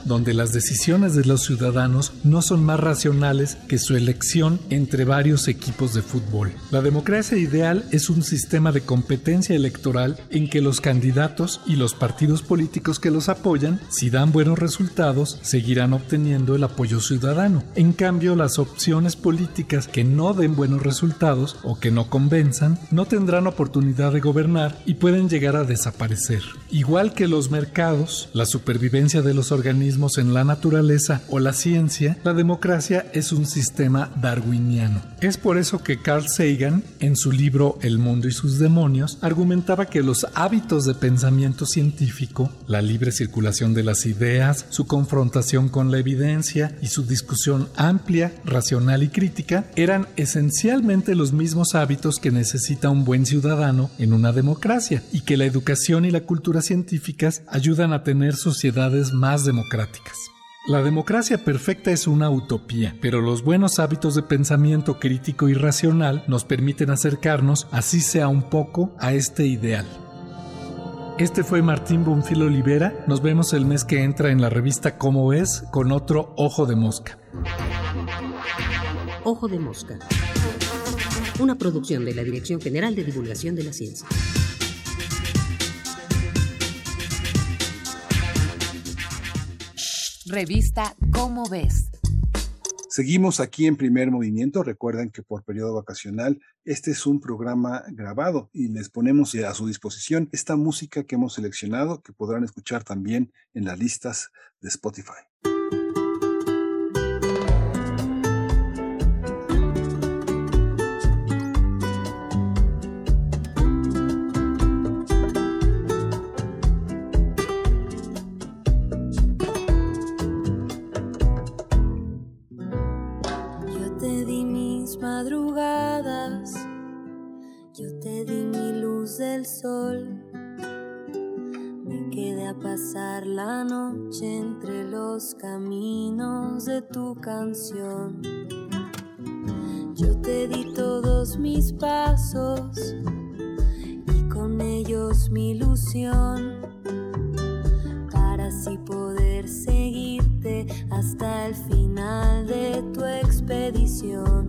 donde las decisiones de los ciudadanos no son más racionales que su elección entre varios equipos de fútbol. La democracia ideal es un sistema de competencia electoral en que los candidatos y los partidos políticos que los apoyan, si dan buenos resultados, seguirán obteniendo el apoyo ciudadano. En cambio, la opciones políticas que no den buenos resultados o que no convenzan no tendrán oportunidad de gobernar y pueden llegar a desaparecer. Igual que los mercados, la supervivencia de los organismos en la naturaleza o la ciencia, la democracia es un sistema darwiniano. Es por eso que Carl Sagan, en su libro El mundo y sus demonios, argumentaba que los hábitos de pensamiento científico, la libre circulación de las ideas, su confrontación con la evidencia y su discusión amplia racional y crítica eran esencialmente los mismos hábitos que necesita un buen ciudadano en una democracia y que la educación y la cultura científicas ayudan a tener sociedades más democráticas. La democracia perfecta es una utopía, pero los buenos hábitos de pensamiento crítico y racional nos permiten acercarnos, así sea un poco, a este ideal. Este fue Martín Bonfil Olivera. Nos vemos el mes que entra en la revista Cómo es con otro Ojo de Mosca. Ojo de Mosca. Una producción de la Dirección General de Divulgación de la Ciencia. Revista Cómo ves. Seguimos aquí en primer movimiento. Recuerden que por periodo vacacional este es un programa grabado y les ponemos a su disposición esta música que hemos seleccionado que podrán escuchar también en las listas de Spotify. Del sol. Me quedé a pasar la noche entre los caminos de tu canción. Yo te di todos mis pasos y con ellos mi ilusión para así poder seguirte hasta el final de tu expedición.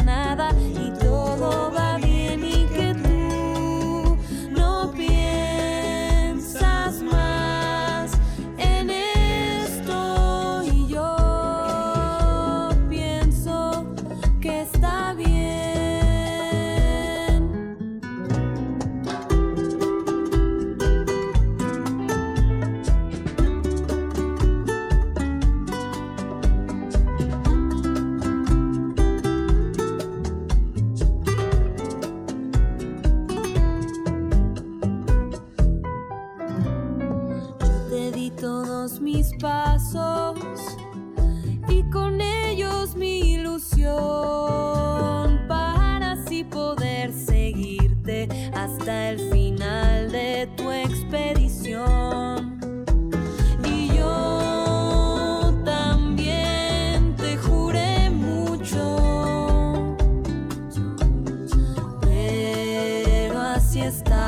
está.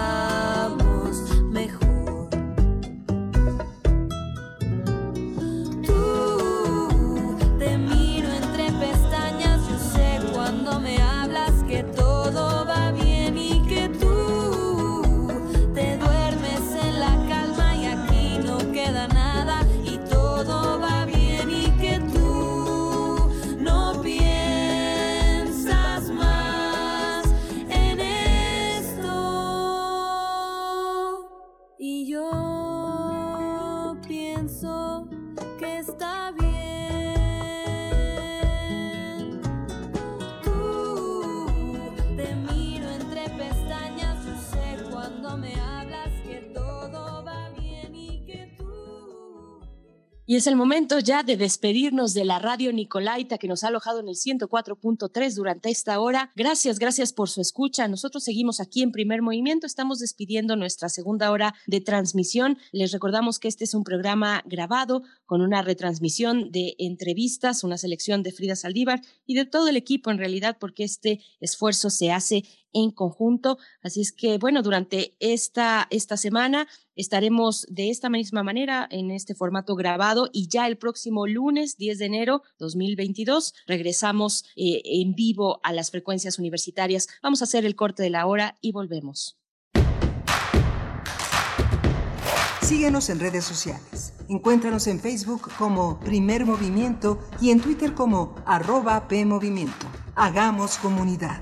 Y es el momento ya de despedirnos de la radio Nicolaita que nos ha alojado en el 104.3 durante esta hora. Gracias, gracias por su escucha. Nosotros seguimos aquí en primer movimiento. Estamos despidiendo nuestra segunda hora de transmisión. Les recordamos que este es un programa grabado con una retransmisión de entrevistas, una selección de Frida Saldívar y de todo el equipo en realidad, porque este esfuerzo se hace en conjunto. Así es que, bueno, durante esta, esta semana estaremos de esta misma manera en este formato grabado y ya el próximo lunes 10 de enero 2022 regresamos eh, en vivo a las frecuencias universitarias. Vamos a hacer el corte de la hora y volvemos. Síguenos en redes sociales. Encuéntranos en Facebook como Primer Movimiento y en Twitter como arroba PMovimiento. Hagamos comunidad.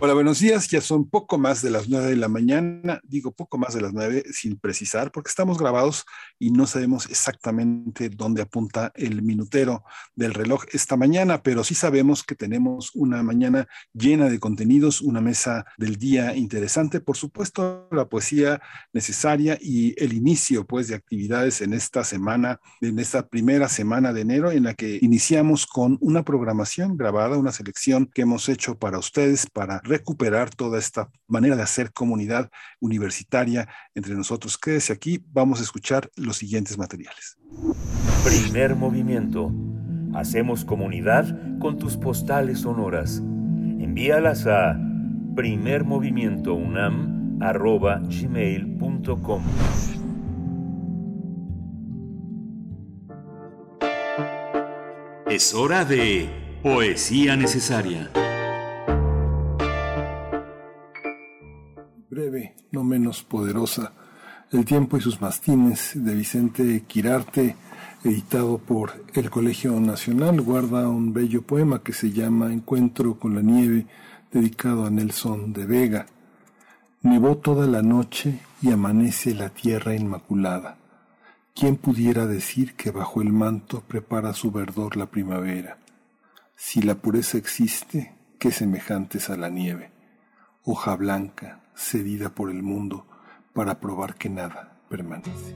Hola, buenos días. Ya son poco más de las nueve de la mañana. Digo poco más de las nueve sin precisar porque estamos grabados y no sabemos exactamente dónde apunta el minutero del reloj esta mañana, pero sí sabemos que tenemos una mañana llena de contenidos, una mesa del día interesante, por supuesto, la poesía necesaria y el inicio pues de actividades en esta semana, en esta primera semana de enero en la que iniciamos con una programación grabada, una selección que hemos hecho para ustedes para recuperar toda esta manera de hacer comunidad universitaria entre nosotros. Quédese aquí, vamos a escuchar los siguientes materiales. Primer movimiento. Hacemos comunidad con tus postales sonoras. Envíalas a primermovimientounam.gmail.com Es hora de Poesía Necesaria. No menos poderosa, El tiempo y sus mastines de Vicente Quirarte, editado por el Colegio Nacional, guarda un bello poema que se llama Encuentro con la nieve, dedicado a Nelson de Vega. Nevó toda la noche y amanece la tierra inmaculada. ¿Quién pudiera decir que bajo el manto prepara su verdor la primavera? Si la pureza existe, qué semejantes a la nieve. Hoja blanca, cedida por el mundo para probar que nada permanece.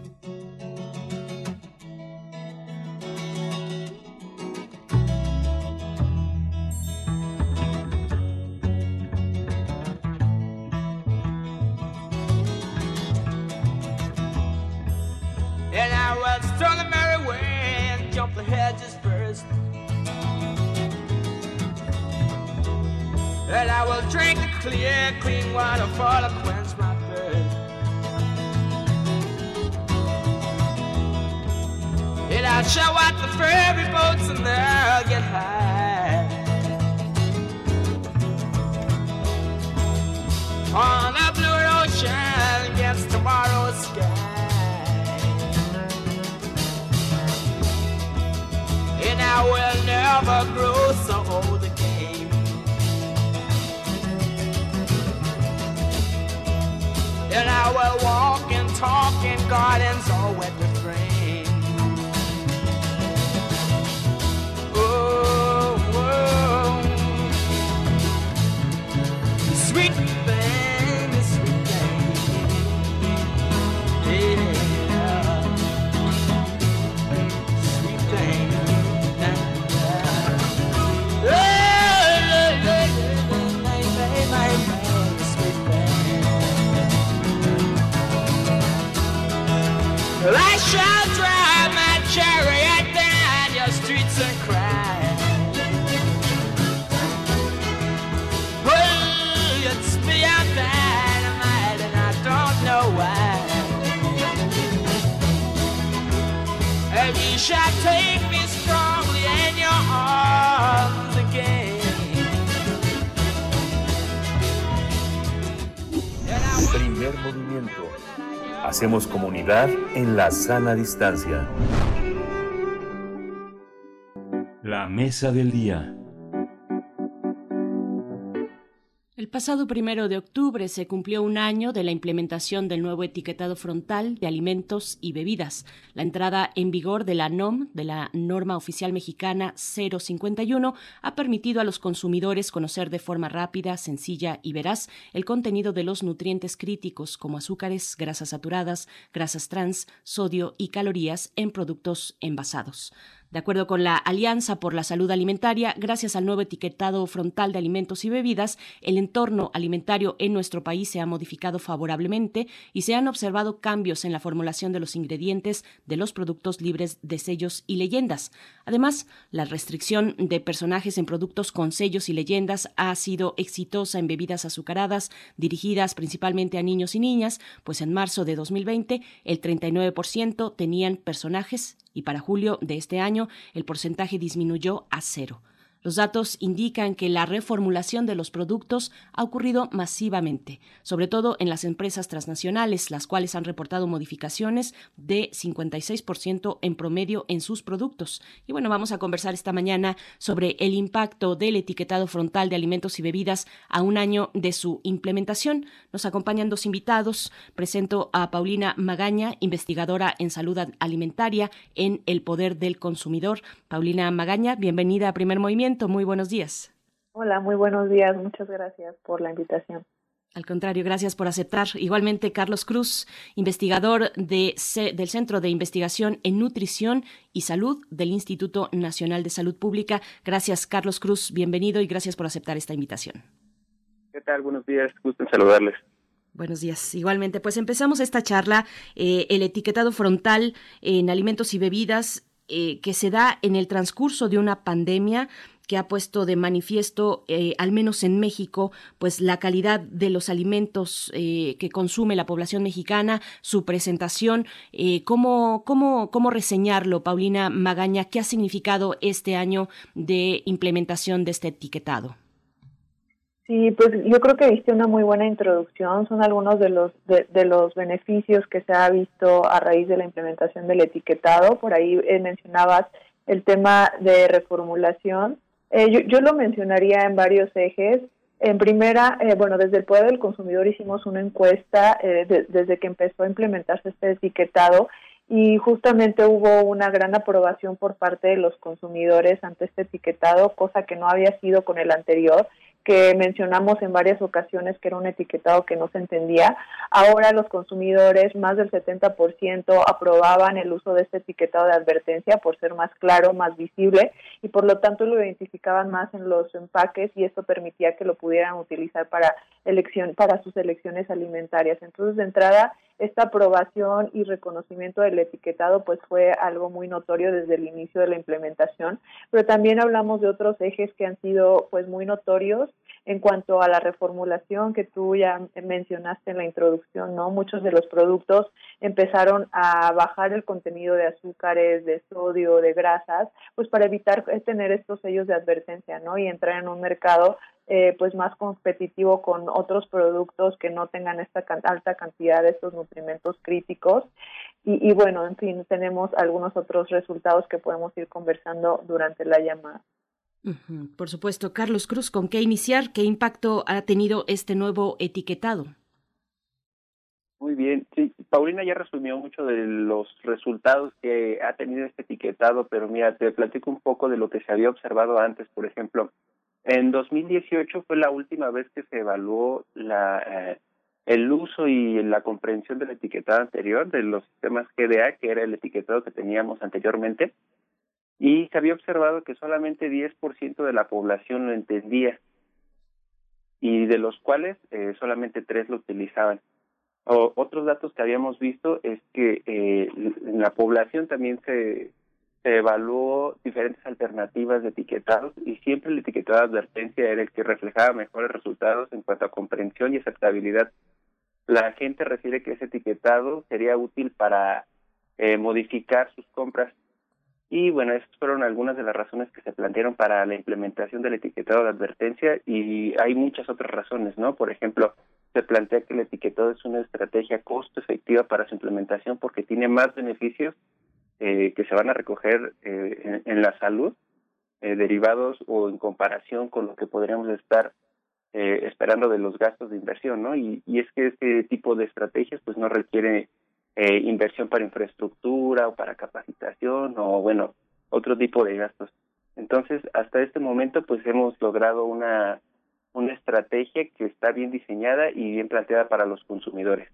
And I was strong and merry and jumped the hedges first. And I will drink the clear, clean water for to quench my thirst. And I'll show out the ferry boats and they'll get high. On the blue ocean against tomorrow's sky. And I will never grow so old And I will walk and talk in gardens all wet with rain. Oh, oh. Sweet thing, wish I'd take me strongly in your arms. Primer movimiento. Hacemos comunidad en la sana distancia. La mesa del día. El pasado primero de octubre se cumplió un año de la implementación del nuevo etiquetado frontal de alimentos y bebidas. La entrada en vigor de la NOM, de la norma oficial mexicana 051, ha permitido a los consumidores conocer de forma rápida, sencilla y veraz el contenido de los nutrientes críticos como azúcares, grasas saturadas, grasas trans, sodio y calorías en productos envasados. De acuerdo con la Alianza por la Salud Alimentaria, gracias al nuevo etiquetado frontal de alimentos y bebidas, el entorno alimentario en nuestro país se ha modificado favorablemente y se han observado cambios en la formulación de los ingredientes de los productos libres de sellos y leyendas. Además, la restricción de personajes en productos con sellos y leyendas ha sido exitosa en bebidas azucaradas dirigidas principalmente a niños y niñas, pues en marzo de 2020 el 39% tenían personajes y para julio de este año el porcentaje disminuyó a cero. Los datos indican que la reformulación de los productos ha ocurrido masivamente, sobre todo en las empresas transnacionales, las cuales han reportado modificaciones de 56% en promedio en sus productos. Y bueno, vamos a conversar esta mañana sobre el impacto del etiquetado frontal de alimentos y bebidas a un año de su implementación. Nos acompañan dos invitados. Presento a Paulina Magaña, investigadora en salud alimentaria en El Poder del Consumidor. Paulina Magaña, bienvenida a Primer Movimiento muy buenos días. Hola, muy buenos días. Muchas gracias por la invitación. Al contrario, gracias por aceptar. Igualmente, Carlos Cruz, investigador de, del Centro de Investigación en Nutrición y Salud del Instituto Nacional de Salud Pública. Gracias, Carlos Cruz. Bienvenido y gracias por aceptar esta invitación. ¿Qué tal? Buenos días. Gusto en saludarles. Buenos días. Igualmente, pues empezamos esta charla. Eh, el etiquetado frontal en alimentos y bebidas eh, que se da en el transcurso de una pandemia que ha puesto de manifiesto, eh, al menos en México, pues la calidad de los alimentos eh, que consume la población mexicana, su presentación. Eh, ¿cómo, cómo, ¿Cómo reseñarlo, Paulina Magaña? ¿Qué ha significado este año de implementación de este etiquetado? Sí, pues yo creo que viste una muy buena introducción. Son algunos de los de, de, los beneficios que se ha visto a raíz de la implementación del etiquetado. Por ahí mencionabas el tema de reformulación. Eh, yo, yo, lo mencionaría en varios ejes. En primera, eh, bueno, desde el Poder del Consumidor hicimos una encuesta eh, de, desde que empezó a implementarse este etiquetado y justamente hubo una gran aprobación por parte de los consumidores ante este etiquetado, cosa que no había sido con el anterior que mencionamos en varias ocasiones que era un etiquetado que no se entendía. Ahora los consumidores, más del 70%, aprobaban el uso de este etiquetado de advertencia por ser más claro, más visible y por lo tanto lo identificaban más en los empaques y esto permitía que lo pudieran utilizar para elección para sus elecciones alimentarias. Entonces, de entrada, esta aprobación y reconocimiento del etiquetado pues fue algo muy notorio desde el inicio de la implementación, pero también hablamos de otros ejes que han sido pues muy notorios en cuanto a la reformulación que tú ya mencionaste en la introducción, ¿no? Muchos de los productos empezaron a bajar el contenido de azúcares, de sodio, de grasas, pues para evitar tener estos sellos de advertencia, ¿no? Y entrar en un mercado eh, pues más competitivo con otros productos que no tengan esta alta cantidad de estos nutrimentos críticos y, y, bueno en fin tenemos algunos otros resultados que podemos ir conversando durante la llamada por supuesto. Carlos Cruz con qué iniciar qué impacto ha tenido este nuevo etiquetado muy bien, sí, Paulina ya resumió mucho de los resultados que ha tenido este etiquetado, pero mira, te platico un poco de lo que se había observado antes, por ejemplo, en 2018 fue la última vez que se evaluó la, eh, el uso y la comprensión del etiquetado anterior de los sistemas GDA, que era el etiquetado que teníamos anteriormente, y se había observado que solamente 10% de la población lo entendía, y de los cuales eh, solamente 3 lo utilizaban. O, otros datos que habíamos visto es que eh, en la población también se se evaluó diferentes alternativas de etiquetados y siempre el etiquetado de advertencia era el que reflejaba mejores resultados en cuanto a comprensión y aceptabilidad. La gente refiere que ese etiquetado sería útil para eh, modificar sus compras. Y bueno, esas fueron algunas de las razones que se plantearon para la implementación del etiquetado de advertencia y hay muchas otras razones, ¿no? Por ejemplo, se plantea que el etiquetado es una estrategia costo efectiva para su implementación porque tiene más beneficios eh, que se van a recoger eh, en, la salud eh, derivados o en comparación con lo que podríamos estar esperando de los gastos de inversión, ¿no? Y, y es que este tipo de estrategias pues no requiere inversión para infraestructura o para capacitación o bueno otro tipo de gastos. Entonces hasta este momento pues hemos logrado una una estrategia que está bien diseñada y bien planteada para los consumidores.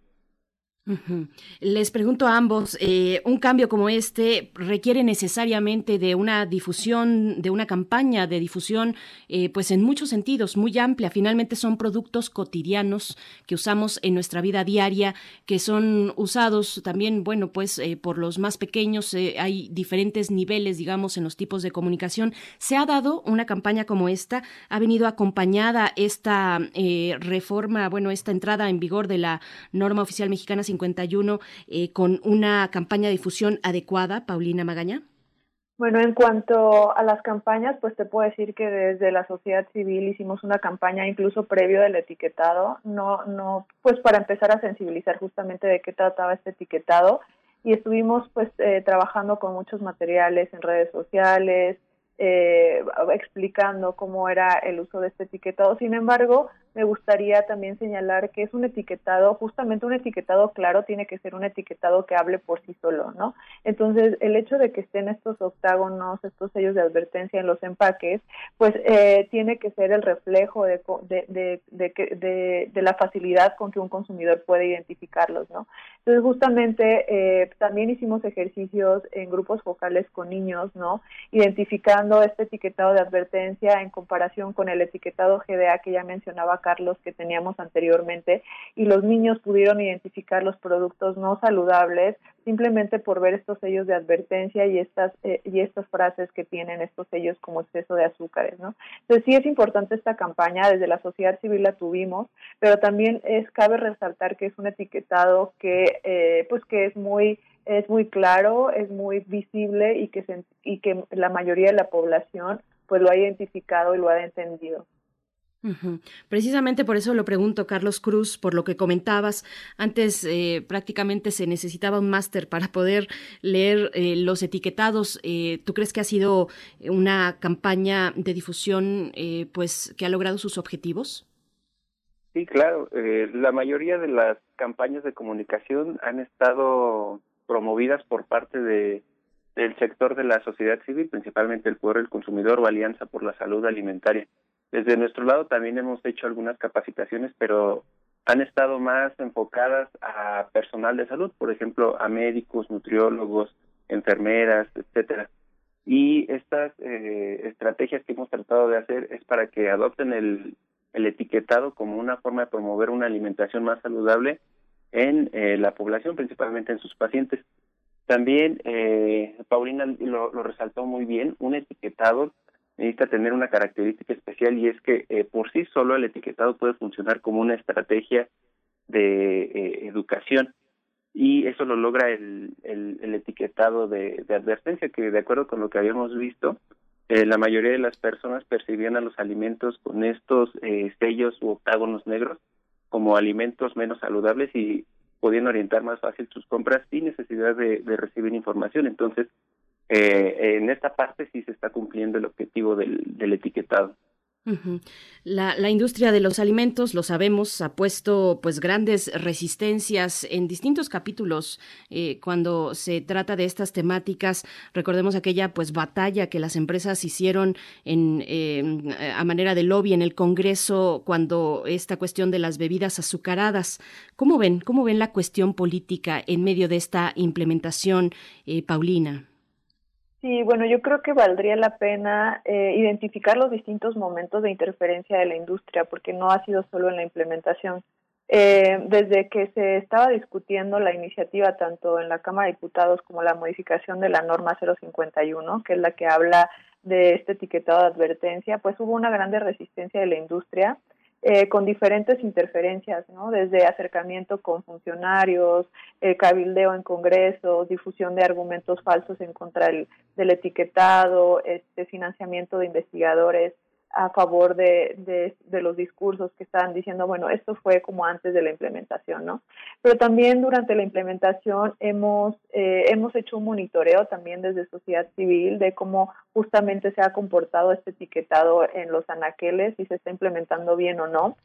Les pregunto a ambos, eh, ¿un cambio como este requiere necesariamente de una difusión, de una campaña de difusión, eh, pues en muchos sentidos, muy amplia? Finalmente son productos cotidianos que usamos en nuestra vida diaria, que son usados también, bueno, pues eh, por los más pequeños, hay diferentes niveles, digamos, en los tipos de comunicación. ¿Se ha dado una campaña como esta? ¿Ha venido acompañada esta reforma, bueno, esta entrada en vigor de la norma oficial mexicana eh, con una campaña de difusión adecuada, Paulina Magaña? Bueno, en cuanto a las campañas, pues te puedo decir que desde la sociedad civil hicimos una campaña incluso previo del etiquetado, no, no, pues para empezar a sensibilizar justamente de qué trataba este etiquetado y estuvimos pues eh, trabajando con muchos materiales en redes sociales, eh, explicando cómo era el uso de este etiquetado. Sin embargo, me gustaría también señalar que es un etiquetado, justamente un etiquetado claro tiene que ser un etiquetado que hable por sí solo, ¿no? Entonces, el hecho de que estén estos octágonos, estos sellos de advertencia en los empaques, pues eh, tiene que ser el reflejo de, de, de, la facilidad con que un consumidor puede identificarlos, ¿no? Entonces, justamente eh, también hicimos ejercicios en grupos focales con niños, ¿no? Identificando este etiquetado de advertencia en comparación con el etiquetado GDA que ya mencionaba Carlos que teníamos anteriormente y los niños pudieron identificar los productos no saludables simplemente por ver estos sellos de advertencia y estas eh, y estas frases que tienen estos sellos como exceso de azúcares, ¿no? Entonces sí es importante esta campaña, desde la sociedad civil la tuvimos, pero también es cabe resaltar que es un etiquetado que eh, pues que es muy es muy claro, es muy visible y que y que la mayoría de la población pues lo ha identificado y lo ha entendido. Precisamente por eso lo pregunto, Carlos Cruz, por lo que comentabas. Antes eh, prácticamente se necesitaba un máster para poder leer eh, los etiquetados. Eh, ¿Tú crees que ha sido una campaña de difusión pues que ha logrado sus objetivos? Sí, claro. la mayoría de las campañas de comunicación han estado promovidas por parte de del sector de la sociedad civil, principalmente el Poder del Consumidor o Alianza por la Salud Alimentaria. Desde nuestro lado también hemos hecho algunas capacitaciones, pero han estado más enfocadas a personal de salud, por ejemplo, a médicos, nutriólogos, enfermeras, etcétera. Y estas eh, estrategias que hemos tratado de hacer es para que adopten el, el etiquetado como una forma de promover una alimentación más saludable en eh, la población, principalmente en sus pacientes. También eh, Paulina lo, lo resaltó muy bien, un etiquetado necesita tener una característica especial y es que eh, por sí solo el etiquetado puede funcionar como una estrategia de eh, educación. Y eso lo logra el, el, etiquetado de, advertencia que de acuerdo con lo que habíamos visto eh, la mayoría de las personas percibían a los alimentos con estos sellos u octágonos negros como alimentos menos saludables y podían orientar más fácil sus compras sin necesidad de recibir información. Entonces eh, en esta parte sí se está cumpliendo el objetivo del, etiquetado. La, industria de los alimentos, lo sabemos, ha puesto pues grandes resistencias en distintos capítulos eh, cuando se trata de estas temáticas. Recordemos aquella pues batalla que las empresas hicieron en, eh, a manera de lobby en el Congreso cuando esta cuestión de las bebidas azucaradas. ¿Cómo ven, cómo ven la cuestión política en medio de esta implementación, Paulina? Sí, bueno, yo creo que valdría la pena eh, identificar los distintos momentos de interferencia de la industria, porque no ha sido solo en la implementación. Eh, desde que se estaba discutiendo la iniciativa tanto en la Cámara de Diputados como la modificación de la norma 051, que es la que habla de este etiquetado de advertencia, pues hubo una grande resistencia de la industria eh, con diferentes interferencias, ¿no? Desde acercamiento con funcionarios, eh, cabildeo en congresos, difusión de argumentos falsos en contra del, etiquetado, este financiamiento de investigadores a favor de, de, los discursos que estaban diciendo, bueno, esto fue como antes de la implementación, ¿no? Pero también durante la implementación hemos, eh, hemos hecho un monitoreo también desde sociedad civil de cómo justamente se ha comportado este etiquetado en los anaqueles, si se está implementando bien o no.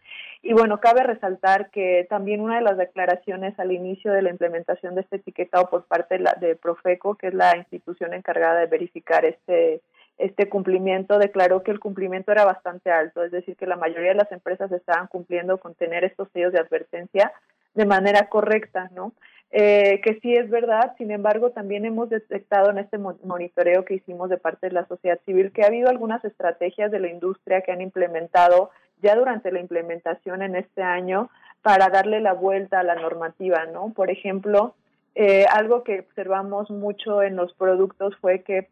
Y bueno, cabe resaltar que también una de las declaraciones al inicio de la implementación de este etiquetado por parte de, la, de Profeco, que es la institución encargada de verificar este este cumplimiento declaró que el cumplimiento era bastante alto, es decir, que la mayoría de las empresas estaban cumpliendo con tener estos sellos de advertencia de manera correcta, ¿no? Eh, que sí es verdad, sin embargo, también hemos detectado en este monitoreo que hicimos de parte de la sociedad civil que ha habido algunas estrategias de la industria que han implementado ya durante la implementación en este año para darle la vuelta a la normativa, ¿no? Por ejemplo, eh, algo que observamos mucho en los productos fue que,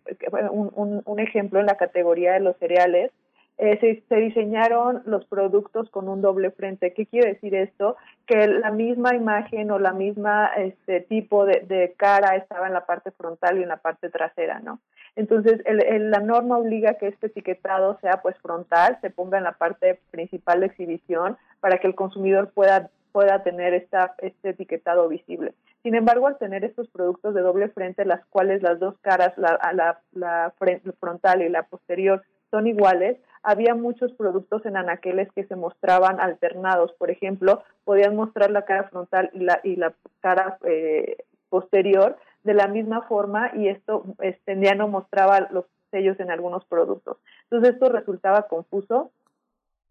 un, un, ejemplo en la categoría de los cereales, eh, se, se, diseñaron los productos con un doble frente. ¿Qué quiere decir esto? Que la misma imagen o la misma este tipo de, de cara estaba en la parte frontal y en la parte trasera, ¿no? Entonces, el, el, la norma obliga que este etiquetado sea pues frontal, se ponga en la parte principal de exhibición para que el consumidor pueda pueda tener esta, este etiquetado visible. Sin embargo, al tener estos productos de doble frente, las cuales las dos caras, la, frontal y la posterior, son iguales, había muchos productos en anaqueles que se mostraban alternados. Por ejemplo, podían mostrar la cara frontal y la, y la cara eh, posterior de la misma forma y esto este, ya no mostraba los sellos en algunos productos. Entonces esto resultaba confuso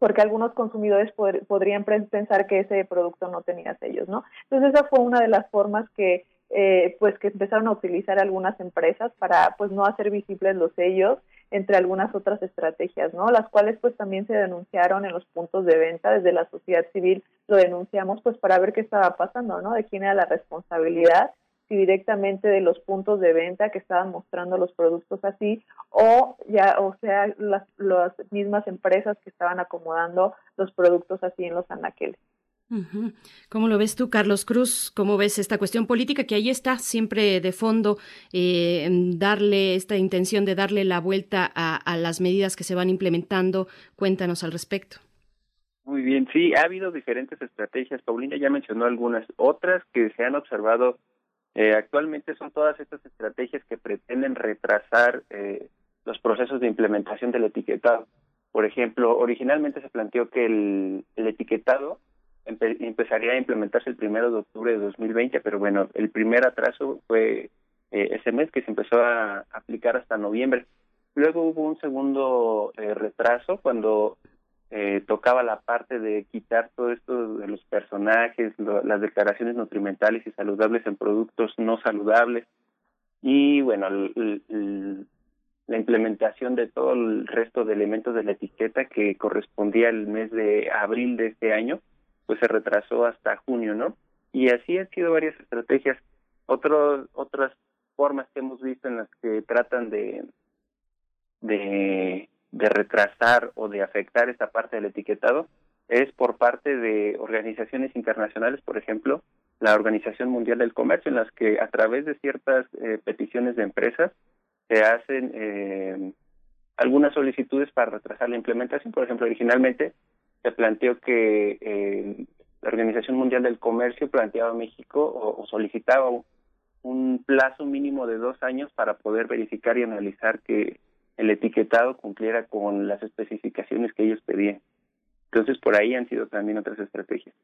porque algunos consumidores pod podrían pensar que ese producto no tenía sellos, ¿no? Entonces esa fue una de las formas que eh, pues que empezaron a utilizar algunas empresas para pues no hacer visibles los sellos entre algunas otras estrategias, ¿no? Las cuales pues también se denunciaron en los puntos de venta desde la sociedad civil lo denunciamos pues para ver qué estaba pasando, ¿no? De quién era la responsabilidad directamente de los puntos de venta que estaban mostrando los productos así o ya o sea las, las mismas empresas que estaban acomodando los productos así en los anaqueles. ¿Cómo lo ves tú, Carlos Cruz? ¿Cómo ves esta cuestión política que ahí está siempre de fondo, eh, darle esta intención de darle la vuelta a, a, las medidas que se van implementando? Cuéntanos al respecto. Muy bien, sí, ha habido diferentes estrategias. Paulina ya mencionó algunas, otras que se han observado eh, actualmente son todas estas estrategias que pretenden retrasar eh, los procesos de implementación del etiquetado. Por ejemplo, originalmente se planteó que el, el etiquetado empe empezaría a implementarse el primero de octubre de 2020, pero bueno, el primer atraso fue eh, ese mes que se empezó a aplicar hasta noviembre. Luego hubo un segundo eh, retraso cuando eh, tocaba la parte de quitar todo esto de los personajes, lo, las declaraciones nutrimentales y saludables en productos no saludables y bueno, la implementación de todo el resto de elementos de la etiqueta que correspondía al mes de abril de este año, pues se retrasó hasta junio, ¿no? Y así han sido varias estrategias. Otros, otras formas que hemos visto en las que tratan de, de de retrasar o de afectar esta parte del etiquetado es por parte de organizaciones internacionales, por ejemplo, la Organización Mundial del Comercio, en las que a través de ciertas eh, peticiones de empresas se hacen eh, algunas solicitudes para retrasar la implementación. Por ejemplo, originalmente se planteó que eh, la Organización Mundial del Comercio planteaba a México o, o solicitaba un plazo mínimo de dos años para poder verificar y analizar que el etiquetado cumpliera con las especificaciones que ellos pedían. Entonces, por ahí han sido también otras estrategias.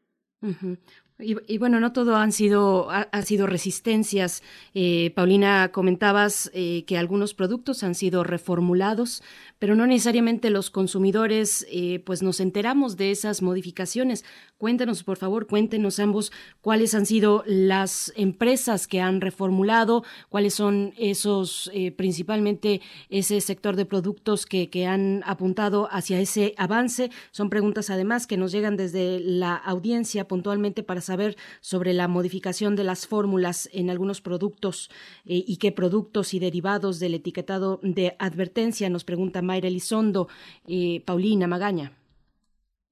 Y, bueno, no todo han sido, ha, sido resistencias. Eh, Paulina, comentabas eh, que algunos productos han sido reformulados, pero no necesariamente los consumidores, eh, pues nos enteramos de esas modificaciones. Cuéntenos, por favor, cuéntenos ambos cuáles han sido las empresas que han reformulado, cuáles son esos, principalmente ese sector de productos que, que han apuntado hacia ese avance. Son preguntas además que nos llegan desde la audiencia puntualmente para saber sobre la modificación de las fórmulas en algunos productos eh, y qué productos y derivados del etiquetado de advertencia, nos pregunta Mayra Elizondo, eh, Paulina Magaña.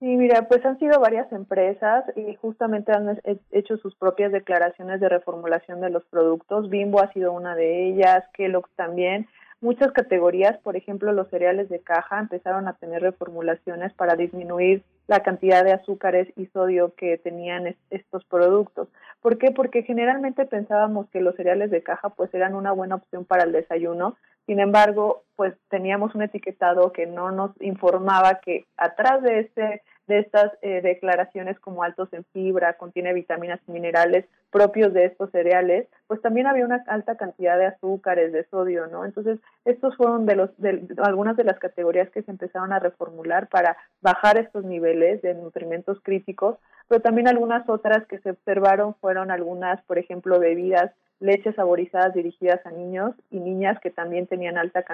Sí, mira, pues han sido varias empresas y justamente han hecho sus propias declaraciones de reformulación de los productos. Bimbo ha sido una de ellas, Kellogg también. muchas categorías, por ejemplo, los cereales de caja empezaron a tener reformulaciones para disminuir la cantidad de azúcares y sodio que tenían estos productos. ¿Por qué? Porque generalmente pensábamos que los cereales de caja pues eran una buena opción para el desayuno, sin embargo, pues teníamos un etiquetado que no nos informaba que atrás de este de estas eh, declaraciones como altos en fibra, contiene vitaminas y minerales propios de estos cereales, pues también había una alta cantidad de azúcares, de sodio, ¿no? Entonces, estos fueron de los de, algunas de las categorías que se empezaron a reformular para bajar estos niveles de nutrimentos críticos, pero también algunas otras que se observaron fueron algunas, por ejemplo, bebidas leches saborizadas dirigidas a niños y niñas que también tenían alta,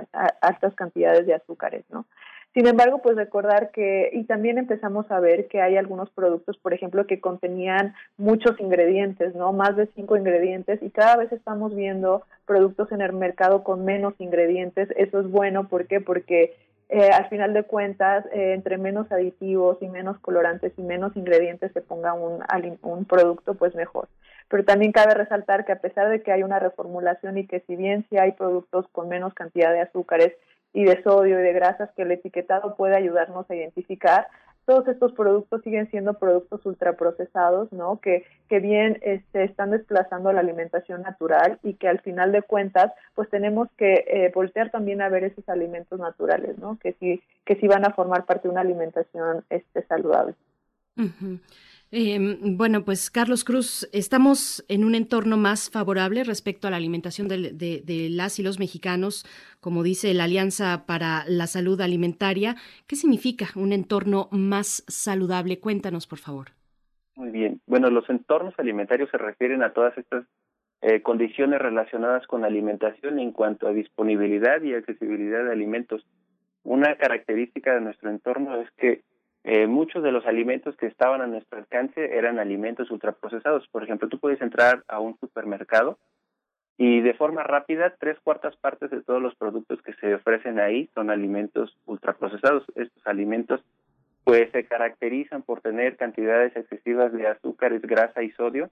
altas cantidades de azúcares, ¿no? Sin embargo, pues recordar que, y también empezamos a ver que hay algunos productos, por ejemplo, que contenían muchos ingredientes, ¿no? Más de cinco ingredientes, y cada vez estamos viendo productos en el mercado con menos ingredientes. Eso es bueno, ¿por qué? Porque eh, al final de cuentas, eh, entre menos aditivos y menos colorantes y menos ingredientes se ponga un, un producto, pues mejor. Pero también cabe resaltar que a pesar de que hay una reformulación y que si bien sí hay productos con menos cantidad de azúcares y de sodio y de grasas que el etiquetado puede ayudarnos a identificar, todos estos productos siguen siendo productos ultraprocesados, ¿no? Que, que bien este, están desplazando la alimentación natural y que al final de cuentas, pues tenemos que eh, voltear también a ver esos alimentos naturales, ¿no? Que sí, que sí van a formar parte de una alimentación este, saludable. Em, bueno, pues Carlos Cruz, estamos en un entorno más favorable respecto a la alimentación de, las y los mexicanos, como dice la Alianza para la Salud Alimentaria. ¿Qué significa un entorno más saludable? Cuéntanos, por favor. Muy bien. Bueno, los entornos alimentarios se refieren a todas estas eh, condiciones relacionadas con alimentación en cuanto a disponibilidad y accesibilidad de alimentos. Una característica de nuestro entorno es que eh, muchos de los alimentos que estaban a nuestro alcance eran alimentos ultraprocesados. Por ejemplo, tú puedes entrar a un supermercado y de forma rápida, tres cuartas partes de todos los productos que se ofrecen ahí son alimentos ultraprocesados. Estos alimentos pues se caracterizan por tener cantidades excesivas de azúcares, grasa y sodio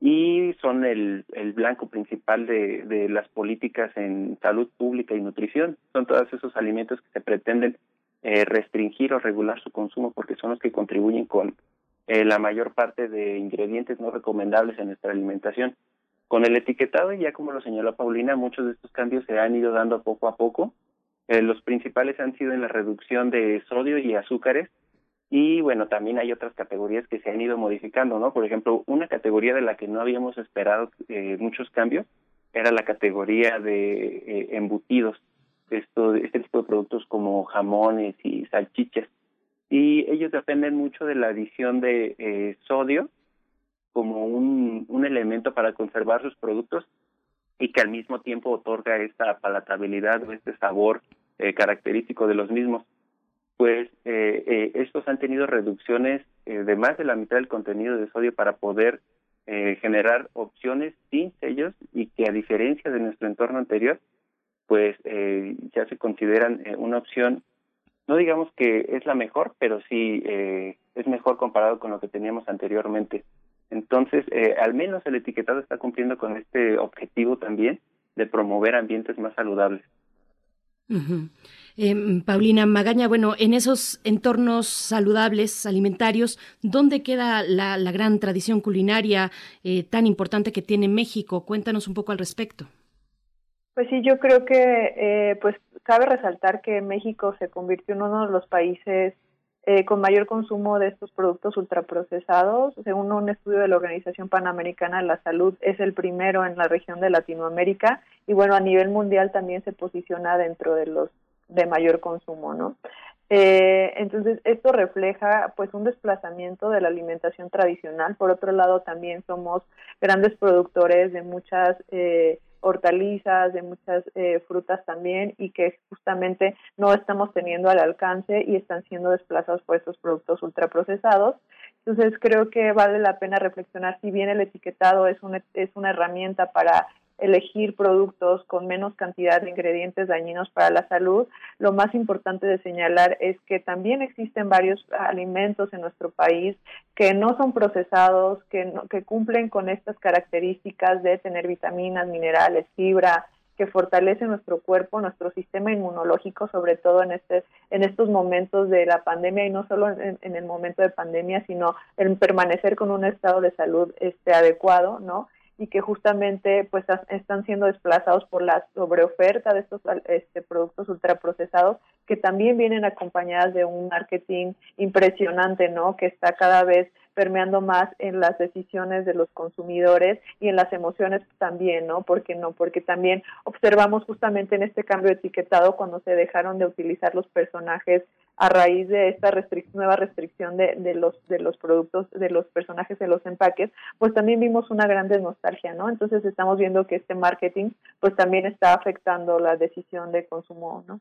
y son el, el blanco principal de, de las políticas en salud pública y nutrición. Son todos esos alimentos que se pretenden eh, restringir o regular su consumo porque son los que contribuyen con eh, la mayor parte de ingredientes no recomendables en nuestra alimentación. Con el etiquetado, y ya como lo señaló Paulina, muchos de estos cambios se han ido dando poco a poco. Eh, los principales han sido en la reducción de sodio y azúcares, y bueno, también hay otras categorías que se han ido modificando, ¿no? Por ejemplo, una categoría de la que no habíamos esperado muchos cambios era la categoría de embutidos esto, este tipo de productos como jamones y salchichas. Y ellos dependen mucho de la adición de eh, sodio como un, elemento para conservar sus productos y que al mismo tiempo otorga esta palatabilidad o este sabor eh, característico de los mismos. Pues eh, eh, estos han tenido reducciones eh, de más de la mitad del contenido de sodio para poder eh, generar opciones sin sellos y que a diferencia de nuestro entorno anterior pues eh, ya se consideran eh, una opción, no digamos que es la mejor, pero sí eh, es mejor comparado con lo que teníamos anteriormente. Entonces, eh, al menos el etiquetado está cumpliendo con este objetivo también de promover ambientes más saludables. eh, Paulina Magaña, bueno, en esos entornos saludables, alimentarios, ¿dónde queda la, gran tradición culinaria tan importante que tiene México? Cuéntanos un poco al respecto. Pues sí, yo creo que eh, pues cabe resaltar que México se convirtió en uno de los países eh, con mayor consumo de estos productos ultraprocesados. Según un estudio de la Organización Panamericana de la Salud, es el primero en la región de Latinoamérica y bueno, a nivel mundial también se posiciona dentro de los de mayor consumo, ¿no? Eh, entonces, esto refleja pues un desplazamiento de la alimentación tradicional. Por otro lado, también somos grandes productores de muchas eh, hortalizas, de muchas eh, frutas también y que justamente no estamos teniendo al alcance y están siendo desplazados por estos productos ultraprocesados. Entonces creo que vale la pena reflexionar si bien el etiquetado es una, es una herramienta para elegir productos con menos cantidad de ingredientes dañinos para la salud, lo más importante de señalar es que también existen varios alimentos en nuestro país que no son procesados, que, no, que cumplen con estas características de tener vitaminas, minerales, fibra, que fortalece nuestro cuerpo, nuestro sistema inmunológico, sobre todo en este, en estos momentos de la pandemia y no solo en, en el momento de pandemia, sino en permanecer con un estado de salud este adecuado, ¿no? Y que justamente pues están siendo desplazados por la sobreoferta de estos este, productos ultraprocesados que también vienen acompañadas de un marketing impresionante, ¿no? Que está cada vez permeando más en las decisiones de los consumidores y en las emociones también, ¿no? Porque no, porque también observamos justamente en este cambio etiquetado cuando se dejaron de utilizar los personajes a raíz de esta nueva restricción de, de, los de los productos de los personajes de los empaques pues también vimos una gran nostalgia no entonces estamos viendo que este marketing pues también está afectando la decisión de consumo no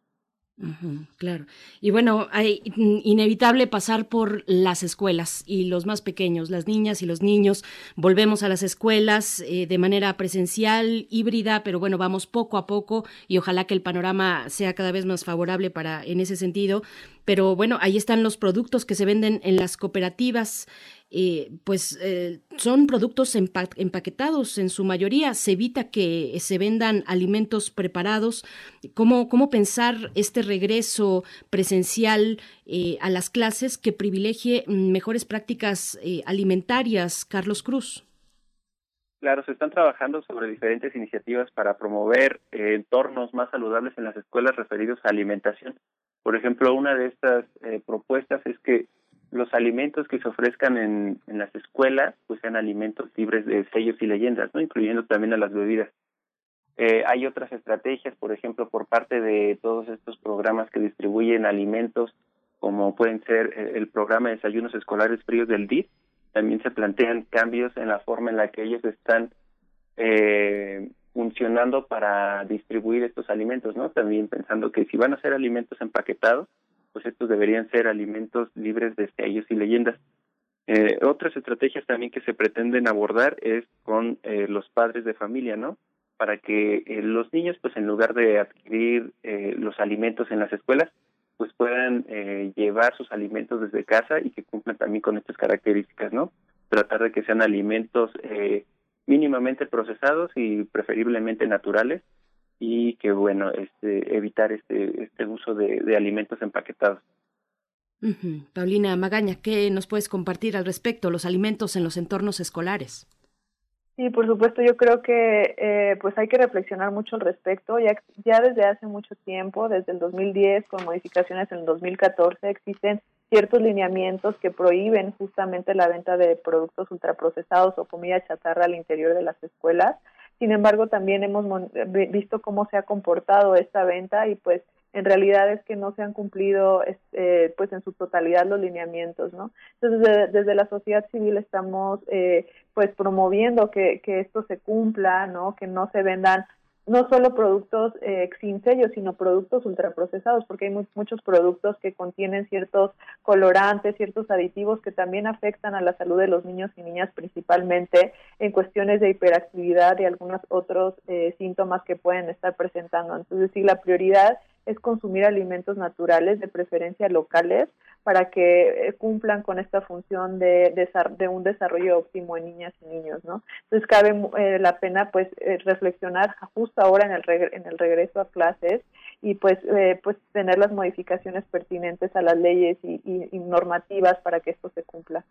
claro. Y bueno, hay inevitable pasar por las escuelas y los más pequeños, las niñas y los niños. Volvemos a las escuelas eh, de manera presencial, híbrida, pero bueno, vamos poco a poco y ojalá que el panorama sea cada vez más favorable para en ese sentido. Pero bueno, ahí están los productos que se venden en las cooperativas. Eh, pues eh, son productos empaquetados en su mayoría. Se evita que se vendan alimentos preparados. ¿Cómo, cómo pensar este regreso presencial eh, a las clases que privilegie mejores prácticas alimentarias, Carlos Cruz? Claro, se están trabajando sobre diferentes iniciativas para promover entornos más saludables en las escuelas referidos a alimentación. Por ejemplo, una de estas propuestas es que los alimentos que se ofrezcan en, las escuelas pues sean alimentos libres de sellos y leyendas, no incluyendo también a las bebidas. Eh, hay otras estrategias, por ejemplo, por parte de todos estos programas que distribuyen alimentos, como pueden ser eh, el programa de desayunos escolares fríos del DIF, también se plantean cambios en la forma en la que ellos están eh, funcionando para distribuir estos alimentos, ¿no? También pensando que si van a ser alimentos empaquetados, pues estos deberían ser alimentos libres de sellos y leyendas. Eh, otras estrategias también que se pretenden abordar es con eh, los padres de familia, ¿no? Para que eh, los niños, pues en lugar de adquirir eh, los alimentos en las escuelas, pues puedan eh, llevar sus alimentos desde casa y que cumplan también con estas características, ¿no? Tratar de que sean alimentos mínimamente procesados y preferiblemente naturales y que bueno este evitar este este uso de, de alimentos empaquetados Paulina Magaña qué nos puedes compartir al respecto los alimentos en los entornos escolares Sí, por supuesto, yo creo que eh, pues hay que reflexionar mucho al respecto. Ya, ya desde hace mucho tiempo, desde el 2010, con modificaciones en el 2014, existen ciertos lineamientos que prohíben justamente la venta de productos ultraprocesados o comida chatarra al interior de las escuelas. Sin embargo, también hemos visto cómo se ha comportado esta venta y pues en realidad es que no se han cumplido eh, pues en su totalidad los lineamientos, ¿no? Entonces desde, la sociedad civil estamos eh, pues promoviendo que, que esto se cumpla, ¿no? Que no se vendan no solo productos eh, sin sello, sino productos ultraprocesados, porque hay muchos productos que contienen ciertos colorantes, ciertos aditivos que también afectan a la salud de los niños y niñas, principalmente en cuestiones de hiperactividad y algunos otros eh, síntomas que pueden estar presentando. Entonces, sí, la prioridad es consumir alimentos naturales, de preferencia locales, para que eh, cumplan con esta función de, de, un desarrollo óptimo en niñas y niños, ¿no? Entonces cabe eh, la pena pues eh, reflexionar justo ahora en el en el regreso a clases y pues pues tener las modificaciones pertinentes a las leyes y, y normativas para que esto se cumpla.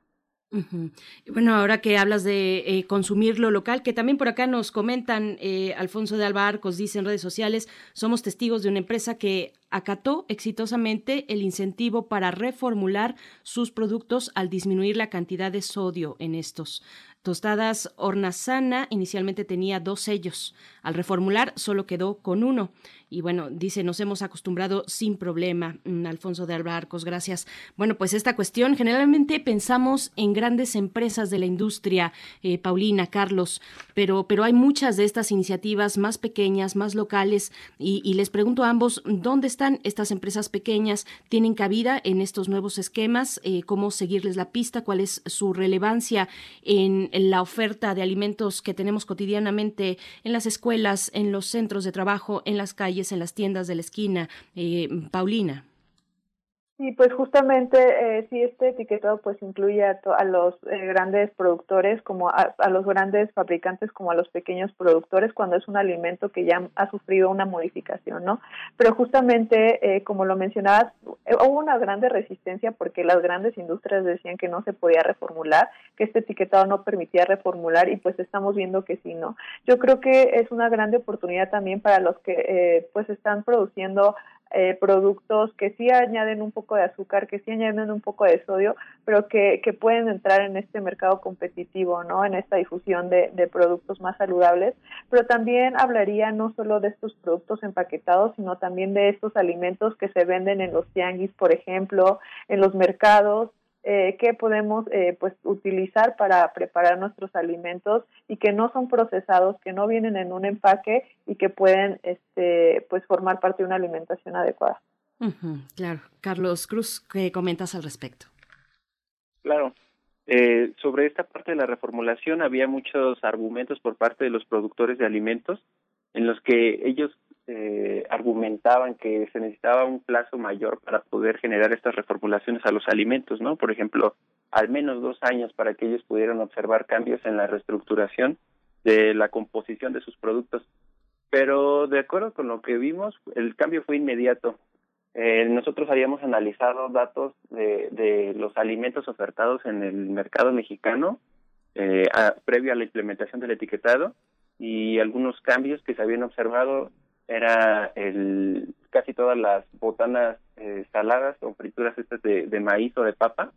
Bueno, ahora que hablas de eh, consumir lo local, que también por acá nos comentan, eh, Alfonso de Alba Arcos dice en redes sociales, somos testigos de una empresa que acató exitosamente el incentivo para reformular sus productos al disminuir la cantidad de sodio en estos. Tostadas Hornazana inicialmente tenía dos sellos. Al reformular solo quedó con uno. Y bueno, dice, nos hemos acostumbrado sin problema. Mm, Alfonso de Arcos, gracias. Bueno, pues esta cuestión, generalmente pensamos en grandes empresas de la industria, eh, Paulina, Carlos, pero, pero hay muchas de estas iniciativas más pequeñas, más locales, y, les pregunto a ambos, ¿dónde están estas empresas pequeñas? ¿Tienen cabida en estos nuevos esquemas? Eh, ¿Cómo seguirles la pista? ¿Cuál es su relevancia en la oferta de alimentos que tenemos cotidianamente en las escuelas, en los centros de trabajo, en las calles? En las tiendas de la esquina. Eh, Paulina. Sí, pues justamente eh, sí, este etiquetado pues incluye a, los eh, grandes productores como a, a, los grandes fabricantes como a los pequeños productores cuando es un alimento que ya ha sufrido una modificación, ¿no? Pero justamente, eh, como lo mencionabas, eh, hubo una grande resistencia porque las grandes industrias decían que no se podía reformular, que este etiquetado no permitía reformular y pues estamos viendo que sí, ¿no? Yo creo que es una grande oportunidad también para los que eh, pues están produciendo eh, productos que sí añaden un poco de azúcar, que sí añaden un poco de sodio, pero que, que pueden entrar en este mercado competitivo, ¿no? En esta difusión de, de productos más saludables. Pero también hablaría no solo de estos productos empaquetados, sino también de estos alimentos que se venden en los tianguis, por ejemplo, en los mercados, eh, que podemos eh, pues utilizar para preparar nuestros alimentos y que no son procesados, que no vienen en un empaque y que pueden este pues formar parte de una alimentación adecuada. Uh -huh, claro, Carlos Cruz, ¿qué comentas al respecto? Claro, eh, sobre esta parte de la reformulación había muchos argumentos por parte de los productores de alimentos en los que ellos eh, argumentaban que se necesitaba un plazo mayor para poder generar estas reformulaciones a los alimentos, ¿no? Por ejemplo, al menos dos años para que ellos pudieran observar cambios en la reestructuración de la composición de sus productos. Pero de acuerdo con lo que vimos, el cambio fue inmediato. Eh, nosotros habíamos analizado datos de, de los alimentos ofertados en el mercado mexicano eh, previo a la implementación del etiquetado y algunos cambios que se habían observado era el casi todas las botanas eh, saladas o frituras estas de, de maíz o de papa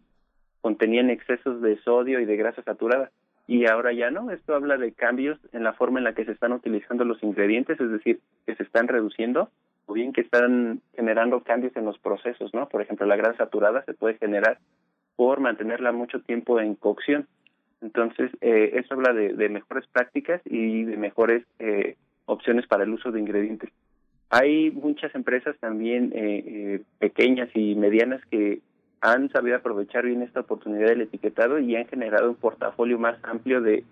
contenían excesos de sodio y de grasa saturada y ahora ya no. Esto habla de cambios en la forma en la que se están utilizando los ingredientes, es decir, que se están reduciendo o bien que están generando cambios en los procesos, ¿no? Por ejemplo, la grasa saturada se puede generar por mantenerla mucho tiempo en cocción. Entonces, eh, eso habla de, de, mejores prácticas y de mejores eh, opciones para el uso de ingredientes. Hay muchas empresas también eh, eh, pequeñas y medianas que han sabido aprovechar bien esta oportunidad del etiquetado y han generado un portafolio más amplio de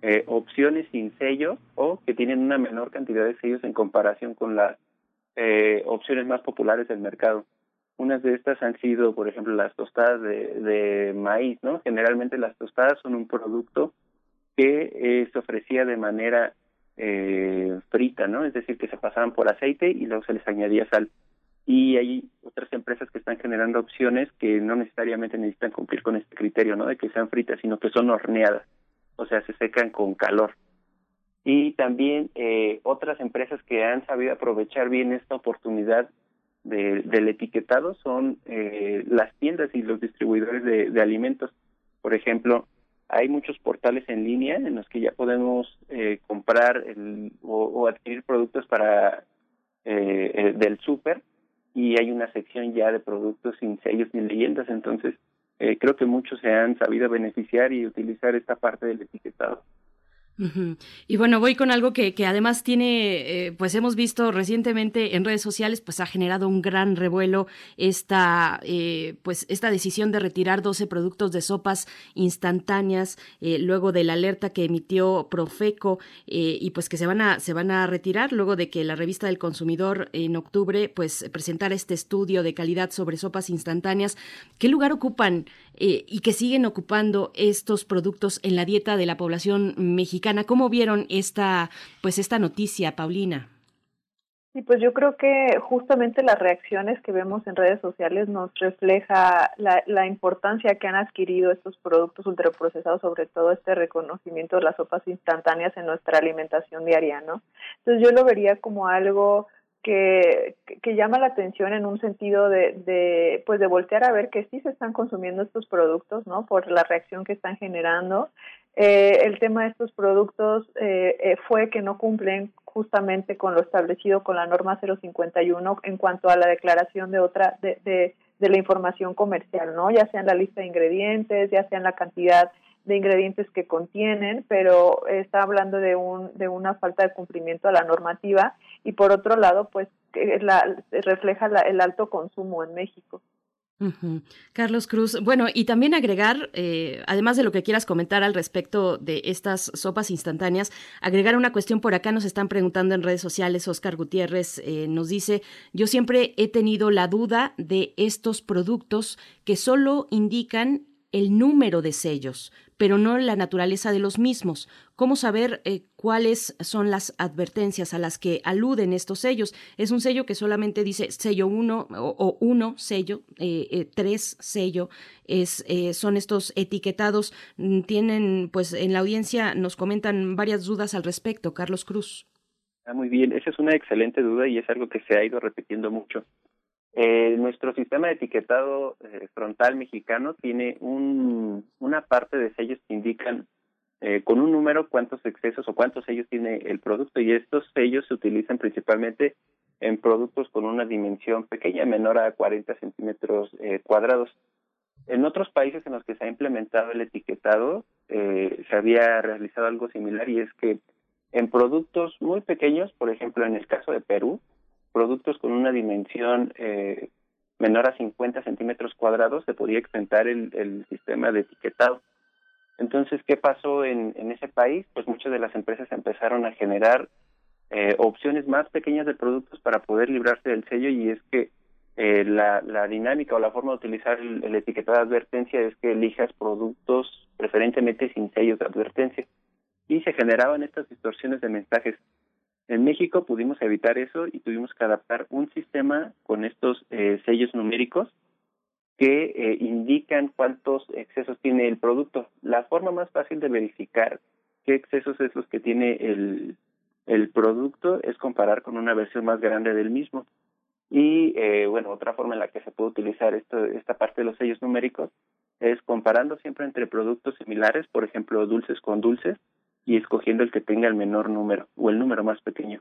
eh, opciones sin sello o que tienen una menor cantidad de sellos en comparación con las eh, opciones más populares del mercado. Unas de estas han sido, por ejemplo, las tostadas de, maíz, ¿no? Generalmente las tostadas son un producto que eh, se ofrecía de manera eh, frita, ¿no? Es decir, que se pasaban por aceite y luego se les añadía sal. Y hay otras empresas que están generando opciones que no necesariamente necesitan cumplir con este criterio, ¿no? De que sean fritas, sino que son horneadas, o sea, se secan con calor. Y también eh, otras empresas que han sabido aprovechar bien esta oportunidad de, del etiquetado son eh, las tiendas y los distribuidores de, de alimentos. Por ejemplo, hay muchos portales en línea en los que ya podemos eh, comprar el, o, o, adquirir productos para eh, del súper y hay una sección ya de productos sin sellos ni leyendas. Entonces eh, creo que muchos se han sabido beneficiar y utilizar esta parte del etiquetado Y bueno, voy con algo que, que además tiene, eh, pues hemos visto recientemente en redes sociales, pues ha generado un gran revuelo esta, eh, pues esta decisión de retirar 12 productos de sopas instantáneas eh, luego de la alerta que emitió Profeco y pues que se van a se van a retirar luego de que la revista del consumidor en octubre pues presentara este estudio de calidad sobre sopas instantáneas. ¿Qué lugar ocupan y que siguen ocupando estos productos en la dieta de la población mexicana? ¿Cómo vieron esta, pues esta noticia, Paulina? Sí, pues yo creo que justamente las reacciones que vemos en redes sociales nos refleja la, la importancia que han adquirido estos productos ultraprocesados, sobre todo este reconocimiento de las sopas instantáneas en nuestra alimentación diaria, ¿no? Entonces yo lo vería como algo que, que llama la atención en un sentido de, de, pues de voltear a ver que sí se están consumiendo estos productos, ¿no? Por la reacción que están generando. Eh, el tema de estos productos eh, eh, fue que no cumplen justamente con lo establecido con la norma 051 en cuanto a la declaración de otra de, de, de la información comercial, ¿no? Ya sea en la lista de ingredientes, ya sea en la cantidad de ingredientes que contienen, pero está hablando de un de una falta de cumplimiento a la normativa y por otro lado, pues la, refleja la, el alto consumo en México. Carlos Cruz, bueno, y también agregar, eh, además de lo que quieras comentar al respecto de estas sopas instantáneas, agregar una cuestión por acá, nos están preguntando en redes sociales, Oscar Gutiérrez eh, nos dice, yo siempre he tenido la duda de estos productos que solo indican el número de sellos, pero no la naturaleza de los mismos. ¿Cómo saber eh, cuáles son las advertencias a las que aluden estos sellos? Es un sello que solamente dice sello 1 o, 1 sello, 3 eh, eh, sello, es, son estos etiquetados. Mm, tienen, pues en la audiencia nos comentan varias dudas al respecto. Carlos Cruz. Ah, muy bien, esa es una excelente duda y es algo que se ha ido repitiendo mucho. Eh, nuestro sistema de etiquetado eh, frontal mexicano tiene un, una parte de sellos que indican eh, con un número cuántos excesos o cuántos sellos tiene el producto y estos sellos se utilizan principalmente en productos con una dimensión pequeña, menor a 40 centímetros eh, cuadrados. En otros países en los que se ha implementado el etiquetado, eh, se había realizado algo similar y es que en productos muy pequeños, por ejemplo en el caso de Perú, productos con una dimensión eh, menor a 50 centímetros cuadrados se podía exentar el, el sistema de etiquetado. Entonces, ¿qué pasó en, en, ese país? Pues muchas de las empresas empezaron a generar eh, opciones más pequeñas de productos para poder librarse del sello y es que eh, la, dinámica o la forma de utilizar el, el, etiquetado de advertencia es que elijas productos preferentemente sin sellos de advertencia y se generaban estas distorsiones de mensajes en México pudimos evitar eso y tuvimos que adaptar un sistema con estos eh, sellos numéricos que eh, indican cuántos excesos tiene el producto. La forma más fácil de verificar qué excesos es los que tiene el, el producto es comparar con una versión más grande del mismo. Y eh, bueno, otra forma en la que se puede utilizar esto, esta parte de los sellos numéricos es comparando siempre entre productos similares, por ejemplo, dulces con dulces, y escogiendo el que tenga el menor número o el número más pequeño.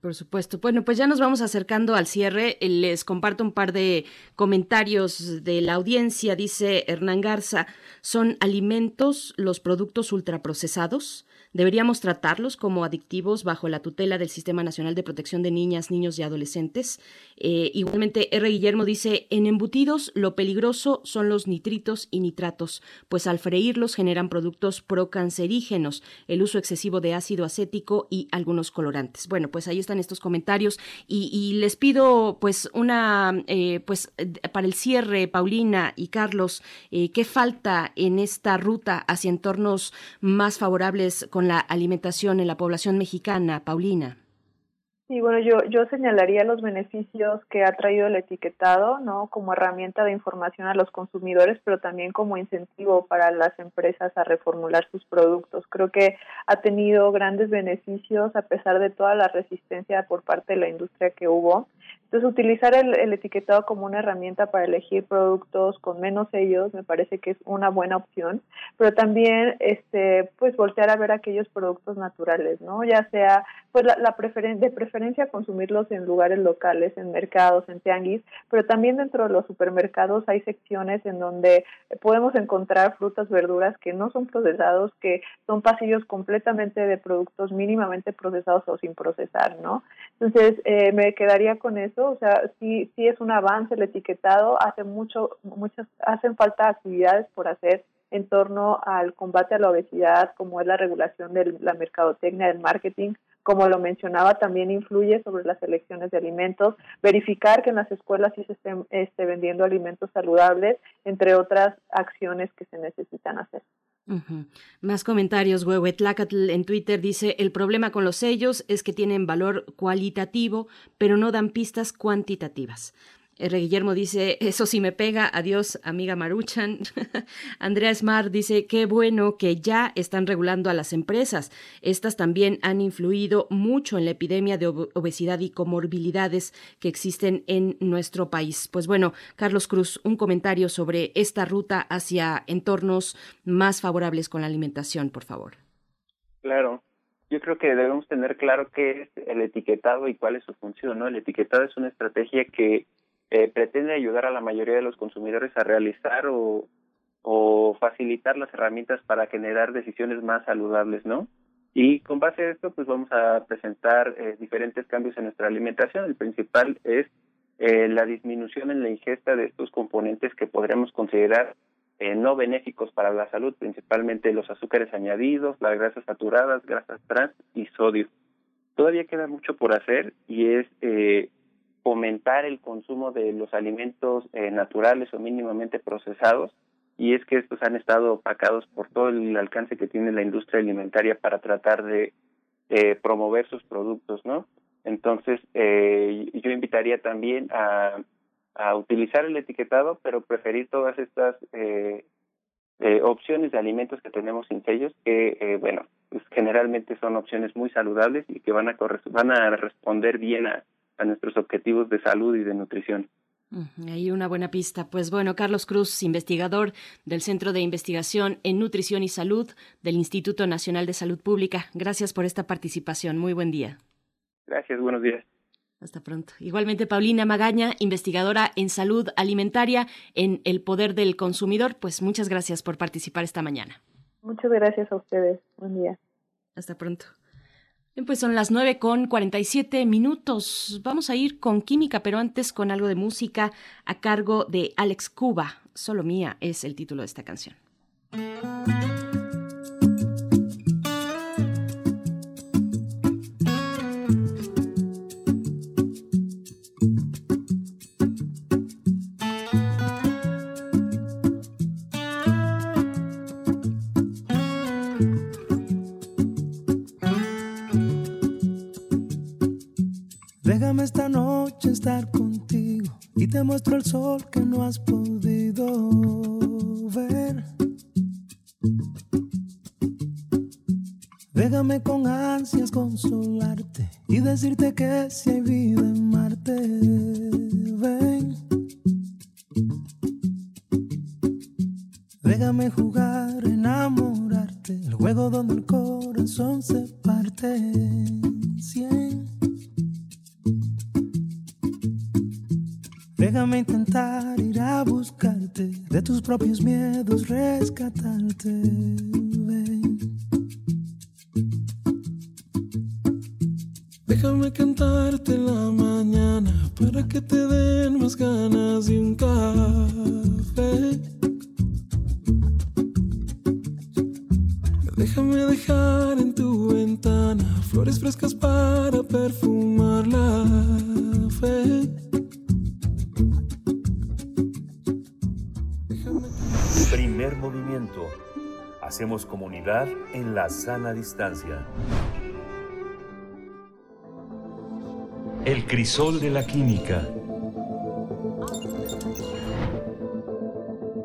Por supuesto. Bueno, pues ya nos vamos acercando al cierre. Les comparto un par de comentarios de la audiencia. Dice Hernán Garza, ¿son alimentos los productos ultraprocesados? ¿Deberíamos tratarlos como adictivos bajo la tutela del Sistema Nacional de Protección de Niñas, Niños y Adolescentes? Eh, igualmente, R. Guillermo dice, en embutidos lo peligroso son los nitritos y nitratos, pues al freírlos generan productos procancerígenos, el uso excesivo de ácido acético y algunos colorantes. Bueno, pues ahí están estos comentarios y, les pido pues una, eh, pues para el cierre, Paulina y Carlos, eh, ¿qué falta en esta ruta hacia entornos más favorables con la alimentación en la población mexicana, Paulina? Sí, bueno, yo, yo señalaría los beneficios que ha traído el etiquetado, ¿no? Como herramienta de información a los consumidores, pero también como incentivo para las empresas a reformular sus productos. Creo que ha tenido grandes beneficios a pesar de toda la resistencia por parte de la industria que hubo. Entonces, utilizar el, etiquetado como una herramienta para elegir productos con menos sellos me parece que es una buena opción, pero también, este, pues, voltear a ver aquellos productos naturales, ¿no? Ya sea, pues, la, la preferen de preferencia consumirlos en lugares locales, en mercados, en tianguis, pero también dentro de los supermercados hay secciones en donde podemos encontrar frutas, verduras que no son procesados, que son pasillos completamente de productos mínimamente procesados o sin procesar, ¿no? Entonces, eh, me quedaría con eso, o sea, sí, sí es un avance el etiquetado, hace mucho, muchas, hacen falta actividades por hacer en torno al combate a la obesidad, como es la regulación de la mercadotecnia, del marketing, como lo mencionaba, también influye sobre las elecciones de alimentos, verificar que en las escuelas sí se estén esté vendiendo alimentos saludables, entre otras acciones que se necesitan hacer. Más comentarios, Huehuetlacatl en Twitter dice, el problema con los sellos es que tienen valor cualitativo, pero no dan pistas cuantitativas. R. Guillermo dice, eso sí me pega, adiós amiga Maruchan. Andrea Smart dice, qué bueno que ya están regulando a las empresas. Estas también han influido mucho en la epidemia de obesidad y comorbilidades que existen en nuestro país. Pues bueno, Carlos Cruz, un comentario sobre esta ruta hacia entornos más favorables con la alimentación, por favor. Claro, yo creo que debemos tener claro qué es el etiquetado y cuál es su función, ¿no? El etiquetado es una estrategia que eh, pretende ayudar a la mayoría de los consumidores a realizar o, o facilitar las herramientas para generar decisiones más saludables, ¿no? Y con base a esto, pues vamos a presentar eh, diferentes cambios en nuestra alimentación. El principal es eh, la disminución en la ingesta de estos componentes que podríamos considerar eh, no benéficos para la salud, principalmente los azúcares añadidos, las grasas saturadas, grasas trans y sodio. Todavía queda mucho por hacer y es eh, fomentar el consumo de los alimentos eh, naturales o mínimamente procesados y es que estos han estado opacados por todo el alcance que tiene la industria alimentaria para tratar de eh, promover sus productos, ¿no? Entonces, eh, yo invitaría también a, utilizar el etiquetado, pero preferir todas estas eh, eh, opciones de alimentos que tenemos sin sellos, que, eh, bueno, pues generalmente son opciones muy saludables y que van a, van a responder bien a, a nuestros objetivos de salud y de nutrición. Ahí una buena pista. Pues bueno, Carlos Cruz, investigador del Centro de Investigación en Nutrición y Salud del Instituto Nacional de Salud Pública. Gracias por esta participación. Muy buen día. Gracias, buenos días. Hasta pronto. Igualmente, Paulina Magaña, investigadora en salud alimentaria en El Poder del Consumidor. Pues muchas gracias por participar esta mañana. Muchas gracias a ustedes. Buen día. Hasta pronto. Pues son las nueve con 47 minutos. Vamos a ir con química, pero antes con algo de música a cargo de Alex Cuba. Solo mía es el título de esta canción. Muestro el sol que no has podido ver. Déjame con ansias consolarte y decirte que si hay vida en Marte, ven. Déjame jugar, enamorarte, el juego donde el corazón se de tus sana distancia. El crisol de la química.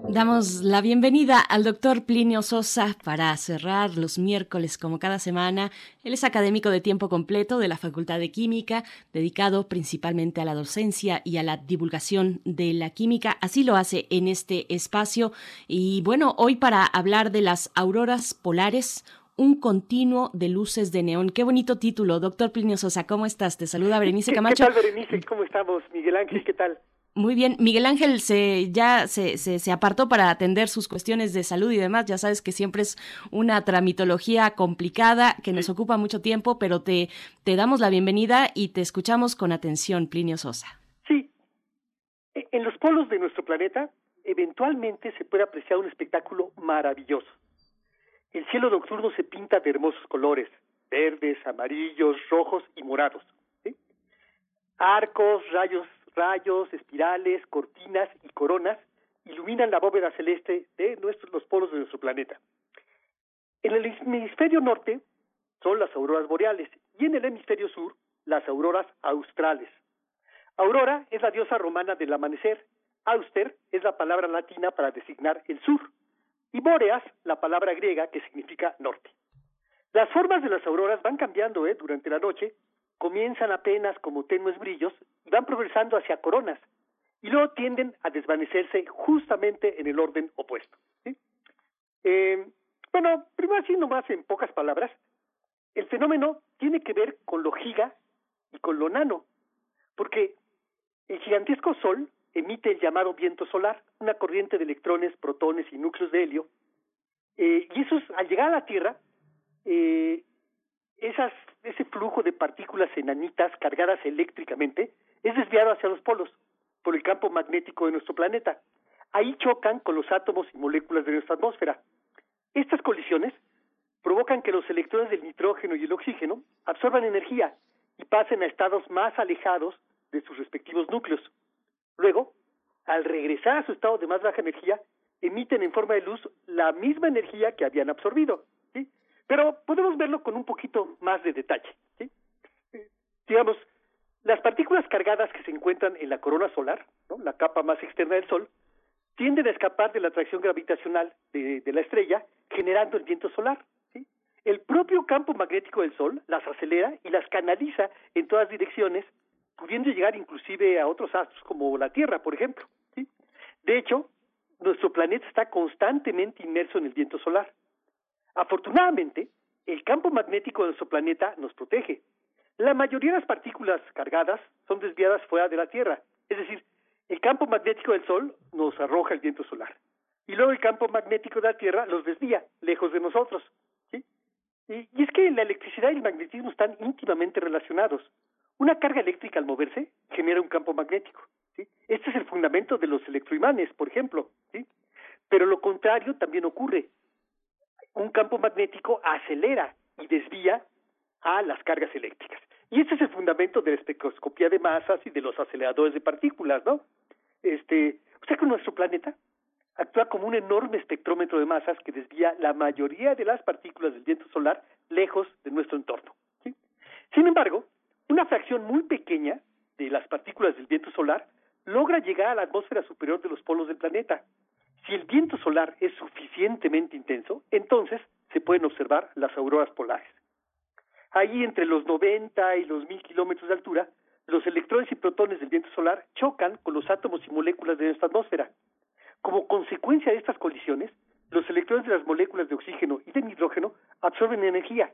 Damos la bienvenida al doctor Plinio Sosa para cerrar los miércoles como cada semana. Él es académico de tiempo completo de la Facultad de Química, dedicado principalmente a la docencia y a la divulgación de la química. Así lo hace en este espacio. Y bueno, hoy para hablar de las auroras polares, un continuo de luces de neón. Qué bonito título, doctor Plinio Sosa. ¿Cómo estás? Te saluda Berenice Camacho. ¿Qué tal, Berenice? ¿Cómo estamos? Miguel Ángel, ¿qué tal? Muy bien, Miguel Ángel se ya se, se, se, apartó para atender sus cuestiones de salud y demás. Ya sabes que siempre es una tramitología complicada que nos ocupa mucho tiempo, pero te, te damos la bienvenida y te escuchamos con atención, Plinio Sosa. Sí. En los polos de nuestro planeta, eventualmente se puede apreciar un espectáculo maravilloso. El cielo nocturno se pinta de hermosos colores, verdes, amarillos, rojos y morados. Arcos, rayos rayos, espirales, cortinas y coronas iluminan la bóveda celeste de nuestros, los polos de nuestro planeta. En el hemisferio norte son las auroras boreales y en el hemisferio sur las auroras australes. Aurora es la diosa romana del amanecer, auster es la palabra latina para designar el sur y boreas la palabra griega que significa norte. Las formas de las auroras van cambiando ¿eh? durante la noche comienzan apenas como tenues brillos y van progresando hacia coronas y luego tienden a desvanecerse justamente en el orden opuesto. ¿sí? Eh, bueno, primero así nomás en pocas palabras, el fenómeno tiene que ver con lo giga y con lo nano, porque el gigantesco Sol emite el llamado viento solar, una corriente de electrones, protones y núcleos de helio, eh, y esos al llegar a la Tierra eh, ese flujo de partículas enanitas cargadas eléctricamente es desviado hacia los polos. por el campo magnético de nuestro planeta. Ahí chocan con los átomos y moléculas de nuestra atmósfera. Estas colisiones provocan que los electrones del nitrógeno y el oxígeno absorban energía y pasen a estados más alejados de sus respectivos núcleos. Luego, al regresar a su estado de más baja energía, emiten en forma de luz la misma energía que habían absorbido. Pero podemos verlo con un poquito más de detalle. Eh, digamos, las partículas cargadas que se encuentran en la corona solar, la capa más externa del Sol, tienden a escapar de la atracción gravitacional de, la estrella, generando el viento solar. El propio campo magnético del Sol las acelera y las canaliza en todas direcciones, pudiendo llegar inclusive a otros astros como la Tierra, por ejemplo. De hecho, nuestro planeta está constantemente inmerso en el viento solar. Afortunadamente, el campo magnético de nuestro planeta nos protege. La mayoría de las partículas cargadas son desviadas fuera de la Tierra, es decir, el campo magnético del Sol nos arroja el viento solar y luego el campo magnético de la Tierra los desvía lejos de nosotros. y es que la electricidad y el magnetismo están íntimamente relacionados. Una carga eléctrica al moverse genera un campo magnético. ¿sí? Este es el fundamento de los electroimanes, por ejemplo. Pero lo contrario también ocurre. Un campo magnético acelera y desvía a las cargas eléctricas. Y este es el fundamento de la espectroscopía de masas y de los aceleradores de partículas, ¿no? Este, o sea que nuestro planeta actúa como un enorme espectrómetro de masas que desvía la mayoría de las partículas del viento solar lejos de nuestro entorno. ¿sí? Sin embargo, una fracción muy pequeña de las partículas del viento solar logra llegar a la atmósfera superior de los polos del planeta. Si el viento solar es suficientemente intenso, entonces se pueden observar las auroras polares. Ahí entre los 90 y los 1000 kilómetros de altura, los electrones y protones del viento solar chocan con los átomos y moléculas de nuestra atmósfera. Como consecuencia de estas colisiones, los electrones de las moléculas de oxígeno y de nitrógeno absorben energía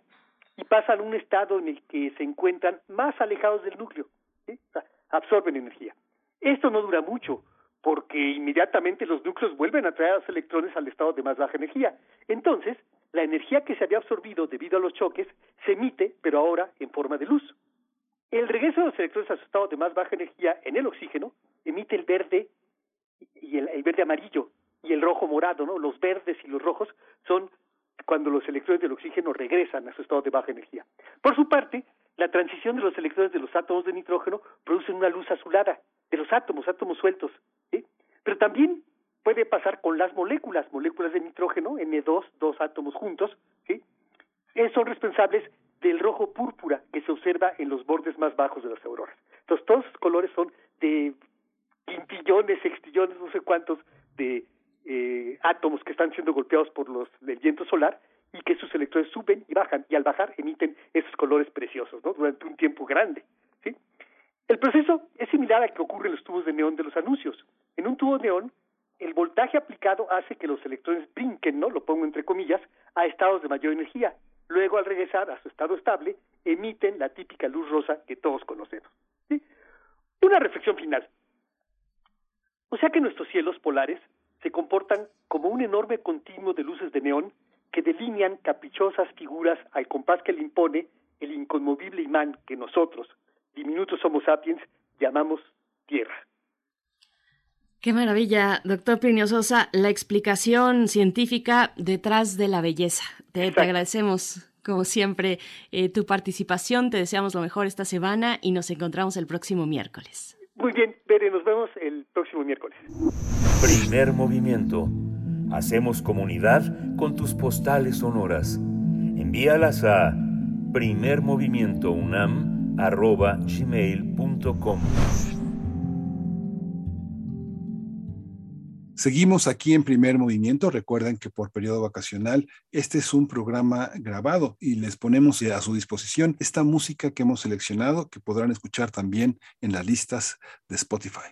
y pasan a un estado en el que se encuentran más alejados del núcleo. O sea, absorben energía. Esto no dura mucho, porque inmediatamente los núcleos vuelven a traer a los electrones al estado de más baja energía. Entonces, la energía que se había absorbido debido a los choques se emite, pero ahora en forma de luz. El regreso de los electrones a su estado de más baja energía en el oxígeno emite el verde y el, el verde amarillo y el rojo morado, ¿no? Los verdes y los rojos son cuando los electrones del oxígeno regresan a su estado de baja energía. Por su parte, la transición de los electrones de los átomos de nitrógeno produce una luz azulada de los átomos, átomos sueltos. Pero también puede pasar con las moléculas, moléculas de nitrógeno, N2, dos átomos juntos, ¿sí? Eh, son responsables del rojo púrpura que se observa en los bordes más bajos de las auroras. Entonces, todos los colores son de quintillones, sextillones, no sé cuántos de eh, átomos que están siendo golpeados por los el viento solar y que sus electrones suben y bajan y al bajar emiten esos colores preciosos, ¿no? Durante un tiempo grande. El proceso es similar al que ocurre en los tubos de neón de los anuncios. En un tubo de neón, el voltaje aplicado hace que los electrones brinquen, ¿no? Lo pongo entre comillas, a estados de mayor energía. Luego, al regresar a su estado estable, emiten la típica luz rosa que todos conocemos. Una reflexión final. O sea que nuestros cielos polares se comportan como un enorme continuo de luces de neón que delinean caprichosas figuras al compás que le impone el inconmovible imán que nosotros, diminutos Homo sapiens, llamamos Tierra. Qué maravilla, doctor Plinio Sosa, la explicación científica detrás de la belleza. Te, te agradecemos, como siempre, eh, tu participación. Te deseamos lo mejor esta semana y nos encontramos el próximo miércoles. Muy bien, Bere, nos vemos el próximo miércoles. Primer movimiento. Hacemos comunidad con tus postales sonoras. Envíalas a primermovimientounam.gmail.com Seguimos aquí en primer movimiento. Recuerden que por periodo vacacional este es un programa grabado y les ponemos a su disposición esta música que hemos seleccionado que podrán escuchar también en las listas de Spotify.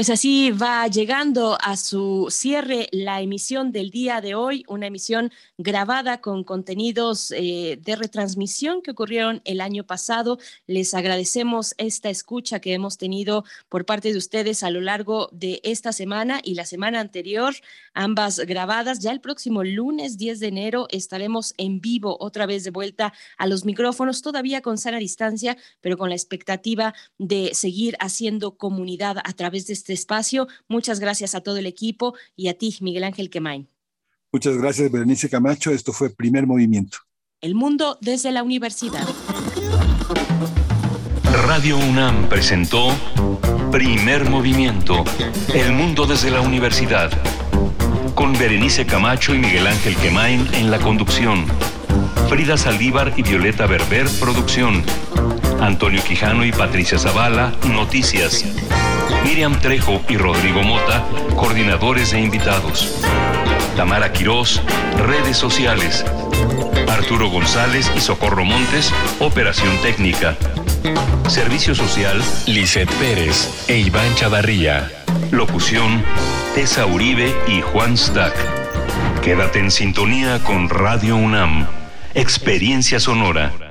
Pues así va llegando a su cierre la emisión del día de hoy, una emisión grabada con contenidos eh, de retransmisión que ocurrieron el año pasado. Les agradecemos esta escucha que hemos tenido por parte de ustedes a lo largo de esta semana y la semana anterior, ambas grabadas. Ya el próximo lunes 10 de enero estaremos en vivo otra vez de vuelta a los micrófonos, todavía con sana distancia, pero con la expectativa de seguir haciendo comunidad a través de este espacio. Muchas gracias a todo el equipo y a ti, Miguel Ángel Quemain. Muchas gracias, Berenice Camacho. Esto fue Primer Movimiento. El mundo desde la universidad. Radio UNAM presentó Primer Movimiento. El mundo desde la universidad. Con Berenice Camacho y Miguel Ángel Quemain en la conducción. Frida Saldívar y Violeta Berber, producción. Antonio Quijano y Patricia Zavala, noticias. Miriam Trejo y Rodrigo Mota, coordinadores de invitados. Tamara Quirós, redes sociales. Arturo González y Socorro Montes, operación técnica. Servicio social, Lisette Pérez e Iván Chavarría. Locución, Tessa Uribe y Juan Stack. Quédate en sintonía con Radio UNAM. Experiencia sonora.